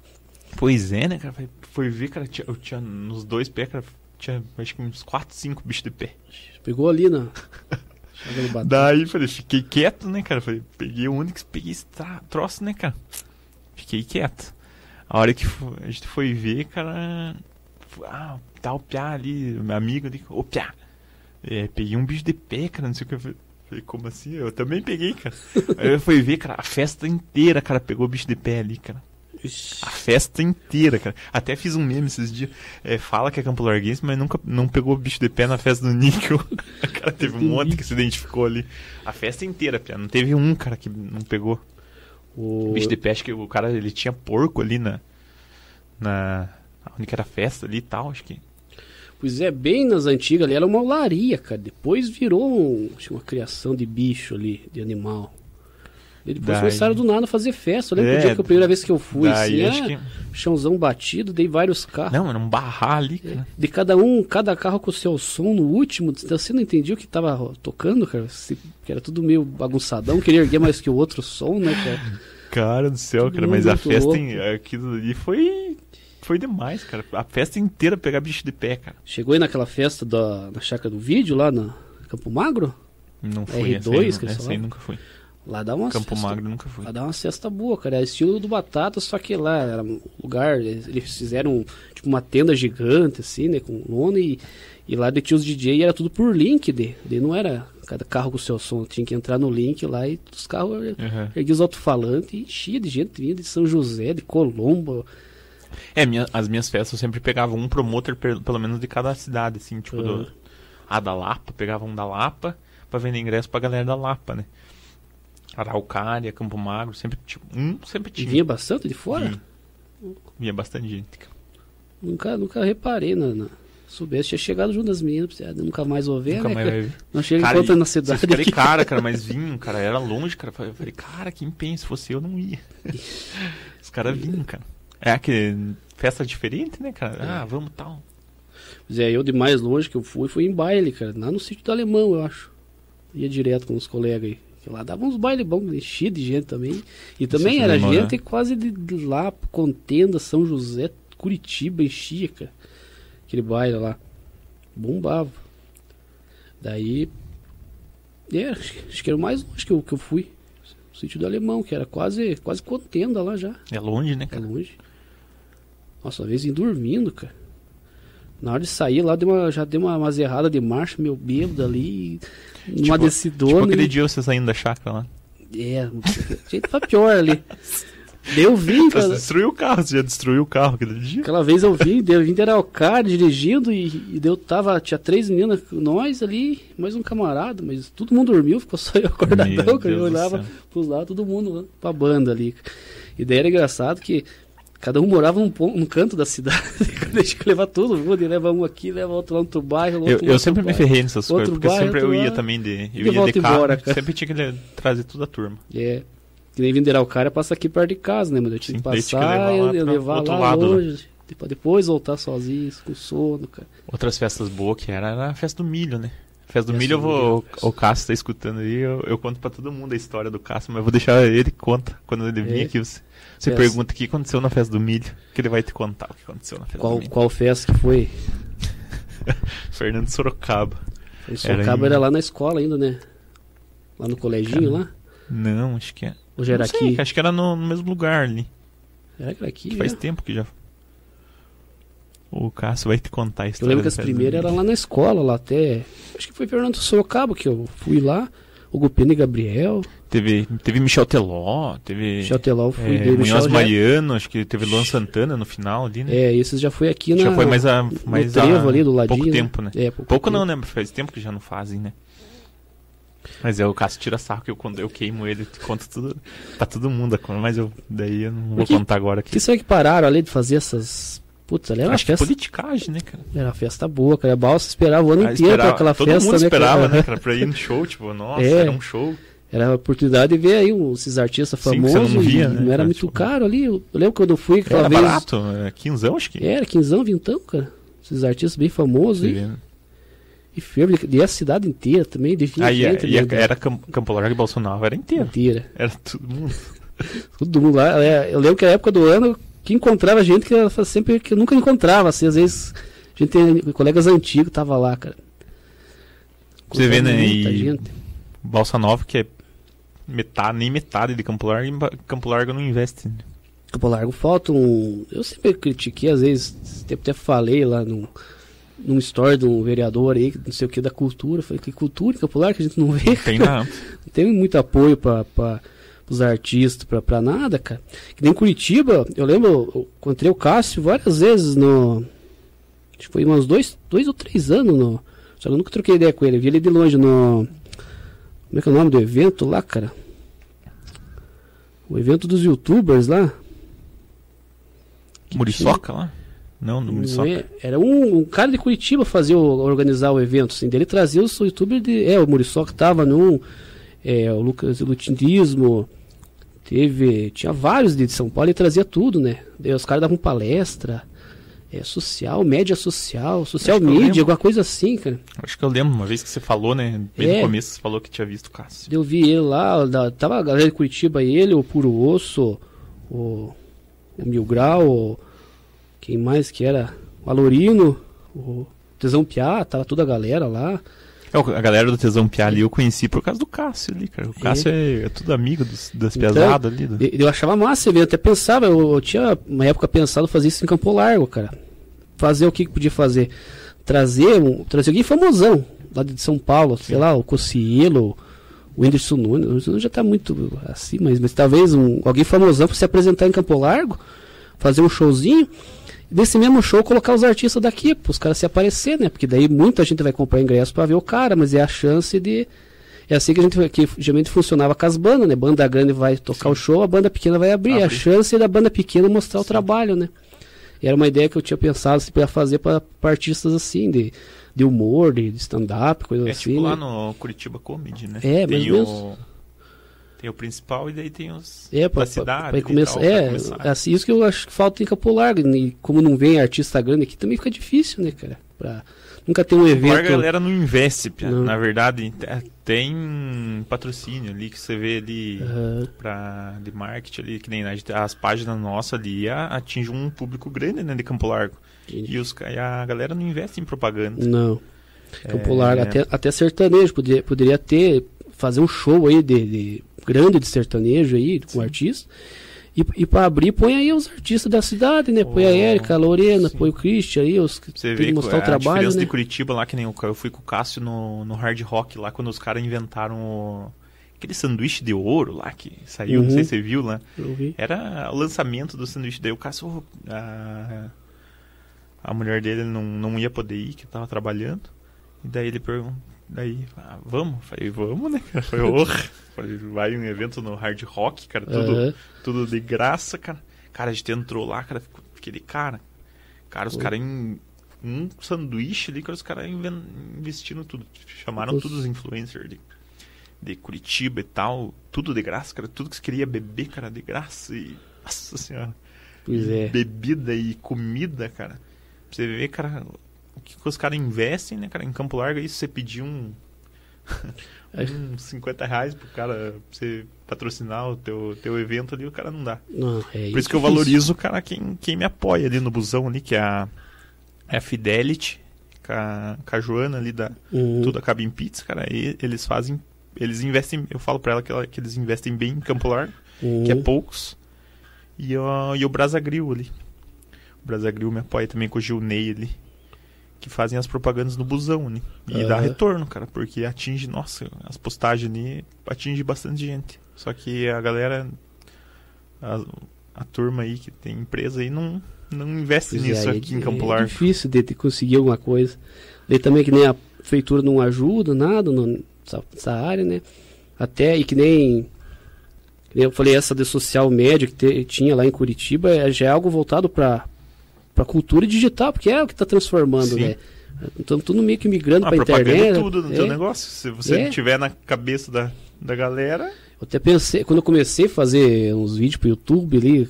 Pois é, né, cara? Foi ver, cara, eu tinha nos dois pés, cara, tinha acho que uns 4, 5 bichos de pé. Pegou ali, né? <laughs> Daí, falei, fiquei quieto, né, cara? Falei, peguei o único, peguei esse troço, né, cara? Fiquei quieto. A hora que a gente foi ver, cara. Ah, tá o piá ali, meu amigo ali, ô piá. É, peguei um bicho de pé, cara, não sei o que. Eu falei, como assim? Eu também peguei, cara. <laughs> Aí eu fui ver, cara, a festa inteira, cara, pegou bicho de pé ali, cara. A festa inteira, cara. Até fiz um meme esses dias. É, fala que é Campo Larguense, mas nunca não pegou bicho de pé na festa do Níquel. <laughs> cara, teve um monte que se identificou ali. A festa inteira, pia. Não teve um cara que não pegou. O bicho de acho que o cara ele tinha porco ali na. Na. Onde que era festa ali e tal, acho que. Pois é, bem nas antigas ali era uma olaria, cara. Depois virou um, uma criação de bicho ali, de animal. E depois daí... começaram do nada a fazer festa. Eu lembro é, que que a primeira vez que eu fui, assim, era que... chãozão batido, dei vários carros. Não, era um barrar ali, cara. É, de cada um, cada carro com o seu som no último. Você não entendia o que tava tocando, cara? Se, que era tudo meio bagunçadão, queria erguer mais que o outro som, né, cara? Cara do céu, tudo cara, mas a festa, em, aquilo ali foi foi demais, cara. A festa inteira pegar bicho de pé, cara. Chegou aí naquela festa da, na chácara do vídeo lá no Campo Magro? Não fui. R2, essa aí, que essa aí nunca fui. Lá dá uma Campo cesta, nunca fui. Lá dá uma cesta boa, cara. É estilo do Batata, só que lá era um lugar. Eles fizeram tipo uma tenda gigante, assim, né? Com lona e, e lá de os DJ e era tudo por link. De, de não era cada carro com o seu som. Tinha que entrar no link lá e os carros uhum. erguiam os alto-falantes e enchia de gente vindo de São José, de Colombo. É, minha, as minhas festas eu sempre pegava um promotor pelo menos de cada cidade, assim, tipo uhum. do, a da Lapa, pegava um da Lapa pra vender ingresso pra galera da Lapa, né? Araucária, Campo Magro, sempre tipo, um sempre tinha. Vinha bastante de fora? Vinha, vinha bastante gente. Nunca, nunca reparei na, na... Soubesse, tinha chegado junto das meninas, nunca mais ouvi, nunca né? Mais vai ver. Não chega cara, enquanto na cidade. Eu falei, cara, cara, mas <laughs> vinham, cara, era longe, cara. Eu falei, cara, quem pensa, se fosse eu, não ia. <laughs> Os caras vinham, cara. É que festa diferente, né, cara? Ah, vamos tal. Pois é, eu de mais longe que eu fui, fui em baile, cara. Lá no sítio do Alemão, eu acho. Ia direto com os colegas aí. Lá dava uns bailes bons, enchia de gente também. E também era gente né? quase de, de, lá, Contenda, São José, Curitiba, enchia, cara. Aquele baile lá. Bombava. Daí. É, acho, acho que era o mais longe que eu, que eu fui. O sítio do Alemão, que era quase, quase contenda lá já. É longe, né, cara? É longe. Nossa, uma vez em dormindo, cara. Na hora de sair lá, deu uma, já deu uma, uma errada de marcha, meu bêbado ali, numa tipo, decidona. Tipo aquele e... dia você saindo da chácara lá. É, jeito pra pior ali. Eu vim, cara. Você destruiu o carro, você já destruiu o carro aquele dia. Aquela vez eu vim, eu vim era o cara dirigindo e, e eu tava, tinha três meninas, nós ali, mais um camarada, mas todo mundo dormiu, ficou só eu <laughs> acordadão, cara. Eu olhava pros lados, todo mundo pra banda ali. E daí era engraçado que Cada um morava num, num canto da cidade. <laughs> Deixa que levar todo mundo, leva um aqui, leva outro lá no outro bairro. Outro eu, eu sempre me ferrei nessas coisas, porque bairro, sempre eu ia também de. Eu ia de carro, embora, sempre tinha que trazer toda a turma. É. Que nem Vinderal cara passa aqui perto de casa, né? Mas eu tinha Sim, que passar e levar, levar lá lado, né? longe. Né? Pra depois voltar sozinho, com sono, cara. Outras festas boas que era, era a festa do milho, né? Festa do milho, eu vou. O, o Cássio tá escutando aí, eu, eu conto pra todo mundo a história do Cássio, mas eu vou deixar ele conta quando ele vir é. aqui. Você, você pergunta o que aconteceu na festa do milho, que ele vai te contar o que aconteceu na festa qual, do milho. Qual festa que foi? <laughs> Fernando Sorocaba. Sorocaba era, em... era, lá na escola ainda, né? Lá no coleginho Cara, lá? Não, acho que é. Ou já era aqui? Acho que era no, no mesmo lugar ali. Era aqui, que Faz né? tempo que já o Cássio vai te contar a história. Eu lembro que as primeiras eram lá na escola, lá até. Acho que foi Fernando Sorocaba que eu fui lá. O Gupino e Gabriel. Teve, teve Michel Teló, teve. Michel Teló fui é, dele. Munhoz Mariano, acho que teve Luan Santana no final ali, né? É, esses já foi aqui na. Já foi mais a. Mais no trevo a, ali do ladinho. Pouco tempo, né? É, pouco, pouco não, né? Faz tempo que já não fazem, né? Mas é, o Cássio tira saco, eu, quando eu queimo ele, conto tudo pra todo mundo, mas eu daí eu não vou que, contar agora aqui. Que será que pararam ali de fazer essas Putz, ali era Acho festa... que politicagem, né, cara? Era uma festa boa, cara. A Balsa esperava o ano ah, inteiro esperava... aquela Todo festa, mundo né, esperava, cara? né, cara, pra ir no <laughs> show, tipo, nossa, é. era um show. Era a oportunidade de ver aí esses artistas famosos. Sim, não, via, né? não era muito tipo... caro ali. Eu lembro quando eu fui aquela era vez. barato, é, quinzão, acho que. Era, quinzão, vintão, cara. Esses artistas bem famosos aí. Né? E fervo, e a cidade inteira também, devia Aí e, né, era Campo Largo e Bolsonaro, era inteira. Inteira. Era todo mundo. <laughs> todo mundo lá. É, eu lembro que a época do ano que encontrava gente que eu sempre que eu nunca encontrava, assim, às vezes a gente tem colegas antigos tava lá, cara. Você vê, né? E gente. Balsa Nova, que é metade, nem metade de Campo Largo, Campo Largo não investe. Né? Campo Largo falta um. Eu sempre critiquei, às vezes, até falei lá no, num story de um vereador aí, não sei o que, da cultura. Falei, que cultura em Campo Largo que a gente não vê? Não tem, não. <laughs> não tem muito apoio para os artistas pra, pra nada, cara. Que nem Curitiba, eu lembro, eu encontrei o Cássio várias vezes no. Acho que foi uns dois, dois ou três anos no. Só que eu nunca troquei ideia com ele. Eu vi ele de longe no. Como é que é o nome do evento lá, cara? O evento dos youtubers lá. Muriçoca lá? Não, no Muriçoca. É, era um, um, cara de Curitiba fazia o, organizar o evento, assim. Dele trazia os youtubers de. É, o Muriçoca tava num. É, o Lucas Lutinismo. Teve. Tinha vários de São Paulo e trazia tudo, né? Daí os caras davam palestra. É, social, média social, social media, alguma coisa assim, cara. Acho que eu lembro, uma vez que você falou, né? Bem é, no começo você falou que tinha visto o Cássio. Eu vi ele lá, da, tava a galera de Curitiba, ele, o Puro Osso, o, o Mil Grau, o, quem mais que era? O Alorino, o Tesão Piá, tava toda a galera lá. É, a galera do Tesão Piá ali eu conheci por causa do Cássio ali, cara. O. Cássio é, é tudo amigo dos, das então, pesadas ali. Do... Eu achava massa, eu até pensava, eu, eu, tinha uma época pensado fazer isso em Campo Largo, cara. Fazer o que, que podia fazer? Trazer, um, trazer alguém famosão lá de São Paulo, Sim. sei lá, o Cocielo, o Whindersson Nunes. O Whindersson já tá muito assim, mas, mas talvez um, alguém famosão para se apresentar em Campo Largo, fazer um showzinho desse mesmo show colocar os artistas daqui, para os caras se aparecer, né? Porque daí muita gente vai comprar ingresso para ver o cara, mas é a chance de. É assim que a gente que geralmente funcionava com as bandas, né? Banda grande vai tocar Sim. o show, a banda pequena vai abrir. É a chance da banda pequena mostrar Sim. o trabalho, né? E era uma ideia que eu tinha pensado assim, para fazer para artistas assim, de, de humor, de, de stand-up, coisa é, assim. É tipo né? lá no Curitiba Comedy, né? É, Tem mas o... Tem o principal e daí tem os é, pra, da cidade. Pra, começar, tal, é, começar. assim, isso que eu acho que falta em Campo Largo. E como não vem artista grande aqui, também fica difícil, né, cara? Pra, nunca tem um evento. A galera não investe, não. na verdade, é, tem patrocínio ali que você vê ali uhum. pra, de marketing ali, que nem as páginas nossas ali atingem um público grande, né, de Campo Largo. E, os, e a galera não investe em propaganda. Não. Campo é... Largo, até, até sertanejo, poderia, poderia ter, fazer um show aí de, de grande de sertanejo aí, com artista. E, e para abrir, põe aí os artistas da cidade, né? Põe oh, a Érica, a Lorena, sim. põe o Christian aí, os que Você vê mostrar a, o trabalho. A diferença né? de Curitiba lá, que nem eu, eu fui com o Cássio no, no Hard Rock lá, quando os caras inventaram o, aquele sanduíche de ouro lá que saiu, uhum. não sei se você viu lá. Era o lançamento do sanduíche. Daí o Cássio, a, a mulher dele não, não ia poder ir, que tava trabalhando. E daí ele perguntou Daí, ah, vamos? Falei, vamos, né? Foi horror. <laughs> Vai um evento no hard rock, cara, tudo, uhum. tudo de graça, cara. Cara, a gente entrou lá, cara, fiquei de cara. Cara, os caras em um sanduíche ali, cara, os caras investindo tudo. Chamaram Nossa. todos os influencers de, de Curitiba e tal, tudo de graça, cara. Tudo que você queria beber, cara, de graça. E, nossa senhora. Pois é. Bebida e comida, cara. Pra você ver, cara, o que, os caras investem, né, cara? Em Campo Largo, isso você pedir um. Uns 50 reais pro cara pra você patrocinar o teu, teu evento ali, o cara não dá. Não, é Por isso que eu valorizo, cara, quem, quem me apoia ali no busão ali, que é a, é a Fidelity, com a, com a Joana ali da uhum. Tudo Acaba em Pizza, cara. E eles fazem. Eles investem. Eu falo pra ela que, ela, que eles investem bem em Campo Largo, uhum. que é poucos. E, o, e o Brasagril ali. O Brasagril me apoia também com o Gil Ney ali que fazem as propagandas no busão, né? E dá retorno, cara, porque atinge, nossa, as postagens ali atinge bastante gente. Só que a galera, a, a turma aí que tem empresa aí não, não investe pois é, nisso é, aqui é, em Campo Largo. É difícil de, de conseguir alguma coisa. Daí também que nem a prefeitura não ajuda, nada nessa, nessa área, né? Até, e que nem eu falei, essa de social média que te, tinha lá em Curitiba é, já é algo voltado para para cultura digital, porque é o que está transformando, Sim. né? Então, tudo meio que migrando ah, para internet. tudo no é. teu negócio. Se você é. tiver na cabeça da, da galera. Eu até pensei, quando eu comecei a fazer uns vídeos para YouTube ali,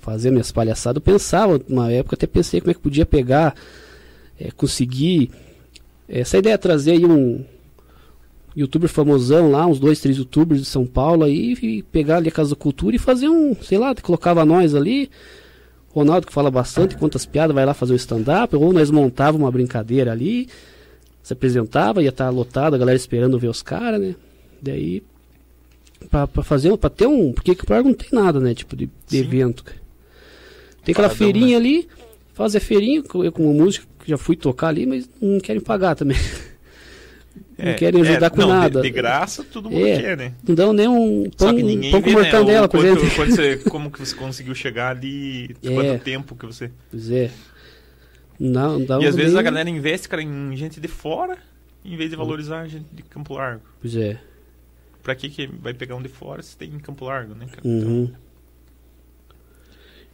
fazer minhas palhaçadas, eu pensava, uma época até pensei como é que podia pegar, é, conseguir. Essa ideia é trazer aí um youtuber famosão lá, uns dois, três youtubers de São Paulo aí, e pegar ali a Casa da Cultura e fazer um, sei lá, colocava nós ali Ronaldo que fala bastante, conta as piadas, vai lá fazer o stand-up, ou nós montávamos uma brincadeira ali, se apresentava, ia estar tá lotado, a galera esperando ver os caras, né? Daí, pra, pra fazer, pra ter um. Porque que não tem nada, né? Tipo de, de evento. Tem aquela Paradão, feirinha né? ali, fazer feirinha, eu como músico já fui tocar ali, mas não querem pagar também. <laughs> não é, querem ajudar é, com não, nada. De, de, graça, todo mundo é, quer, né? Não dão nem um pão, pão com mortandela né, pra quanto. Quanto você, <laughs> como que você conseguiu chegar ali, é. quanto tempo que você... Pois é. Não, não e às vezes a galera investe, cara, em gente de fora, em vez de valorizar a gente de Campo Largo. Pois é. Pra que, que vai pegar um de fora se tem em Campo Largo, né, cara? Uhum. Então,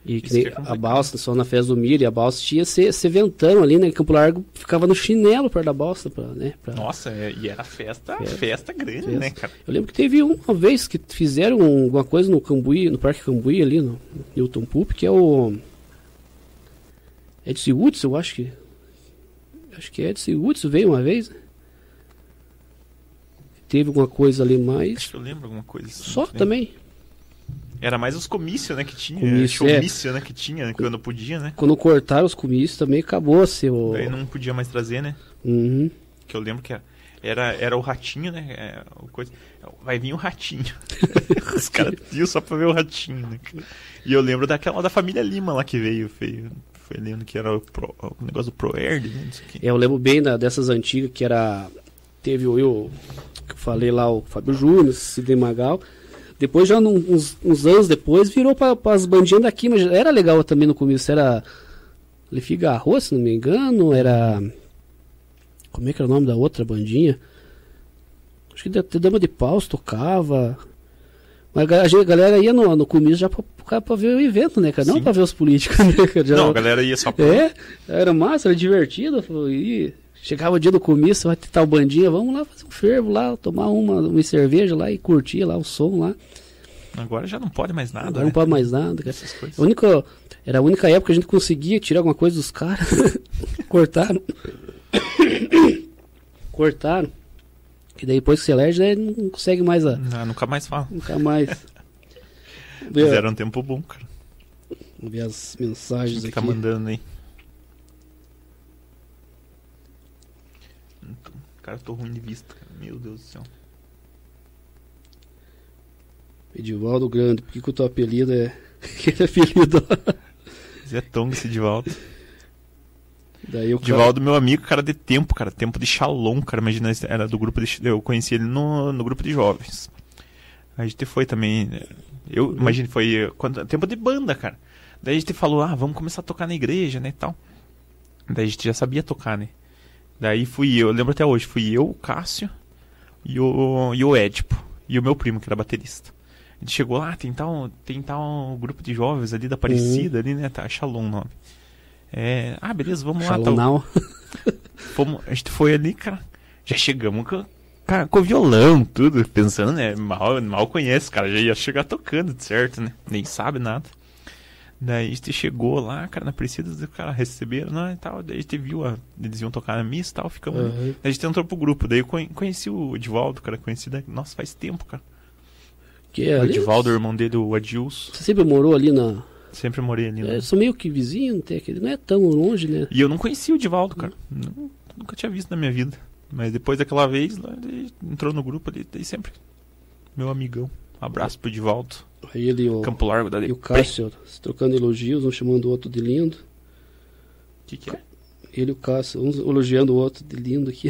e que é a balsa, só na festa do milho, a balsa tinha esse, esse ventão ali, né? Campo Largo ficava no chinelo perto da balsa, pra, né? Pra... Nossa, é, e era festa, festa, festa grande, festa. né, cara? Eu lembro que teve uma vez que fizeram alguma coisa no Cambuí, no Parque Cambuí ali, no Newton Poop, que é o. Edson Woods, eu acho que. Acho que Edson Woods veio uma vez. Teve alguma coisa ali mais. Acho que eu lembro alguma coisa assim. Só também. Era mais os comícios, né, que tinha. Comício, showmício, é. né, que tinha, quando podia, né? Quando cortaram os comícios também acabou assim, o... Daí não podia mais trazer, né? Uhum. Que eu lembro que era, era o ratinho, né? É, coisa... Vai vir o ratinho. <laughs> os caras iam só pra ver o ratinho, né? E eu lembro daquela da família Lima lá que veio, veio foi lendo que era o, Pro, o negócio do ProErd, né? É, eu lembro bem da, dessas antigas que era. Teve o eu, que eu falei lá, o Fábio Júnior, Sidney Magal. Depois, já uns, uns anos depois, virou para as bandinhas daqui, mas era legal também no começo. Era Le Figaro, se não me engano, era. Como é que era o nome da outra bandinha? Acho que até Dama de Paus tocava. Mas a galera ia no, no começo já pra, pra ver o evento, né, cara? Não Sim. pra ver os políticos, <laughs> né, cara? Já, não, a galera ia só pra... É, era massa, era divertido. E chegava o dia do comício, vai ter tal bandinha, vamos lá fazer um fervo lá, tomar uma, uma cerveja lá e curtir lá o som lá. Agora já não pode mais nada. Agora né? não pode mais nada. Cara. Essas coisas. A única, era a única época que a gente conseguia tirar alguma coisa dos caras. <laughs> Cortaram. <coughs> Cortaram. Daí depois que você elege, daí não consegue mais a. Não, nunca mais fala. Nunca mais. <laughs> Fizeram um tempo bom, cara. Vamos ver as mensagens aqui. Fica mandando aí. Cara, eu tô ruim de vista, cara. Meu Deus do céu. Edivaldo Grande, por que, que o teu apelido é. <laughs> que é apelido? Zé Tonga esse Edivaldo. Daí o Divaldo, cara... meu amigo, cara de tempo, cara. Tempo de Shalom, cara. Imagina, era do grupo de. Eu conheci ele no, no grupo de jovens. A gente foi também. Eu uhum. imagino, foi quando, tempo de banda, cara. Daí a gente falou, ah, vamos começar a tocar na igreja, né? tal. Daí a gente já sabia tocar, né? Daí fui eu, eu lembro até hoje, fui eu, o Cássio e o, e o Edipo. E o meu primo, que era baterista. A gente chegou lá, tem tal, tem tal grupo de jovens ali da Aparecida, uhum. ali, né? Tá, Shalom o nome. É, ah, beleza, vamos lá. Tal. <laughs> Fomos, a gente foi ali, cara. Já chegamos com, com violão, tudo, pensando, né? Mal, mal conhece, cara. Já ia chegar tocando, certo, né? Nem sabe nada. Daí a gente chegou lá, cara, na precisa, o cara receberam, né, e tal. Daí a gente viu, a, eles iam tocar na missa e tal, ficamos. Uhum. Daí a gente entrou pro grupo. Daí eu conheci o Edivaldo, cara, conheci, da, nossa, faz tempo, cara. Que é o Edivaldo, o irmão dele, o Adilson. Você sempre morou ali na, Sempre morei ali. Né? É, sou meio que vizinho, tem aquele, não é tão longe, né? E eu não conhecia o Divaldo, cara. Não, nunca tinha visto na minha vida. Mas depois daquela vez, lá, ele entrou no grupo ali, daí sempre. Meu amigão. Um abraço pro Divaldo. Aí ele o, Campo Largo da E o Cássio, trocando elogios, um chamando o outro de lindo. O que, que é? Ele e o Cássio, um elogiando o outro de lindo aqui.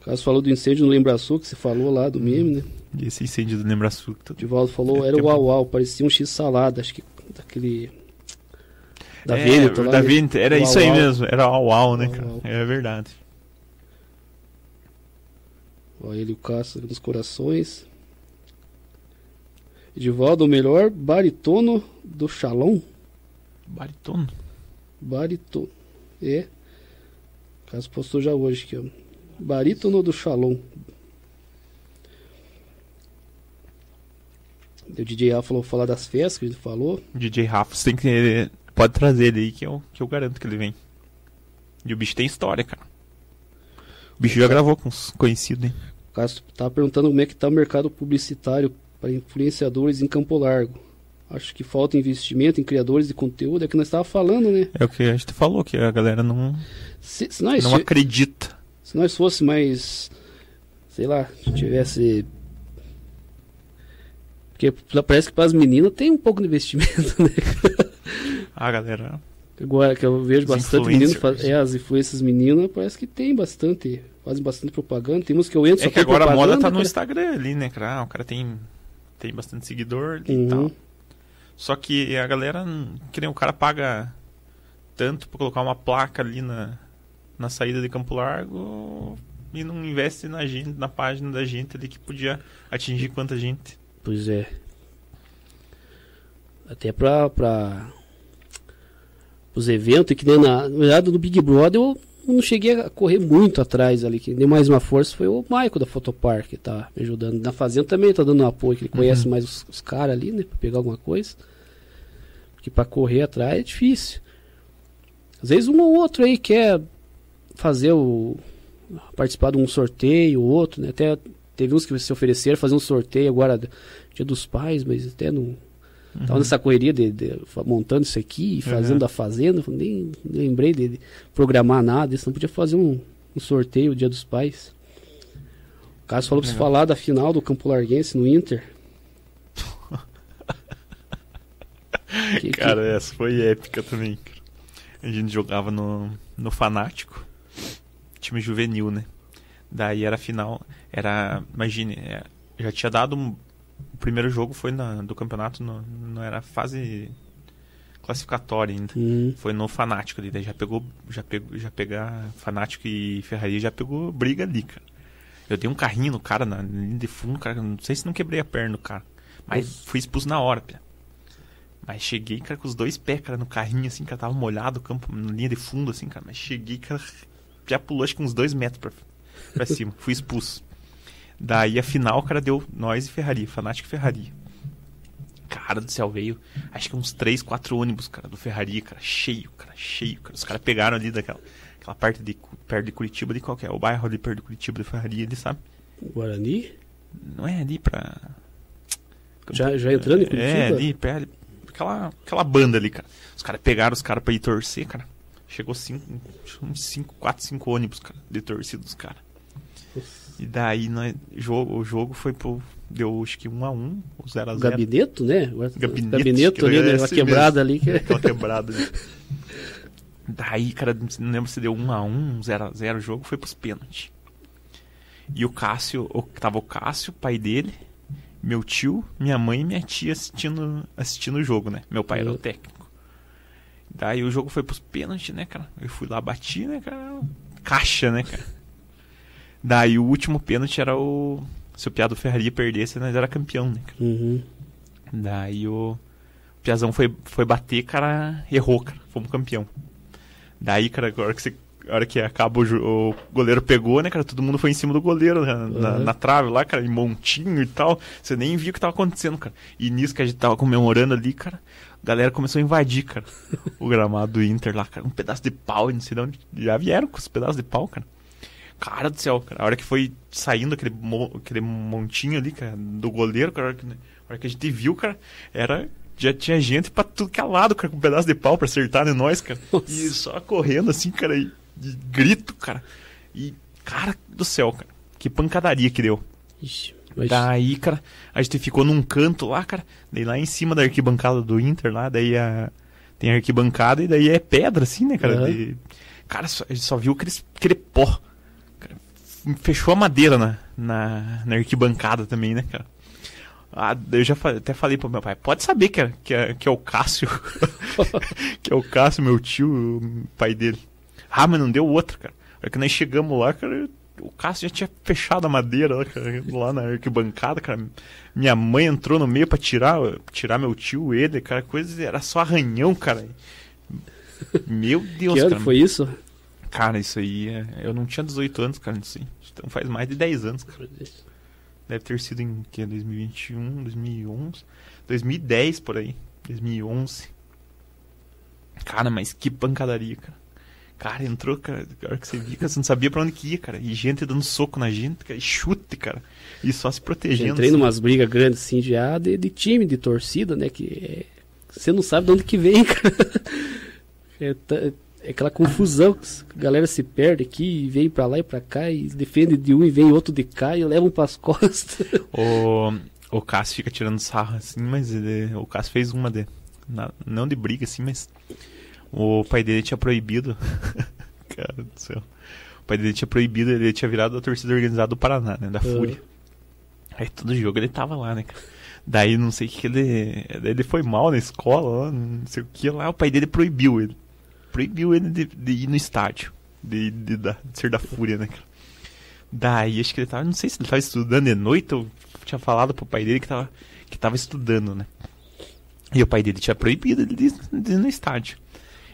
o Cássio falou do incêndio no Lembraçu, que você falou lá do meme, né? E esse incêndio do Lembraçu. O Divaldo falou, é, era o Uau Uau, parecia um X salada, acho que daquele. Da é, Veneto, da Veneto, era isso aí mesmo, era o Uau, né, cara? É verdade. Olha ele, o Cássio nos corações. Edivaldo, o melhor baritono do Shalom. Baritono? Baritono. É. O Cássio postou já hoje aqui, ó. Barítono do Shalom. O DJ Rafa falou falar das festas que ele falou. DJ Rafa, você tem que. Pode trazer ele aí que eu, que eu garanto que ele vem. E o bicho tem história, cara. O bicho já gravou com os conhecidos, hein? O Castro tava perguntando como é que tá o mercado publicitário para influenciadores em Campo Largo. Acho que falta investimento em criadores de conteúdo, é que nós estava falando, né? É o que a gente falou, que a galera não, se, se nós, não acredita. Se nós fosse mais, sei lá, tivesse porque parece que para as meninas tem um pouco de investimento, <laughs> né? Ah, galera. Agora que eu vejo bastante meninos, é, as influências meninas, parece que tem bastante. fazem bastante propaganda. Tem uns que eu entro É que agora a moda tá no Instagram ali, né, cara? Ah, o cara tem, tem bastante seguidor uhum. e tal. Só que a galera, que nem o cara paga tanto pra colocar uma placa ali na, na saída de Campo Largo e não investe na gente, na página da gente ali que podia atingir quanta gente. Pois é. Até pra, pra os eventos, que nem na, na verdade no Big Brother eu não cheguei a correr muito atrás ali, que deu mais uma força foi o Maico da Fotopark que tá me ajudando. Na Fazenda também tá dando um apoio, que ele conhece uhum. mais os, os caras ali, né, pra pegar alguma coisa. Porque pra correr atrás é difícil. Às vezes um ou outro aí quer fazer o. participar de um sorteio, outro, né? Até teve uns que se ofereceram fazer um sorteio agora, dia dos pais, mas até não Uhum. Tava nessa correria de, de, montando isso aqui, fazendo uhum. a fazenda, nem lembrei de, de, programar nada, isso não podia fazer um, um sorteio o dia dos pais. O Cássio falou pra você falar da final do Campo Larguense no Inter. <laughs> que, cara, que... essa foi épica também. A gente jogava no, no Fanático, time juvenil, né? Daí era final, era, imagine, é, já tinha dado um o primeiro jogo foi na, do campeonato, no, não era fase classificatória ainda. Uhum. Foi no Fanático ali, daí já pegou, já pegou, já pegar Fanático e Ferrari já pegou briga ali, cara. Eu dei um carrinho no cara na linha de fundo, cara, não sei se não quebrei a perna do cara, mas Nossa. fui expulso na hora, pia. Mas cheguei, cara, com os dois pés, cara, no carrinho, assim, cara, tava molhado o campo, na linha de fundo, assim, cara, mas cheguei, cara, já pulou acho que uns dois metros pra, pra cima, fui expulso. Daí a final, cara, deu nós e Ferrari, Fanático e Ferrari. Cara do céu, veio acho que uns 3, 4 ônibus, cara, do Ferrari, cara, cheio, cara, cheio, cara. Os caras pegaram ali daquela aquela parte de perto de Curitiba de qualquer, o bairro ali perto de Curitiba de Ferrari, ele sabe? Guarani? Não é ali pra. Já, já entrando em Curitiba? É, ali, perto, aquela, aquela banda ali, cara. Os caras pegaram os caras pra ir torcer, cara. Chegou cinco, uns 5, 4, 5 ônibus, cara, de torcida dos caras. E daí nós, jogo, o jogo foi pro. Deu acho que 1 um a 1 um, 0 a 0 Gabineto, né? Gabinete, Gabineto ali, né? Aquela quebrada ali. Que... Aquela quebrada ali. Daí, cara, não lembro se deu 1 um a 1 0 a 0 o jogo, foi pros pênaltis. E o Cássio, o, tava o Cássio, pai dele, meu tio, minha mãe e minha tia assistindo, assistindo o jogo, né? Meu pai era o técnico. Daí o jogo foi pros pênaltis, né, cara? Eu fui lá, bati, né, cara? Caixa, né, cara? Daí o último pênalti era o. Se o Piado Ferrari perdesse, nós era campeão, né? Uhum. Daí o... o Piazão foi, foi bater, cara, errou, cara. Fomos campeão. Daí, cara, a hora que, você, a hora que acaba o, o, goleiro pegou, né, cara? Todo mundo foi em cima do goleiro né, na, uhum. na, trave lá, cara, em montinho e tal. Você nem viu o que tava acontecendo, cara. E nisso que a gente tava comemorando ali, cara, a galera começou a invadir, cara, <laughs> o gramado do Inter lá, cara. Um pedaço de pau, não sei de onde. Já vieram com os pedaços de pau, cara. Cara do céu, cara. A hora que foi saindo aquele, aquele montinho ali, cara, do goleiro, cara, a hora que, a hora que a gente viu, cara, era já tinha gente pra tudo que é lado, cara, com um pedaço de pau pra acertar em nós, cara. Nossa. E só correndo assim, cara, e, e, grito, cara. E, cara do céu, cara, que pancadaria que deu. Ixi, mas... Daí, cara, a gente ficou num canto lá, cara, daí lá em cima da arquibancada do Inter, lá, daí a... tem a arquibancada e daí é pedra, assim, né, cara. Uhum. De... Cara, só, a gente só viu aquele, aquele pó fechou a madeira na, na, na arquibancada também, né, cara? Ah, eu já até falei pro meu pai, pode saber que é, que é, que é o Cássio. <laughs> que é o Cássio, meu tio, o pai dele. Ah, mas não deu outra, cara. É que nós chegamos lá, cara, o Cássio já tinha fechado a madeira lá, cara, lá na arquibancada, cara. Minha mãe entrou no meio pra tirar, tirar meu tio, ele, cara, coisa, era só arranhão, cara. <laughs> Meu Deus, que ano cara. foi isso? Cara, isso aí, é... eu não tinha 18 anos, cara, isso aí. Então faz mais de 10 anos, cara. Deve ter sido em que, 2021, 2011, 2010 por aí, 2011. Cara, mas que pancadaria, cara. Cara, entrou, cara, a hora que você viu, cara, você não sabia pra onde que ia, cara. E gente dando soco na gente, cara, e chute, cara. E só se protegendo. Eu entrei assim. numas brigas grandes, assim, de, ah, de, de, time, de torcida, né, que é... você não sabe de onde que vem, <laughs> cara. É, é aquela confusão, a galera se perde aqui, vem para lá e para cá, e defende de um e vem outro de cá e levam para as <laughs> costas. O, o Cássio fica tirando sarro assim, mas ele, o Cássio fez uma de. Não de briga assim, mas o pai dele tinha proibido. <laughs> Cara do céu. O pai dele tinha proibido, ele tinha virado a torcida organizada do Paraná, né? Da uhum. Fúria. Aí todo jogo ele tava lá, né, cara? Daí não sei o que ele. Ele foi mal na escola, não sei o que lá, o pai dele proibiu ele. Proibiu ele de, de ir no estádio. De, de, de, ser da Fúria, né? Daí acho que ele tava. Não sei se ele tava estudando de noite ou tinha falado pro pai dele que tava, que tava estudando, né? E o pai dele tinha proibido ele de, de ir no estádio.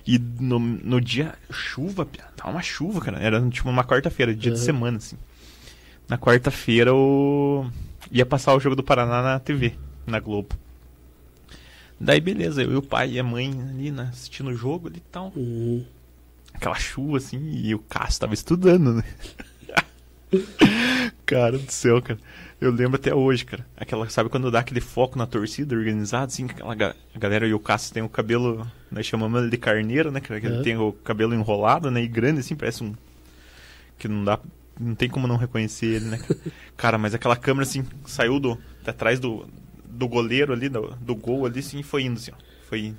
E no, no dia, chuva, tava uma chuva, cara. Era tipo uma quarta-feira, dia uhum. de semana, assim. Na quarta-feira o. ia passar o jogo do Paraná na TV, na Globo. Daí beleza, eu e o pai e a mãe ali né, assistindo o jogo ali e tal. Uhum. Aquela chuva assim, e o Cássio tava estudando, né? <laughs> cara do céu, cara. Eu lembro até hoje, cara. Aquela, sabe quando dá aquele foco na torcida organizada, assim, aquela ga a galera e o Cássio tem o cabelo, nós chamamos ele de carneiro, né? Que ele uhum. tem o cabelo enrolado, né? E grande, assim, parece um. Que não dá. Não tem como não reconhecer ele, né? cara, <laughs> mas aquela câmera, assim, saiu do. atrás do, do goleiro ali, do, do gol ali, assim, e foi indo, assim, ó. Foi indo.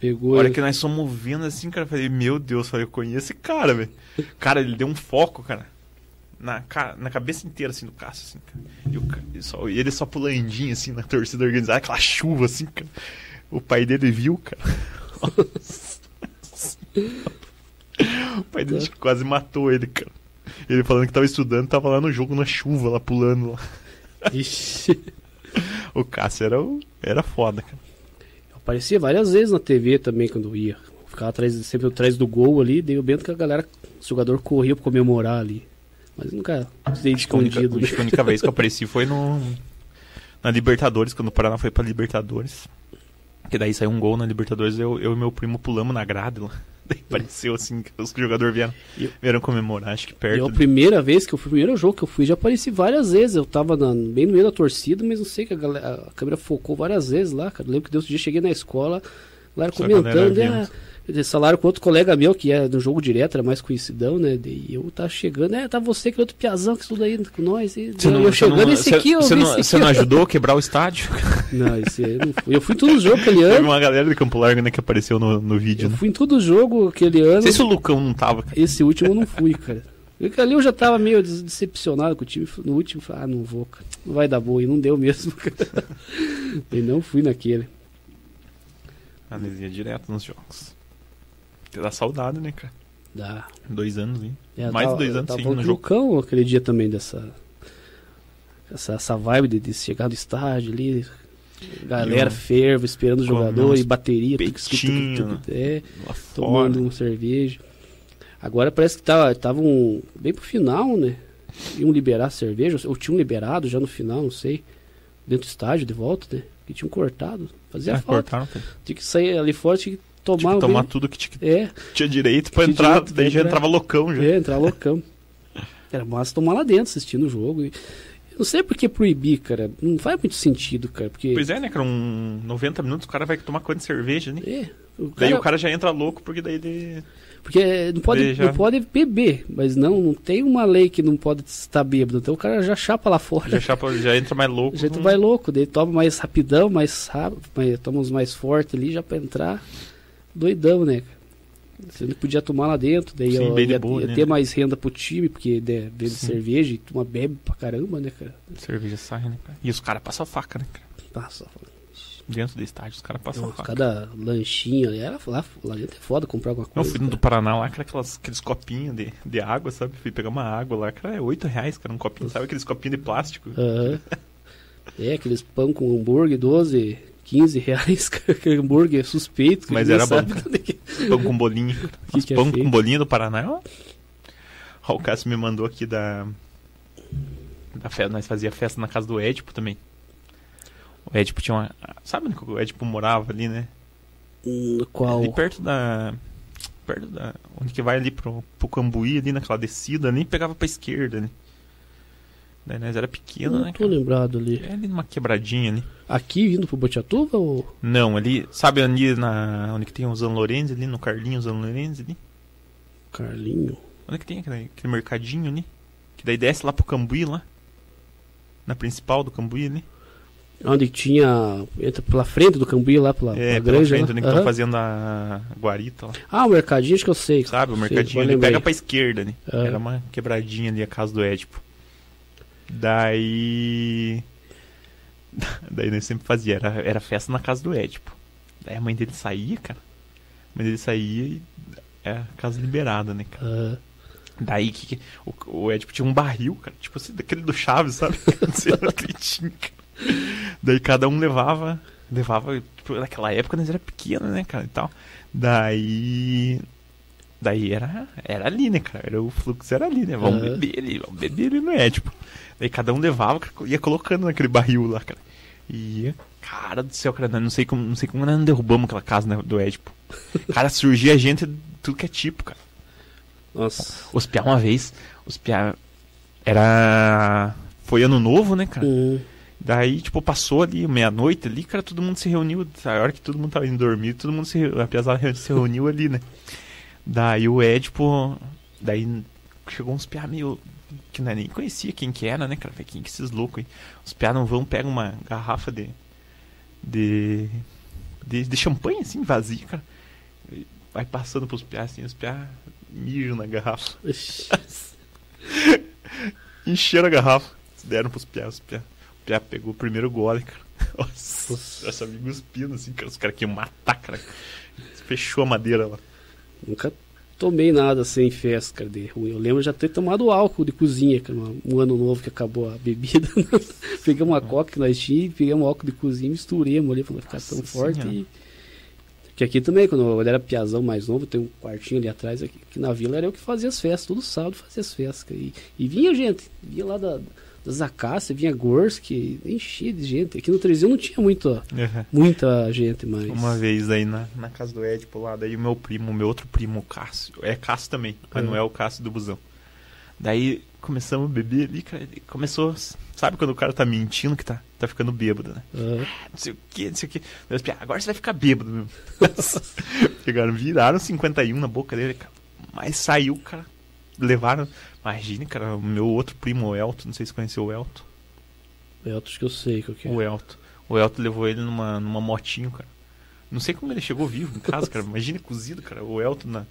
Pegou. A hora que nós fomos vendo assim, cara, eu falei, meu Deus, eu conheço esse cara, velho. Cara, ele deu um foco, cara na, na cabeça inteira, assim, do Cássio, assim, cara. E, o, ele, só, ele só pulandinho, assim, na torcida organizada, aquela chuva, assim, cara. O pai dele viu, cara. <laughs> o pai dele quase matou ele, cara. Ele falando que tava estudando, tava lá no jogo, na chuva, lá pulando lá. Ixi. <laughs> o Cássio era, era foda, cara. Aparecia várias vezes na TV também quando ia. Ficava atrás, sempre atrás do gol ali, dei o bento que a galera, o jogador corria pra comemorar ali. Mas nunca sei escondido. A única, a única vez que eu apareci foi no, na Libertadores, quando o Paraná foi pra Libertadores. Que daí saiu um gol na Libertadores, eu, eu e meu primo pulamos na grade lá. <laughs> Daí pareceu assim que os jogadores vieram, vieram comemorar, acho que perto. E a primeira vez que eu fui, o primeiro jogo que eu fui, já apareci várias vezes. Eu tava na, bem no meio da torcida, mas não sei que a, galera, a câmera focou várias vezes lá, cara. Eu lembro que Deus dia cheguei na escola, lá comentando, ah, salário com outro colega meu, que é do jogo direto, era mais conhecidão, né? E eu tá chegando, é, tá você que é outro piazão que estuda aí com nós. E, você não, eu chegando, não, esse cê, aqui, eu Você não, não ajudou a quebrar o estádio? <laughs> Não, esse aí eu não fui. Eu fui em todos os jogos aquele ano. Teve uma galera de Campo Largo, né, que apareceu no, no vídeo. Eu né? fui em todo o jogo aquele ano. Não sei se o Lucão não tava. Cara. Esse último eu não fui, cara. Ali eu já tava meio decepcionado com o time. No último, ah, não vou, cara. Não vai dar boa. E não deu mesmo, <laughs> cara. E não fui naquele. Anesia direto nos jogos. Dá saudade, né, cara? Dá. Dois anos, hein? É, Mais de dois anos sim no jogo. Cão, aquele dia também dessa. Essa, essa vibe de, de chegar no estádio ali. Galera ferva, esperando o jogador e bateria, petinho, tudo, tudo, tudo, é, tomando uma cerveja. Agora parece que tava, tava um, bem pro final, né? Iam liberar cerveja, ou tinham liberado já no final, não sei. Dentro do estádio, de volta, né? Que tinham cortado. Fazia é, falta. Cortaram, tinha que sair ali fora, tinha que tomar. Que tomar tudo que tinha, é. tinha direito pra tinha entrar, direito, daí já entrava loucão já. É, entrava loucão. Era massa tomar lá dentro, assistindo o jogo. E... Não sei por que proibir, cara. Não faz muito sentido, cara. Porque... Pois é, né, cara? Um 90 minutos o cara vai tomar quanto de cerveja, né? É. O cara... Daí o cara já entra louco porque daí ele. Porque não pode, não pode beber, mas não, não tem uma lei que não pode estar bêbado. Então o cara já chapa lá fora. Já, chapa, já entra mais louco. <laughs> Já entra mais louco, daí toma mais rapidão, mais rápido, toma uns mais forte ali já pra entrar doidão, né? Você não podia tomar lá dentro, daí Sim, ia, boa, ia né? ter mais renda pro time, porque né, bebe cerveja e toma bebe pra caramba, né, cara? Cerveja sai, né, cara? E os caras passam faca, né, cara? Passa Dentro do estádio, os caras passam faca. Cada lanchinho ali, era, lá, lá dentro é foda comprar alguma coisa. Não, fui do Paraná lá, aquelas, aqueles copinhos de, de água, sabe? Fui pegar uma água lá, cara, é 8 reais, cara, um copinho, sabe aqueles copinhos de plástico? Uhum. <laughs> é, aqueles pão com hambúrguer, 12, 15 reais, <laughs> hambúrguer suspeito. Mas era bom. pão com bolinho. Que que é pão com <laughs> bolinho do Paraná. Ó. ó, o Cássio me mandou aqui da. Da festa, nós fazia festa na casa do Édipo também. O Édipo tinha uma. Sabe onde o Édipo morava ali, né? Hum, qual? Ali perto da. Perto da. Onde que vai ali pro, pro Cambuí, ali naquela descida, nem pegava pra esquerda ali. Daí nós era pequeno, Não né? tô lembrado ali. É ali numa quebradinha ali. Aqui vindo pro Botiatuba ou. Não, ali. Sabe ali na. Onde que tem o Zan Lorenzi ali, no Carlinho Zan Lorenzi ali? Carlinho? Onde que tem aquele, aquele mercadinho ali? Que daí desce lá pro Cambuí lá. Na principal do Cambuí ali. Onde tinha. Entra pela frente do Cambuí, lá pela, é, pela granja. Frente, onde uhum. estão fazendo a guarita lá. Ah, o mercadinho acho que eu sei. Sabe, o mercadinho ele pega pra esquerda, né? Uhum. Era uma quebradinha ali a casa do Édipo. Daí. <laughs> Daí nós sempre fazia, era, era festa na casa do Édipo. Daí a mãe dele saía, cara. A mãe dele saía e. É casa liberada, né, cara? Uhum. Daí que, que o, o Édipo tinha um barril, cara. Tipo assim, daquele do Chaves, sabe? <laughs> tinha. Daí cada um levava, levava, tipo, naquela época nós era pequeno, né, cara, e tal. Daí daí era era ali, né, cara? Era o fluxo era ali, né? Vamos uhum. beber ali, vamos beber ali, não é, tipo. Daí cada um levava, ia colocando naquele barril lá, cara. E cara do céu, cara, não sei como, não sei como nós não derrubamos aquela casa né, do Édipo. <laughs> Cara, surgia gente tudo que é tipo, cara. Nossa. Os piá uma vez, os piá era foi ano novo, né, cara? Uhum. Daí, tipo, passou ali meia-noite ali, cara, todo mundo se reuniu. A hora que todo mundo tava indo dormir, todo mundo se a pesada se reuniu ali, né? Daí o Ed, tipo. Daí chegou uns piá meio. Que não, é nem conhecia quem que era, né, cara? Quem que esses loucos aí? Os piá não vão, pegam uma garrafa de. De. De, de champanhe, assim, vazia, cara. Vai passando pros piá, assim, os piá mijam na garrafa. <laughs> Encheram a garrafa. Deram pros piá, os piá já pegou o primeiro gole, cara. <laughs> Nossa, essa amigo cuspindo assim, cara. Os caras queriam matar, cara. Fechou a madeira lá. Nunca tomei nada sem festa, cara, de ruim. Eu lembro já ter tomado álcool de cozinha, cara, um ano novo que acabou a bebida. <laughs> pegamos uma coca que nós tínhamos, pegamos álcool de cozinha, misturemos ali pra não ficar Nossa tão forte. E... Que aqui também, quando eu era piazão mais novo, tem um quartinho ali atrás, aqui, que na vila era eu que fazia as festas, todo sábado fazia as festas. E, e vinha gente, vinha lá da, das acácias, vinha Gorsk, enchia de gente. Aqui no Trezinho não tinha muito, uhum. muita gente mais. Uma vez aí na, na casa do Edipo lá, daí o meu primo, meu outro primo, o Cássio, é Cássio também, mas uhum. não é o Cássio do busão. Daí começamos a beber ali, cara, começou, sabe quando o cara tá mentindo que tá, tá ficando bêbado, né? Uhum. Não sei o que, não sei o que. Agora você vai ficar bêbado mesmo. <laughs> Pegaram, viraram 51 na boca dele, cara. Mas saiu, cara. Levaram, Imagine, cara, o meu outro primo, o Elton, não sei se conheceu o Elton. O Elton acho que eu sei qual que é. O Elton. O Elton levou ele numa, numa motinho, cara. Não sei como ele chegou vivo em casa, cara. Imagine cozido, cara. O Elton na,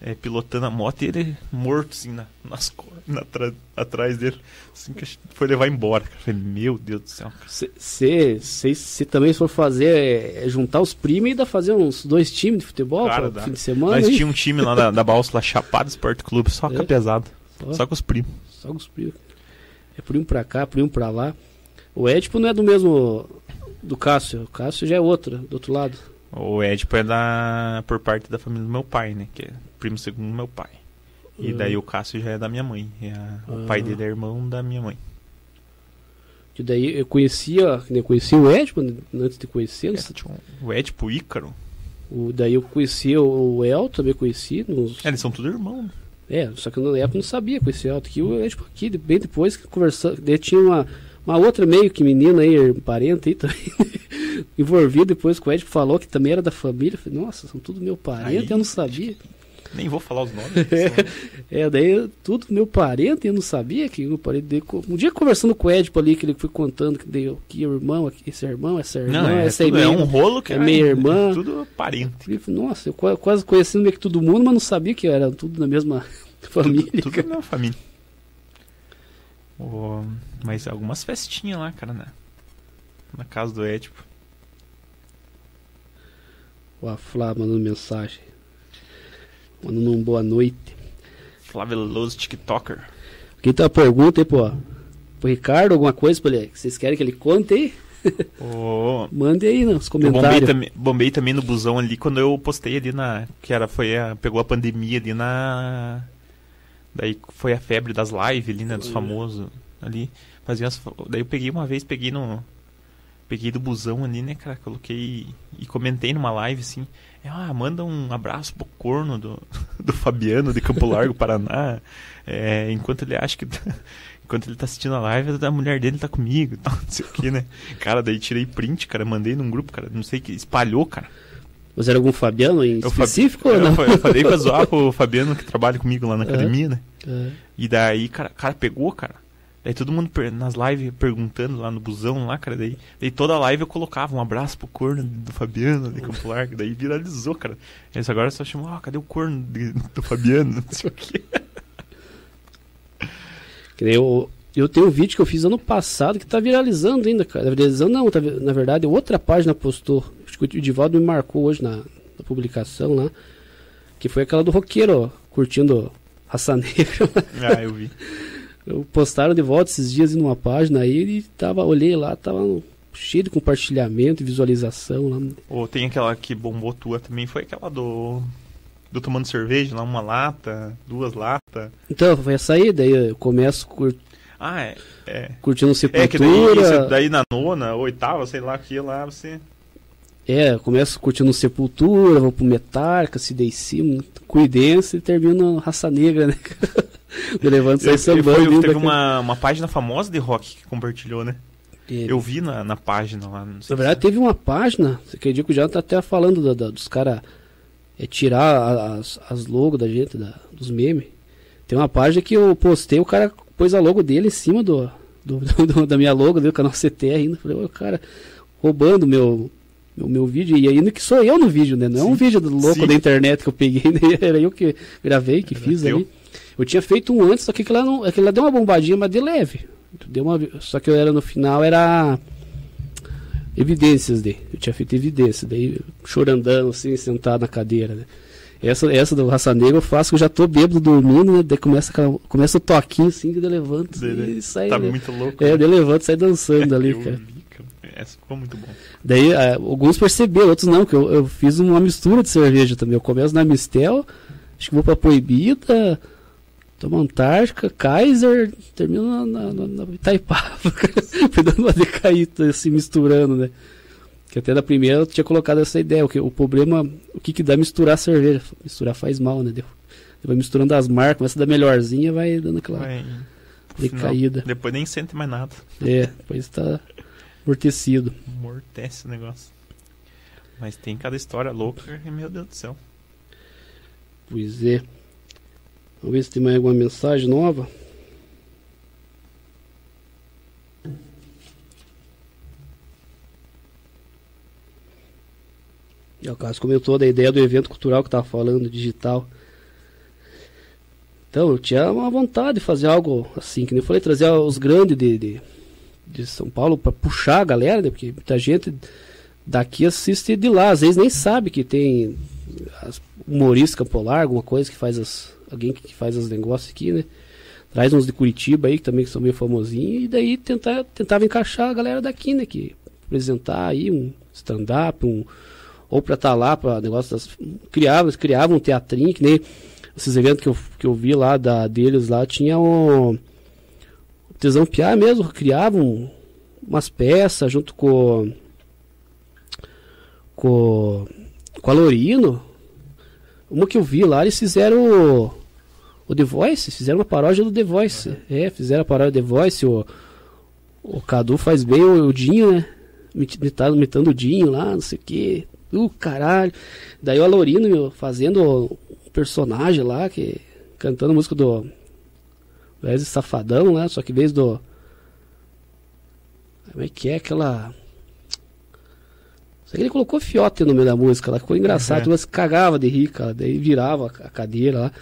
é, pilotando a moto e ele morto, assim, na, nas, na, atrás dele. Assim que foi levar embora. Cara. Falei, meu Deus do céu. Se também for fazer, é, é, juntar os primos e ainda fazer uns dois times de futebol cara, fim de semana. Nós tinha um time lá da, da Balsa, lá, Chapada Sport Clube, só é. pesado. Só, só com os primos. Só com os primos. É primo pra cá, primo pra lá. O Édipo não é do mesmo do Cássio. O Cássio já é outro, do outro lado. O Édipo é da, por parte da família do meu pai, né? Que é primo segundo do meu pai. E daí o Cássio já é da minha mãe. É a, o pai dele é irmão da minha mãe. Que daí eu conhecia, eu conhecia o Édipo antes de conhecer. É, o Édipo Ícaro. O, daí eu conhecia o El, também conheci. Nos... É, eles são tudo irmãos. Né? É, só que na época não sabia com esse alto aqui. Eu, tipo, aqui, bem depois que conversando, daí tinha uma, uma outra meio que menina aí, parente aí <laughs> também, envolvida depois com o Ed falou que também era da família. Eu falei, nossa, são tudo meu parente, aí, eu não sabia. Nem vou falar os nomes. <laughs> é, é, daí tudo meu parente, eu não sabia que o parente dele. Um dia conversando com o Ed ali, que ele foi contando que deu que irmão, esse irmão, essa irmã, não, é, essa tudo, é, é um rolo que é meia irmã. É <laughs> tudo parente. nossa, eu quase conhecendo meio que todo mundo, mas não sabia que era tudo na mesma <laughs> família. Tudo, tudo na família. Oh, mas algumas festinhas lá, cara, né? Na casa do Édipo. O Flávio mandando mensagem. Mandando um boa noite. Flávio Veloso, TikToker. Aqui tá a pergunta aí, pô. Pro Ricardo, alguma coisa pra ele, que vocês querem que ele conte aí? <laughs> Oh, Mande aí nos comentários. Eu bombei, tam bombei, também no busão ali quando eu postei ali na. Que era, foi a, pegou a pandemia ali na. Daí foi a febre das lives ali, né? Dos famosos ali. Fazia as, daí eu peguei uma vez, peguei no. Peguei do busão ali, né, cara? Coloquei e comentei numa live assim. Ah, manda um abraço pro corno do, <laughs> do Fabiano de Campo Largo, Paraná. É, enquanto ele acha que. <laughs> enquanto ele tá assistindo a live, a mulher dele tá comigo <laughs> tal, não sei o que, né? Cara, daí tirei print, cara, mandei num grupo, cara, não sei que, espalhou, cara. Mas era algum Fabiano em eu específico ou não? Eu, eu falei pra zoar o Fabiano que trabalha comigo lá na academia, né? É. E daí, cara, cara, pegou, cara. Daí todo mundo nas lives perguntando lá no busão, lá, cara. Daí, daí toda live eu colocava um abraço pro corno do Fabiano de Campo Largo. Daí viralizou, cara. Eles agora só chamam, ah, cadê o corno de, do Fabiano? <laughs> Não sei o quê. Eu, eu tenho um vídeo que eu fiz ano passado que tá viralizando ainda, cara. Viralizando não, tá, na verdade, outra página postou. Acho que o Divaldo me marcou hoje na, na publicação lá. Que foi aquela do roqueiro, ó, curtindo Raça <laughs> Negra. Ah, eu vi. Eu postaram de volta esses dias em uma página aí e tava, olhei lá, tava cheio de compartilhamento e visualização lá. Ou tem aquela que bombou tua também, foi aquela do. Do tomando cerveja, lá uma lata, duas latas. Então, foi essa aí, daí eu começo cur... Ah, é, é. Curtindo Sepultura. É, que daí, daí na nona, oitava, sei lá, que lá você... É, começo curtindo Sepultura, vou pro Metallica, se dei cima, Cuidense e termino Raça Negra, né? <laughs> Levando sai sambando. Teve uma, uma página famosa de rock que compartilhou, né? Eu vi na, na página lá. na verdade, teve uma página, você acredita que já tá até falando da, da, dos caras é, tirar as, as logos da gente, da, dos memes. Tem uma página que eu postei, o cara pôs a logo dele em cima do, do, <laughs> do da minha logo, do canal CT ainda. Falei, o cara roubando meu, meu, meu vídeo, e ainda que sou eu no vídeo, né? Não Sim. é um vídeo do louco Sim. da internet que eu peguei, <laughs> né? era eu que gravei, que era fiz teu. ali. Eu tinha feito um antes, só que aquilo lá, não, aquilo lá deu uma bombadinha, mas de leve. Deu uma, só que eu era no final, era evidências de. Eu tinha feito evidências, daí chorandando assim, sentado na cadeira, né? Essa, essa do Raça Negra eu faço que eu já tô bêbado dormindo, né? Daí começa, começa o toquinho assim, que eu levanto e sai. Tá né? muito louco. É, né? eu levanto e sai dançando <laughs> ali, cara. Essa ficou muito bom. Daí é, alguns perceberam, outros não, que eu, eu fiz uma mistura de cerveja também. Eu começo na Mistel, acho que vou pra Proibida, Toma Antártica, Kaiser, termino na, na, na Itaipava. <laughs> Fui dando uma decaída, assim, misturando, né? Que até da primeira eu tinha colocado essa ideia. O, que, o problema, o que, que dá misturar cerveja? Misturar faz mal, né? Deu, vai misturando as marcas, começa da melhorzinha vai dando aquela vai, decaída. Final, depois nem sente mais nada. É, depois está amortecido. Amortece o negócio. Mas tem cada história louca, meu Deus do céu. Pois é. Vamos ver se tem mais alguma mensagem nova. o Carlos comentou da ideia do evento cultural que estava falando, digital. Então, eu tinha uma vontade de fazer algo assim, que nem eu falei, trazer os grandes de, de, de São Paulo para puxar a galera, né? Porque muita gente daqui assiste de lá, às vezes nem sabe que tem humorista polar, alguma coisa que faz as, alguém que faz os negócios aqui, né? Traz uns de Curitiba aí, que também são meio famosinhos, e daí tentar, tentava encaixar a galera daqui, né? Que apresentar aí um stand-up, um, ou para estar tá lá, para negócio das. Criavam, criavam um teatrinho, que nem esses eventos que eu, que eu vi lá da, deles lá, tinha o Tesão Piá mesmo, criavam umas peças junto com. com. com a Lorino. Uma que eu vi lá, eles fizeram o The Voice, fizeram uma paródia do The Voice. Uhum. É, fizeram a paródia do The Voice. O, o Cadu faz bem o, o Dinho, né? Imitando, imitando o Dinho lá, não sei o que. Uh, caralho. Daí o Alorino meu, fazendo um personagem lá, que cantando música do Wesley Safadão, né? Só que vez do. Como é que é aquela. Só que ele colocou fiote no meio da música lá, ficou engraçado, uhum. mas cagava de rir, cara. Daí virava a cadeira lá.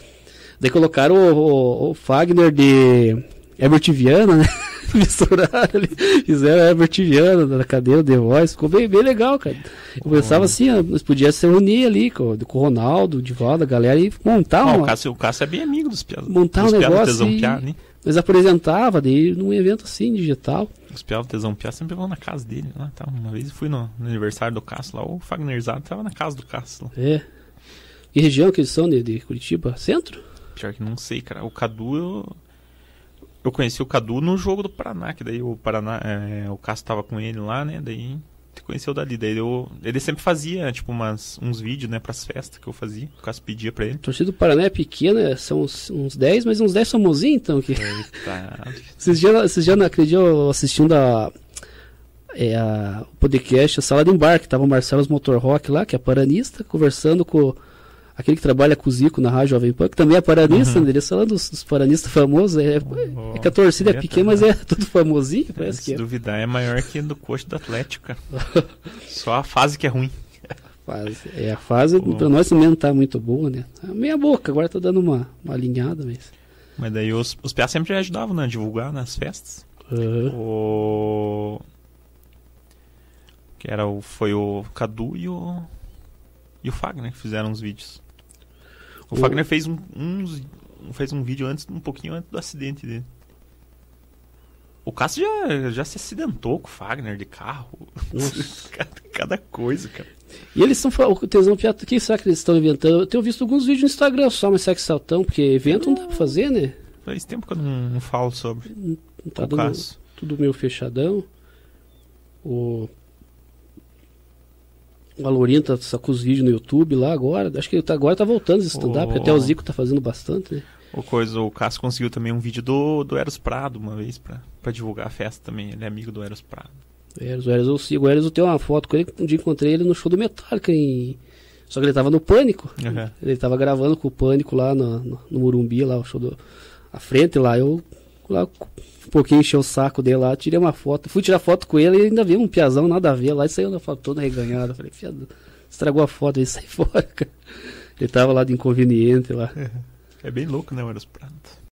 Daí colocaram o, o, o Fagner de Herbert Viana, né? <laughs> Misturaram ali, fizeram Herbert Viana na cadeira, The Voice, ficou bem, bem legal, cara. Eu pensava assim, nós podíamos se reunir ali com, com o Ronaldo, de volta, a galera, e montar ah, uma... O Cássio, o Cássio é bem amigo dos piados. Montar dos um negócio e... Né? Mas apresentava daí num evento assim, digital. Os piados Tesão Piá sempre vão na casa dele lá, tá? Uma vez eu fui no, no aniversário do Cássio lá, o Fagnerzado tava na casa do Cássio lá. É. Que região que eles são de, de Curitiba? Centro? Pior que não sei, cara. O Cadu, eu, eu conheci o Cadu no jogo do Paraná, que daí o Paraná, é, o Cássio tava com ele lá, né? Daí conheceu dali. Daí eu, ele sempre fazia, tipo, umas, uns vídeos, né, pras festas que eu fazia. O Cássio pedia pra ele. A torcida do Paraná é pequena, são uns, uns 10, mas uns 10 famosinhos, então. Que... Eita. esses dias, esses dias, dia, eu assistindo a, é, a, o podcast, a Sala de Embarque, tava o Marcelo Motor Rock lá, que é paranista, conversando com aquele que trabalha com o Zico na Rádio Jovem Pan, que também é paranista, uhum. né? Eles falando dos, dos paranistas famosos. É, oh, é que a torcida é, pequena, mas é <laughs> tudo famosinho, parece Se que é. duvidar, é maior que do coxo do Atlético. <laughs> Só a fase que é ruim. Fase. É, a fase oh. pra nós também não tá muito boa, né? Tá meia boca, agora tá dando uma, uma alinhada, mas. Mas daí os, os PA sempre ajudavam, né? A divulgar nas festas. Uhum. O... Que era o, foi o Cadu e o. E o Fagner que fizeram os vídeos. O, o... Fagner fez um, uns, fez um vídeo antes, um pouquinho antes do acidente dele. O Cássio já, já se acidentou com o Fagner de carro. <laughs> cada, cada, coisa, cara. E eles são. O Tesão Piato, o que será que eles estão inventando? Eu tenho visto alguns vídeos no Instagram só, mas será que saltão? Porque evento não dá pra fazer, né? Faz tempo que eu não, não falo sobre. Não tá o dando caso. tudo meio fechadão. O. O Alorinho tá, com os vídeos no YouTube lá agora. Acho que tá, agora tá voltando esse stand-up, o... até o Zico tá fazendo bastante, né? O, coisa, o Cássio conseguiu também um vídeo do, do Eros Prado uma vez pra, pra divulgar a festa também. Ele é amigo do Eros Prado. Eros, o Eros eu sigo. O Eros eu tenho uma foto com ele. Um dia encontrei ele no show do Metallica em. Só que ele tava no Pânico. Uhum. Ele tava gravando com o Pânico lá no, no, no Murumbi, lá, o show do. A frente lá. Eu lá um pouquinho encheu o saco dele lá, tirei uma foto. Fui tirar foto com ele e ainda vi um piazão, nada a ver lá, e saiu na foto toda reganhada. Falei, fiado, estragou a foto, ele <laughs> saiu fora, cara. Ele tava lá de inconveniente lá. É, bem louco, né, o Eros Prato.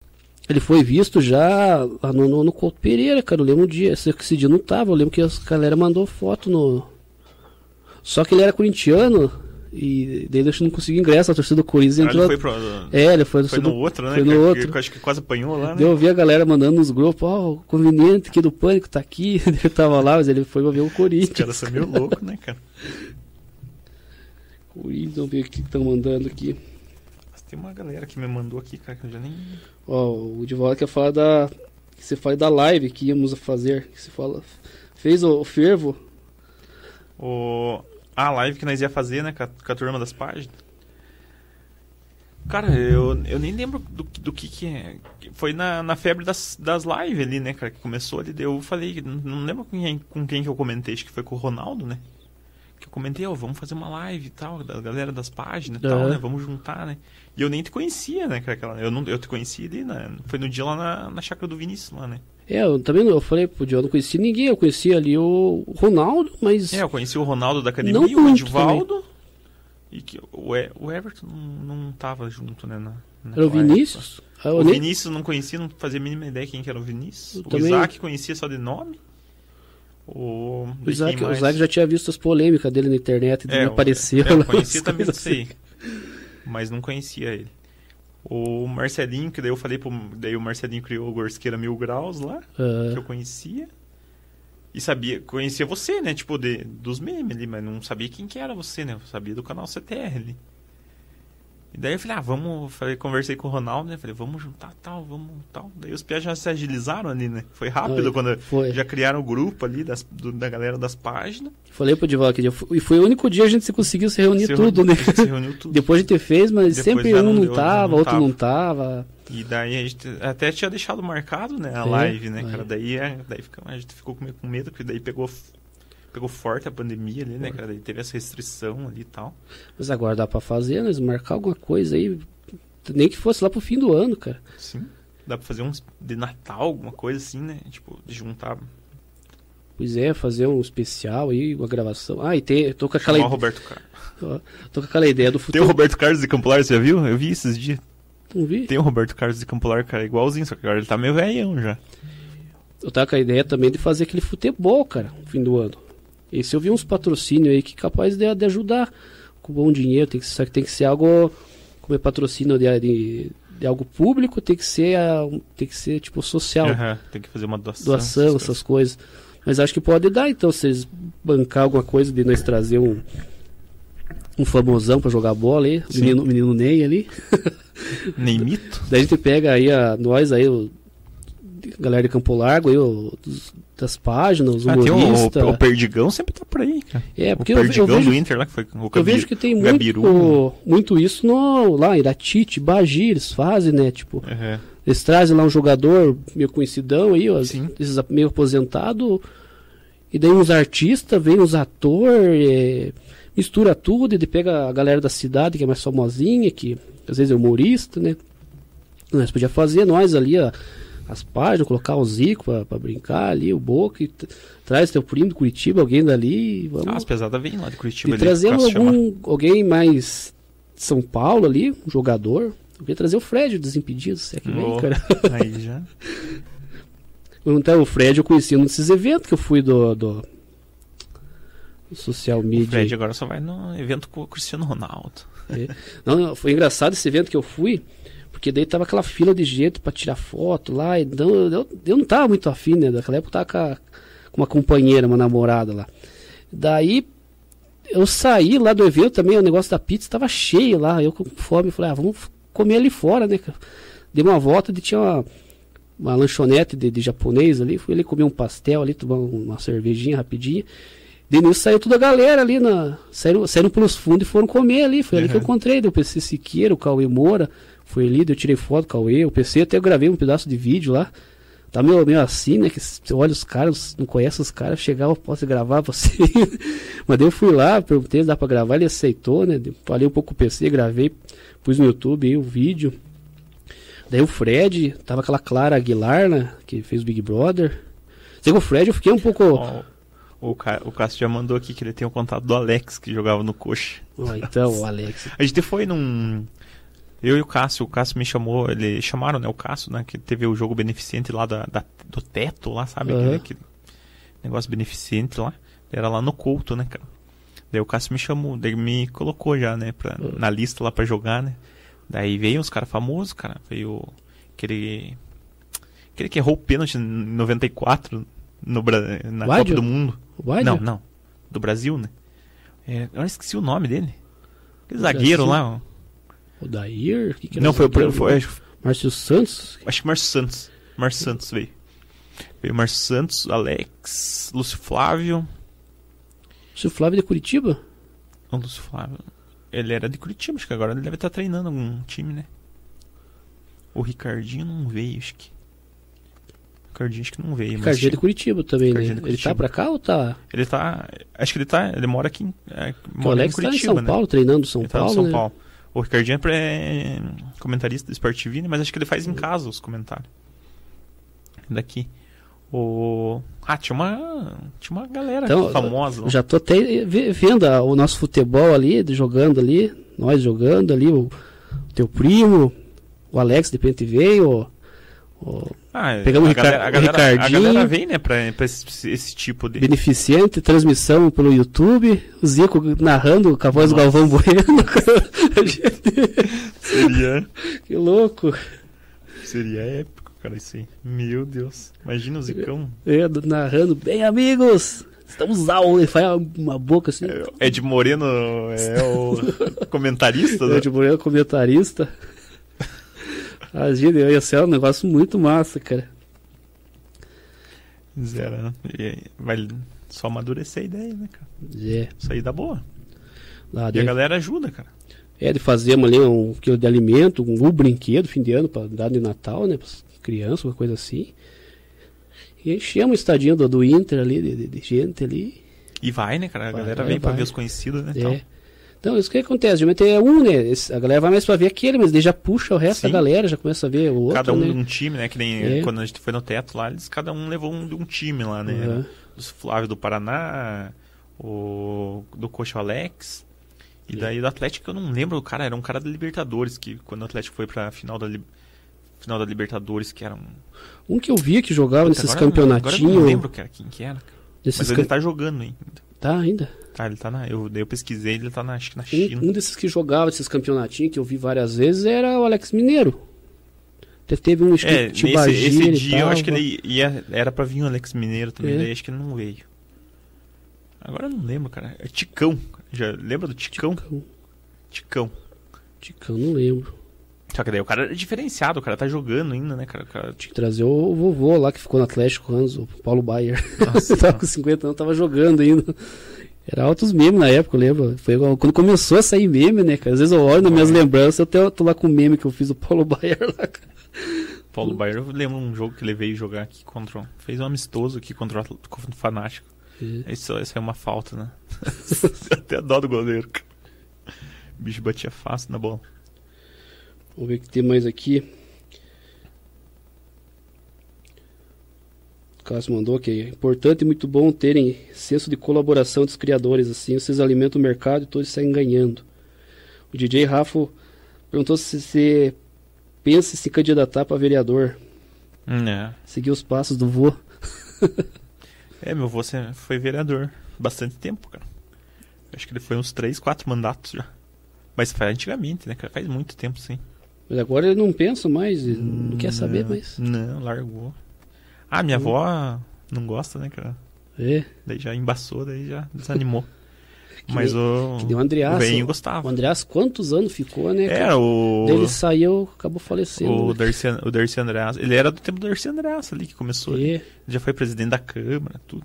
Ele foi visto já lá no, no, no Couto Pereira, cara. Eu lembro um dia, esse, esse dia não tava, eu lembro que a galera mandou foto no. Só que ele era corintiano, e daí ele não conseguiu ingresso, a torcida do Corinthians entrou. Ah, ele foi pro... É, ele foi, foi no outro, né? Foi no que, outro. Que, acho que quase apanhou lá, né? Eu vi a galera mandando nos grupos, ó, oh, o conveniente aqui do Pânico tá aqui. <laughs> ele tava lá, mas ele foi pra ver o Corinthians. Os caras são meio loucos, né, cara? Corinthians, vamos ver o que estão mandando aqui. Mas tem uma galera que me mandou aqui, cara, que eu já nem. Ó, o Divaldo quer falar da. Que você fala da live que íamos fazer. Que você fala. Fez o, o fervo. O a live que nós ia fazer, né, com a, com a turma das páginas. Cara, eu, eu nem lembro do, do que que é. Foi na, na febre das, das lives ali, né, cara, que começou ali. Eu falei, não lembro com quem, com quem que eu comentei, acho que foi com o Ronaldo, né? Que eu comentei, ó, oh, vamos fazer uma live e tal, da galera das páginas e tal, né? Vamos juntar, né? E eu nem te conhecia, né, cara? Aquela, eu, não, eu te conheci ali, né? Foi no dia lá na, na chácara do Vinícius, lá, né? É, eu também eu falei pro Diogo, não conheci ninguém, eu conheci ali o Ronaldo, mas. É, eu conheci o Ronaldo da academia, o Edivaldo. E que, o, e, o Everton não, não tava junto, né? Na, era o Vinícius? Ah, o nem... Vinícius não conhecia, não fazia a mínima ideia quem que era o Vinícius. Eu o também... Isaac conhecia só de nome. O, o, Isaac, o Isaac já tinha visto as polêmicas dele na internet, é, apareceu. É, eu conhecia também, não sei. Assim. Mas não conhecia ele. O Marcelinho, que daí eu falei pro. Daí o Marcelinho criou o Gorsqueira Mil Graus lá, uhum. que eu conhecia. E sabia, conhecia você, né? Tipo, de, dos memes ali, mas não sabia quem que era você, né? Eu sabia do canal CTR ali. E daí eu falei, ah, vamos. Falei, conversei com o Ronaldo, né? Falei, vamos juntar tal, vamos tal. Daí os pias já se agilizaram ali, né? Foi rápido foi, quando foi. já criaram o grupo ali das, do, da galera das páginas. Falei pro Dival que e foi o único dia a gente conseguiu se reunir se tudo, reuniu, né? Se reuniu tudo. <laughs> Depois de ter fez, mas Depois sempre um não, deu, tava, não outro tava. não tava. E daí a gente até tinha deixado marcado, né, a é, live, né, cara? Daí, é, daí fica, a gente ficou com medo, porque daí pegou pegou forte a pandemia ali, né, cara? Daí teve essa restrição ali e tal. Mas agora dá pra fazer, né? Marcar alguma coisa aí. Nem que fosse lá pro fim do ano, cara. Sim. Dá pra fazer uns de Natal, alguma coisa assim, né? Tipo, de juntar. Pois é, fazer um especial aí, uma gravação. Ah, e tem. Tô com aquela ideia. Roberto Carlos. <laughs> Tô com aquela ideia do futuro. Tem o Roberto Carlos de Campolar, você já viu? Eu vi esses dias. Não vi? Tem o Roberto Carlos de Campolar, cara, igualzinho, só que agora ele tá meio velhão já. Eu tava com a ideia também de fazer aquele futebol, cara, no fim do ano. E se eu vi uns patrocínios aí que capaz de, de ajudar com bom dinheiro, tem que, só que tem que ser algo como é patrocínio de, de, de algo público, tem que ser tem que ser tipo social. Uhum, tem que fazer uma doação. Doação, essas, essas coisas. Mas acho que pode dar, então, vocês bancar alguma coisa de nós trazer um um famosão para jogar bola aí, o menino, menino Ney ali. <laughs> Neymito? Daí a gente pega aí a nós aí, o galera de Campo Largo aí, o, dos, das páginas, ah, humoristas. O, o, Perdigão sempre tá por aí, cara. É, porque o Perdigão eu, eu vejo, do Inter lá, que foi o Eu vejo que tem muito, muito isso no, lá Iratite, Bagi, eles fazem, né, tipo... Uhum. Eles trazem lá um jogador meio conhecidão aí, ó, esses meio aposentado, e daí uns artistas, vem uns atores, é, mistura tudo, ele pega a galera da cidade que é mais famosinha, que às vezes é humorista, né? Nós podia fazer nós ali a, as páginas, colocar o Zico para brincar ali, o Boca, e traz teu primo de Curitiba, alguém dali. Vamos... Ah, as pesadas vêm lá de Curitiba. E trazemos algum, alguém mais de São Paulo ali, um jogador. Eu queria trazer o Fred, o Desimpedidos, se é que vem, cara. <laughs> Aí já. <laughs> Então, o Fred eu conheci nesses eventos que eu fui do, do social media. O Fred agora só vai no evento com o Cristiano Ronaldo. É. Não, foi engraçado esse evento que eu fui, porque daí tava aquela fila de jeito para tirar foto lá, e não, eu, eu não tava muito afim, né? Naquela época eu tava com, uma companheira, uma namorada lá. Daí eu saí lá do evento também, o negócio da pizza estava cheio lá, eu com fome, falei, ah, vamos comer ali fora, né? Dei uma volta e tinha uma, uma lanchonete de, de, japonês ali, fui ali comer um pastel ali, tomar uma cervejinha rapidinho. Denilson saiu toda a galera ali, na, saíram, saíram pelos fundos e foram comer ali. Foi uhum. ali que eu encontrei. o PC Siqueira, o Cauê Moura. Foi ali, eu tirei foto do Cauê. O PC até eu gravei um pedaço de vídeo lá. Tá meio, meio assim, né? Que você olha os caras, não conhece os caras, chegava, posso gravar você. <laughs> Mas daí eu fui lá, perguntei se dá pra gravar, ele aceitou, né? Falei um pouco com o PC, gravei, pus no YouTube aí o vídeo. Daí o Fred, tava aquela Clara Aguilar, né? Que fez o Big Brother. Sei que o Fred eu fiquei um pouco. Oh. O, Ca... o Cássio já mandou aqui que ele tem o contato do Alex, que jogava no Coxa. Ah, então, o <laughs> Alex. A gente foi num. Eu e o Cássio, o Cássio me chamou, eles chamaram, né, o Cássio, né, que teve o jogo beneficente lá da, da do teto, lá, sabe? Uhum. Aquele, aquele, negócio beneficente lá. Era lá no Couto, né, cara? Daí o Cássio me chamou, daí me colocou já, né, pra, uhum. na lista lá pra jogar, né? Daí veio uns caras famosos, cara. Veio aquele. Aquele que errou o pênalti em 94 no, na Copa do Mundo. Não, não. Do Brasil, né? É, eu esqueci o nome dele. Aquele zagueiro lá. Ó. O Dair? Que que não, foi, o foi, Márcio Santos? Acho que Márcio Santos. Márcio Santos veio. Veio Márcio Santos, Alex, Lúcio Flávio. Lúcio Flávio de Curitiba? Não, Lúcio Flávio. Ele era de Curitiba, acho que agora ele deve estar treinando algum time, né? O Ricardinho não veio, acho que. Ricardinho acho que não veio. Ricardinho é de Curitiba também, né? Curitiba. Ele tá pra cá ou tá? Ele tá. Acho que ele tá. Ele mora aqui. É, mora o Alex em Curitiba, tá em São né? Paulo, treinando São ele Paulo. Tá São né? Paulo. O Ricardinho é, é comentarista do Sport TV, né? mas acho que ele faz em casa os comentários. Daqui. O. Ah, tinha uma. Tinha uma galera então, famosa. Já tô até vendo o nosso futebol ali, jogando ali, nós jogando ali, o, o teu primo, o Alex de repente veio, o, ah, Pegamos a, galera, a, galera, Ricardinho. A galera vem, né, pra, pra esse, esse, tipo de. Beneficente, transmissão pelo YouTube. O Zico narrando com a voz Nossa. do Galvão Bueno. <laughs> Seria. Que louco. Seria épico, cara, isso aí. Meu Deus. Imagina o Zicão. É, narrando. Bem, amigos, Estamos ao, ele faz uma boca assim. É, Ed Moreno é o <laughs> comentarista, né? Ed Moreno é Imagina, ia ser um negócio muito massa, cara. Zero, né? vai só amadurecer a ideia, né, cara? É. Isso aí dá boa. Dá, e a galera ajuda, cara. É, de fazer ali um quilo de alimento, um, um brinquedo fim de ano para dar de Natal, né? Para crianças, uma coisa assim. E enchemos o estadinho do, do Inter ali, de, de, de, gente ali. E vai, né, cara? A vai, galera vem vai. pra ver os conhecidos, né? É. Então. Então, isso que acontece. Geralmente é um, né? a galera vai mais pra ver aquele, mas daí já puxa o resto Sim. da galera, já começa a ver o outro. Cada um né? de um time, né? Que nem é. quando a gente foi no teto lá, eles cada um levou um de um time lá, né? Uhum. O Flávio do Paraná, o do Coxa Alex. E daí do Atlético eu não lembro, o cara era um cara da Libertadores, que quando o Atlético foi pra final da, final da Libertadores, que era um. Um que eu via que jogava Puta, nesses campeonatinhos. Eu não lembro quem era. Mas ele tá jogando ainda. Tá ainda? Tá, ele tá na. Eu, eu pesquisei, ele tá na, acho que na China. Um, um desses que jogava esses campeonatinhos que eu vi várias vezes era o Alex Mineiro. Teve um é, nesse, esse dia eu acho que ele ia, era pra vir o Alex Mineiro também, é. daí acho que ele não veio. Agora eu não lembro, cara. É Ticão. Já lembra do Ticão? Ticão. Ticão. Ticão, não lembro. Só que daí o cara é diferenciado, o cara tá jogando ainda, né, cara? cara... Tinha que trazer o vovô lá que ficou no Atlético anos, o Paulo Baier. Nossa, <laughs> tava com 50 anos, tava jogando ainda. Era altos memes na época, eu lembro. Foi quando começou a sair meme, né, cara? Às vezes eu olho nas minhas lembranças, eu até tô lá com o meme que eu fiz o Paulo Baier lá, cara. Paulo Baier, eu lembro um jogo que ele veio jogar aqui contra. Fez um amistoso aqui contra o Fanático. É. Isso, isso é uma falta, né? <laughs> Até dó do goleiro. O bicho batia fácil na bola. Vamos ver o que tem mais aqui. O Cássio mandou que é importante e muito bom terem senso de colaboração dos criadores, assim vocês alimentam o mercado e todos saem ganhando. O DJ Rafa perguntou se você pensa em se candidatar para vereador. É. Seguir os passos do vô. <laughs> é, meu vô foi vereador bastante tempo, cara. Acho que ele foi uns 3, 4 mandatos já. Mas foi antigamente, né, cara? Faz muito tempo, sim. Mas agora ele não pensa mais, não, quer saber mais. Não, largou. Ah, minha avó não gosta, né, cara? É. Daí já embaçou, daí já desanimou. <laughs> Mas nem, o. Que nem o Andreas. O gostava. O Andreas, quantos anos ficou, né? Era, o. Ele saiu, acabou falecendo. O, né? Darcy, o Darcy Andreas. Ele era do tempo do Darcy Andreas ali que começou. É. Ele já foi presidente da Câmara, tudo.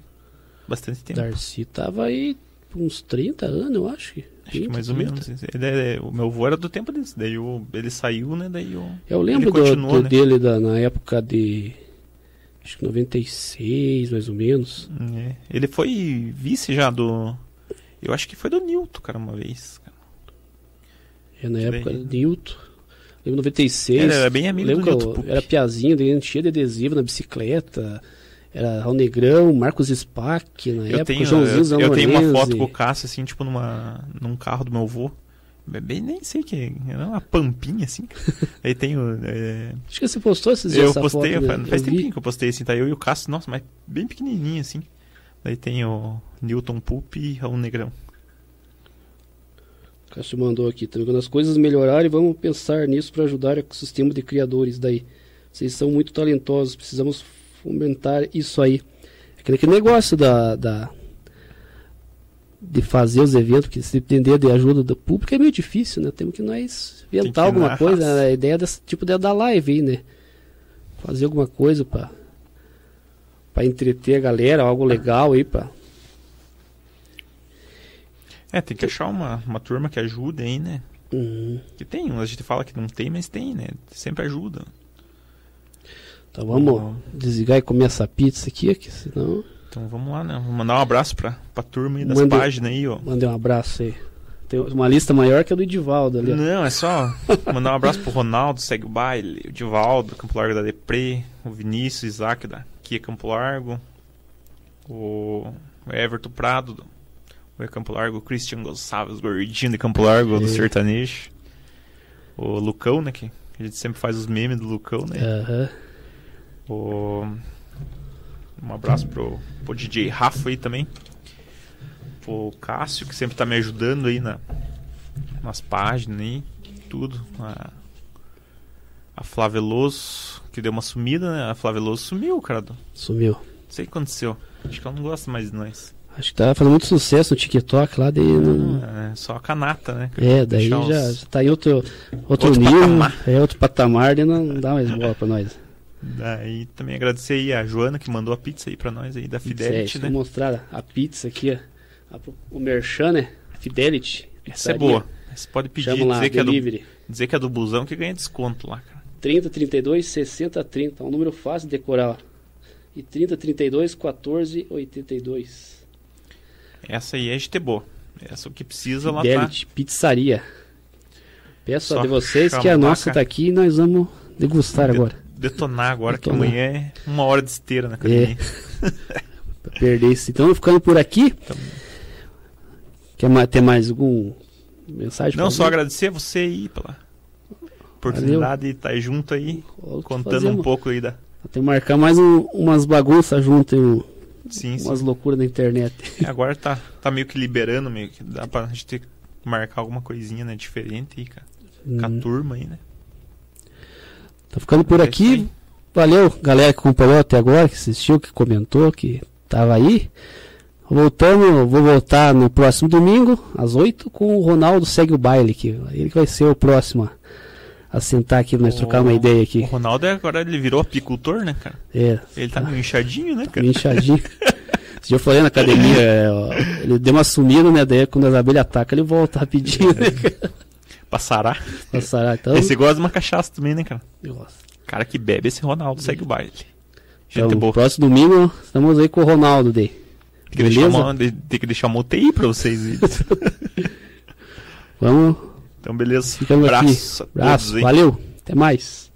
Bastante tempo. Darcy tava aí uns 30 anos, eu acho que. Acho que mais 30. ou menos. Ele é, o meu avô era do tempo desse. Daí o, ele saiu, né? Daí o, eu lembro do, do né? dele da, na época de. Acho que 96, mais ou menos. É. Ele foi vice já do. Eu acho que foi do Newton, cara, uma vez. Cara. É, na época do Newton. Lembro 96. Era, era bem amigo do Newton. Era piazinho, daí cheio de adesivo na bicicleta. Era Raul Negrão, Marcos Spack, na eu época, tenho, Joãozinho Eu, eu tenho uma foto com o Cássio, assim, tipo, numa, num carro do meu avô. Bem, nem sei que era uma pampinha, assim. <laughs> Aí tenho. É... Acho que você postou esses dias. Eu postei, foto, né? faz tempinho que eu postei, assim, tá? Eu e o Cássio, nossa, mas bem pequenininho, assim. Daí tem o Newton Pulp e Raul Negrão. O Cássio mandou aqui também. Quando as coisas melhorarem, vamos pensar nisso para ajudar o ecossistema de criadores daí. Vocês são muito talentosos, precisamos fomentar isso aí. Aquele, aquele negócio da, da, de fazer os eventos, que se depender de ajuda do público é meio difícil, né? Temos que nós inventar que alguma coisa, né? a ideia desse tipo de, da live aí, né? Fazer alguma coisa para para entreter a galera, algo legal aí para É, tem que achar uma, uma turma que ajude aí, né? Uhum. Que tem, a gente fala que não tem, mas tem, né? Sempre ajuda. Então vamos uhum. desligar e comer essa pizza aqui, que senão. Então vamos lá, né? Vou mandar um abraço pra, pra turma aí das Mande, páginas aí, ó. Mandei um abraço aí. Tem uma lista maior que a do Edivaldo ali. Não, é só mandar um abraço pro Ronaldo, segue o baile, o Edivaldo, Campo Largo da Depre, o Vinícius, Isaac da Kia Campo Largo, o Everton Prado, o Campo Largo, o Christian Gonçalves, gordinho de Campo Largo, do Sertanejo, o Lucão, né, que a gente sempre faz os memes do Lucão, né? Aham. O... Um abraço pro, pro DJ Rafa aí também. Pro Cássio, que sempre tá me ajudando aí na, nas páginas aí, tudo. A, a Flaveloso, que deu uma sumida, né? A Flaveloso sumiu, cara. Sumiu. Não sei o que aconteceu. Acho que ela não gosta mais de nós. Acho que tá fazendo muito sucesso no TikTok lá, daí não... É, só a canata, né? É, daí já, os... já tá em outro, outro, outro nível, patamar. é outro patamar, daí não dá mais bola pra nós. Daí também agradecer aí a Joana que mandou a pizza aí pra nós aí da Fidelity, é, né? Vou mostrar a pizza aqui, ó. O Merchan, né? Fidelity. Essa é boa. Você pode pedir, Chama dizer, lá, que é do, dizer que é do busão que ganha desconto lá, cara. 30, 32, 60, 30. É um número fácil de decorar. E 30, 32, 14, 82. Essa aí é GT boa. Essa é o que precisa Fidelity, lá tá. Pizzaria. Peço Só a de vocês que a nossa tá aqui e nós vamos degustar agora detonar agora, detonar. que amanhã é uma hora de esteira na academia. É. <laughs> pra perder isso. Então, ficando por aqui. Então... Quer ter mais algum mensagem? Não, só agradecer a você aí pela oportunidade Valeu. de estar junto aí, contando um pouco aí da. Tem que marcar mais um, umas bagunças junto, um, sim, umas sim. loucuras na internet. É, agora tá, tá meio que liberando, meio que dá pra gente ter, marcar alguma coisinha né, diferente aí, cara. Hum. Com a uhum. turma aí, né? Tá ficando por aqui. Valeu, galera que acompanhou até agora, que assistiu, que comentou, que tava aí. Voltamos, vou voltar no próximo domingo, às 8, com o Ronaldo Segue o Baile, que ele vai ser o próximo a, sentar aqui pra nós trocar uma ideia aqui. O Ronaldo é agora ele virou apicultor, né, cara? É. Ele tá meio inchadinho, né, cara? Meio inchadinho. <laughs> Se eu falei na academia, é, ó, ele deu uma sumida, né? Daí quando as abelhas atacam, ele volta rapidinho, né, cara? Passará. Passará, então. Esse gosta de uma cachaça também, né, cara? Eu gosto. Cara que bebe esse Ronaldo segue o baile. Gente então, boa. próximo domingo estamos aí com o Ronaldo daí. Tem que, deixar uma, tem que deixar uma UTI pra vocês. <laughs> Vamos. Então, beleza. Ficamos Abraço. Aqui. Abraço. Valeu. Até mais.